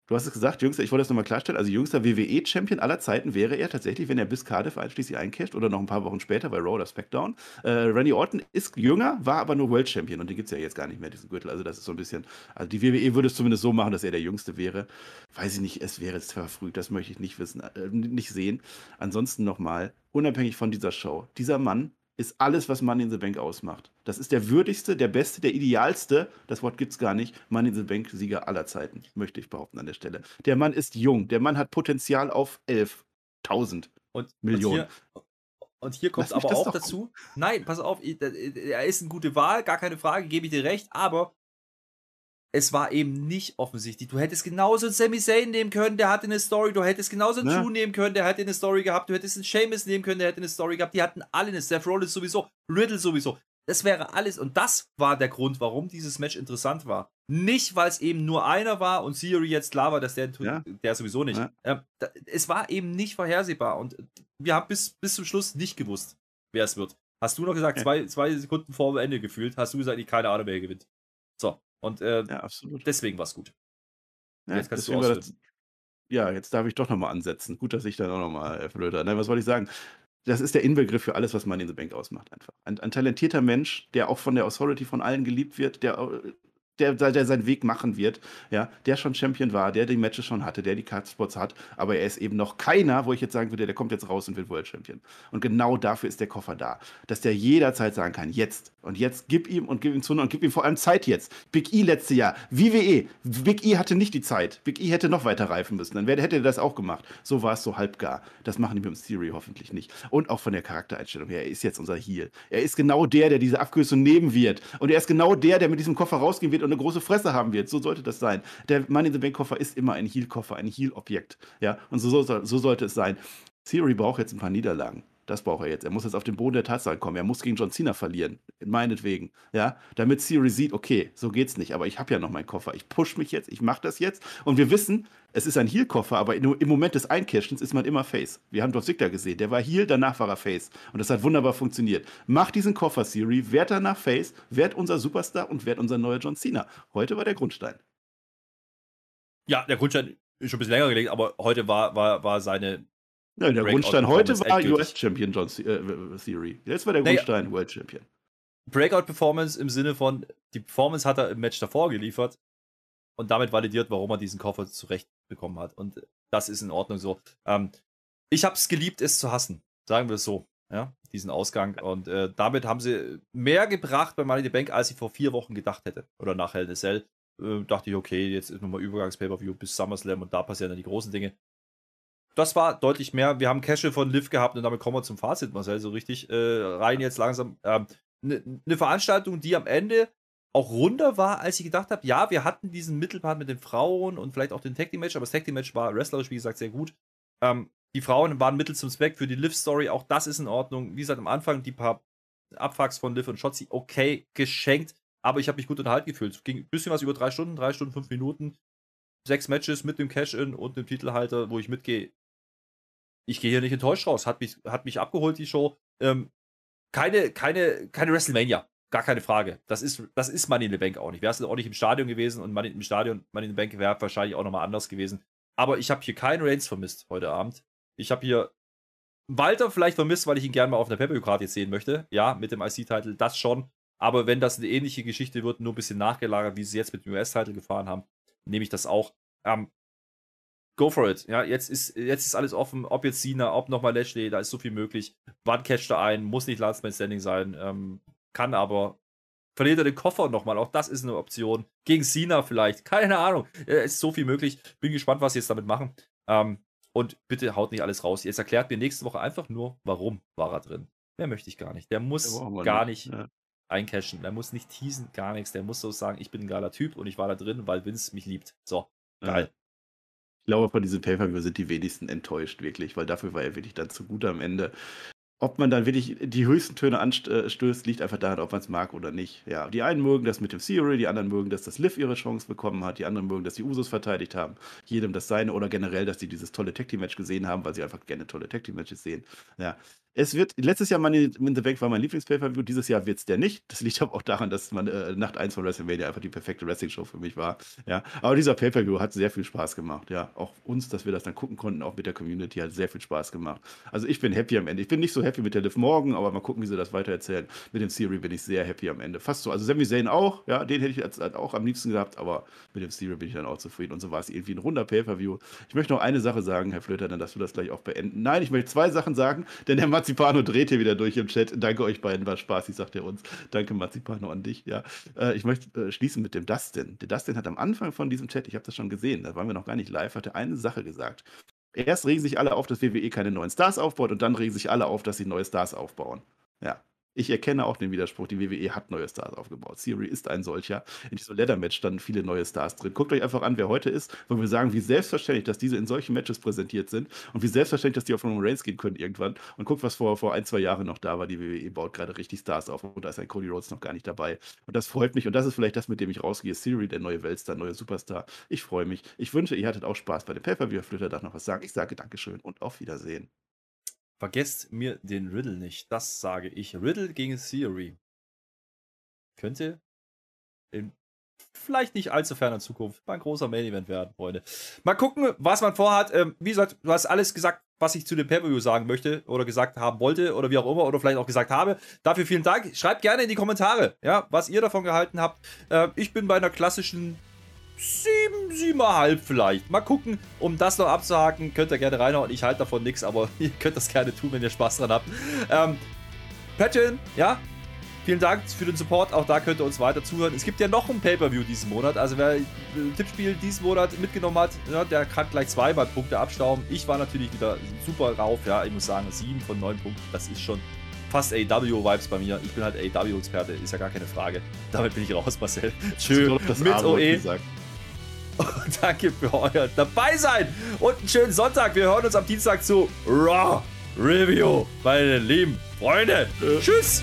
Du hast es gesagt, jüngster, ich wollte das nochmal klarstellen, also jüngster WWE-Champion aller Zeiten wäre er tatsächlich, wenn er bis Cardiff einschließlich eincasht oder noch ein paar Wochen später bei Raw oder SmackDown. Äh, Randy Orton ist jünger, war aber nur World Champion und den gibt es ja jetzt gar nicht mehr, diesen Gürtel. Also das ist so ein bisschen, also die WWE würde es zumindest so machen, dass er der Jüngste wäre. Weiß ich nicht, es wäre jetzt verfrüht, das möchte ich nicht wissen, äh, nicht sehen. Ansonsten nochmal, unabhängig von dieser Show, dieser Mann ist alles, was Money in the Bank ausmacht. Das ist der würdigste, der beste, der idealste, das Wort gibt es gar nicht, Money in the Bank Sieger aller Zeiten, möchte ich behaupten an der Stelle. Der Mann ist jung, der Mann hat Potenzial auf 11.000 Millionen. Und hier, und hier kommt es aber auch dazu. Nein, pass auf, er ist eine gute Wahl, gar keine Frage, gebe ich dir recht, aber es war eben nicht offensichtlich. Du hättest genauso einen Sami Zayn nehmen können, der hatte eine Story. Du hättest genauso einen ja. Drew nehmen können, der hätte eine Story gehabt. Du hättest einen Sheamus nehmen können, der hätte eine Story gehabt. Die hatten alle eine. Seth Rollins sowieso, Riddle sowieso. Das wäre alles. Und das war der Grund, warum dieses Match interessant war. Nicht, weil es eben nur einer war und Theory jetzt klar war, dass der, ja. der sowieso nicht. Ja. Ähm, es war eben nicht vorhersehbar. Und wir haben bis, bis zum Schluss nicht gewusst, wer es wird. Hast du noch gesagt, zwei, zwei Sekunden vor Ende gefühlt, hast du gesagt, ich keine Ahnung, wer gewinnt. So. Und äh, ja, absolut. deswegen war es gut. Ja, jetzt kannst du das, ja, jetzt darf ich doch nochmal ansetzen. Gut, dass ich dann auch nochmal äh, flöte. Nein, was wollte ich sagen? Das ist der Inbegriff für alles, was man in the Bank ausmacht, einfach. Ein, ein talentierter Mensch, der auch von der Authority von allen geliebt wird, der äh, der, der seinen Weg machen wird, ja, der schon Champion war, der die Matches schon hatte, der die Cardspots hat, aber er ist eben noch keiner, wo ich jetzt sagen würde, der kommt jetzt raus und wird World Champion. Und genau dafür ist der Koffer da, dass der jederzeit sagen kann, jetzt und jetzt gib ihm und gib ihm zu und gib ihm vor allem Zeit jetzt. Big E letzte Jahr, WWE, Big E hatte nicht die Zeit, Big E hätte noch weiter reifen müssen, dann hätte er das auch gemacht. So war es so halbgar. Das machen die mit dem Theory hoffentlich nicht. Und auch von der Charaktereinstellung her, er ist jetzt unser Heel. Er ist genau der, der diese Abkürzung nehmen wird und er ist genau der, der mit diesem Koffer rausgehen wird und eine große Fresse haben wird. So sollte das sein. Der Money in the Bank Koffer ist immer ein Heal-Koffer, ein Heal-Objekt. Ja, und so, so, so sollte es sein. Theory braucht jetzt ein paar Niederlagen. Das braucht er jetzt. Er muss jetzt auf den Boden der Tatsachen kommen. Er muss gegen John Cena verlieren. Meinetwegen. Ja, damit Theory sieht, okay, so geht's nicht. Aber ich habe ja noch meinen Koffer. Ich push mich jetzt. Ich mache das jetzt. Und wir wissen, es ist ein Heal-Koffer, aber im Moment des Eincashens ist man immer Face. Wir haben Dolph Ziggler gesehen. Der war Heal, danach war er Face. Und das hat wunderbar funktioniert. Mach diesen Koffer, Theory. Werd danach Face. Werd unser Superstar und werd unser neuer John Cena. Heute war der Grundstein. Ja, der Grundstein ist schon ein bisschen länger gelegt, aber heute war, war, war seine ja, der Grundstein heute war US-Champion John äh, Theory. Jetzt war der Grundstein naja, World Champion. Breakout-Performance im Sinne von, die Performance hat er im Match davor geliefert und damit validiert, warum er diesen Koffer zurecht bekommen hat. Und das ist in Ordnung so. Ähm, ich habe es geliebt, es zu hassen. Sagen wir es so. Ja, diesen Ausgang. Und äh, damit haben sie mehr gebracht bei Money the Bank, als ich vor vier Wochen gedacht hätte. Oder nach Hell in a Cell. Äh, dachte ich, okay, jetzt ist nochmal Übergangs-Pay-Per-View bis SummerSlam und da passieren dann die großen Dinge das war deutlich mehr. Wir haben Cache von Liv gehabt und damit kommen wir zum Fazit, Marcel, so richtig äh, rein jetzt langsam. Eine ähm, ne Veranstaltung, die am Ende auch runder war, als ich gedacht habe. Ja, wir hatten diesen Mittelpart mit den Frauen und vielleicht auch den Tag Team Match, aber das Tag Team Match war wrestlerisch, wie gesagt, sehr gut. Ähm, die Frauen waren Mittel zum Zweck für die Liv-Story, auch das ist in Ordnung. Wie gesagt, am Anfang die paar Abfucks von Liv und Shotzi, okay, geschenkt, aber ich habe mich gut unterhalten gefühlt. Es ging ein bisschen was über drei Stunden, drei Stunden, fünf Minuten. Sechs Matches mit dem Cash-In und dem Titelhalter, wo ich mitgehe ich gehe hier nicht enttäuscht raus. Hat mich, hat mich abgeholt, die Show. Ähm, keine, keine, keine WrestleMania. Gar keine Frage. Das ist, das ist Money in the Bank auch nicht. Wäre es auch nicht im Stadion gewesen und Money im Stadion, Money in the Bank wäre wahrscheinlich auch nochmal anders gewesen. Aber ich habe hier keinen Reigns vermisst heute Abend. Ich habe hier Walter vielleicht vermisst, weil ich ihn gerne mal auf einer Pepper-Card jetzt sehen möchte. Ja, mit dem IC-Titel, das schon. Aber wenn das eine ähnliche Geschichte wird, nur ein bisschen nachgelagert, wie sie jetzt mit dem US-Titel gefahren haben, nehme ich das auch. Ähm, go for it. Ja, jetzt ist, jetzt ist alles offen, ob jetzt Cena, ob nochmal Lashley, da ist so viel möglich. Wann catcht er ein? Muss nicht Last Man Standing sein, ähm, kann aber. Verliert er den Koffer nochmal, auch das ist eine Option. Gegen Cena vielleicht, keine Ahnung. Es ist so viel möglich. Bin gespannt, was sie jetzt damit machen. Ähm, Und bitte haut nicht alles raus. Jetzt erklärt mir nächste Woche einfach nur, warum war er drin. Mehr möchte ich gar nicht. Der muss gar nicht ja. eincashen. Der muss nicht teasen, gar nichts. Der muss so sagen, ich bin ein geiler Typ und ich war da drin, weil Vince mich liebt. So, geil. Ja. Ich glaube, von diesem Pay-Per-View sind die wenigsten enttäuscht, wirklich, weil dafür war er wirklich dann zu gut am Ende ob man dann wirklich die höchsten Töne anstößt, liegt einfach daran, ob man es mag oder nicht. Ja, die einen mögen das mit dem Theory, die anderen mögen, dass das Liv ihre Chance bekommen hat, die anderen mögen, dass die Usos verteidigt haben, jedem das seine oder generell, dass sie dieses tolle Tag Team Match gesehen haben, weil sie einfach gerne tolle Tag Team Matches sehen. Ja, es wird, letztes Jahr Money in the Bank war mein Lieblings-Pay-Per-View, dieses Jahr wird es der nicht. Das liegt aber auch daran, dass man, äh, Nacht 1 von WrestleMania einfach die perfekte Wrestling-Show für mich war. Ja, aber dieser Pay-Per-View hat sehr viel Spaß gemacht. Ja, auch uns, dass wir das dann gucken konnten, auch mit der Community, hat sehr viel Spaß gemacht. Also ich bin happy am Ende. Ich bin nicht so happy mit der Liv Morgan, aber mal gucken, wie sie das weitererzählen. Mit dem Theory bin ich sehr happy am Ende. Fast so. Also Sami Zayn auch, ja, den hätte ich als, als auch am liebsten gehabt, aber mit dem Theory bin ich dann auch zufrieden. Und so war es irgendwie ein runder Pay-Per-View. Ich möchte noch eine Sache sagen, Herr Flöter, dann darfst du das gleich auch beenden. Nein, ich möchte zwei Sachen sagen, denn Herr Marzipano dreht hier wieder durch im Chat. Danke euch beiden, war Spaß, sagt er uns. Danke, Marzipano, an dich. Ja. Äh, ich möchte äh, schließen mit dem Dustin. Der Dustin hat am Anfang von diesem Chat, ich habe das schon gesehen, da waren wir noch gar nicht live, hat er eine Sache gesagt. Erst regen sich alle auf, dass WWE keine neuen Stars aufbaut und dann regen sich alle auf, dass sie neue Stars aufbauen. Ja, ich erkenne auch den Widerspruch. Die WWE hat neue Stars aufgebaut. Theory ist ein solcher. In diesem Leather-Match standen viele neue Stars drin. Guckt euch einfach an, wer heute ist, wo wir sagen, wie selbstverständlich, dass diese in solchen Matches präsentiert sind und wie selbstverständlich, dass die auf Roman Reigns gehen können irgendwann. Und guckt, was vor, vor ein, zwei Jahren noch da war. Die WWE baut gerade richtig Stars auf und da ist ein Cody Rhodes noch gar nicht dabei. Und das freut mich und das ist vielleicht das, mit dem ich rausgehe. Theory, der neue Weltstar, neue Superstar. Ich freue mich. Ich wünsche, ihr hattet auch Spaß bei dem Pay-Per-View. Flöter darf noch was sagen. Ich sage Dankeschön und auf Wiedersehen. Vergesst mir den Riddle nicht. Das sage ich. Riddle gegen Theory. Könnte in vielleicht nicht allzu ferner Zukunft mal ein großer Main Event werden, Freunde. Mal gucken, was man vorhat. Ähm, wie gesagt, du hast alles gesagt, was ich zu dem Pay-Per-View sagen möchte oder gesagt haben wollte oder wie auch immer oder vielleicht auch gesagt habe. Dafür vielen Dank. Schreibt gerne in die Kommentare, ja, was ihr davon gehalten habt. Äh, ich bin bei einer klassischen sieben, siebeneinhalb vielleicht. Mal gucken, um das noch abzuhaken, könnt ihr gerne reinhauen. Ich halte davon nichts, aber ihr könnt das gerne tun, wenn ihr Spaß dran habt. Ähm, Patreon, ja, vielen Dank für den Support. Auch da könnt ihr uns weiter zuhören. Es gibt ja noch ein Pay-Per-View diesen Monat. Also wer ein Tippspiel diesen Monat mitgenommen hat, ja, der kann gleich zweimal Punkte abstauben. Ich war natürlich wieder super rauf. Ja, ich muss sagen, sieben von neun Punkten, das ist schon fast AW-Vibes bei mir. Ich bin halt AW-Experte, ist ja gar keine Frage. Damit bin ich raus, Marcel. Tschö, mit OE. Gesagt. Danke für euer Dabeisein und einen schönen Sonntag. Wir hören uns am Dienstag zu Raw Review, meine lieben Freunde. Tschüss.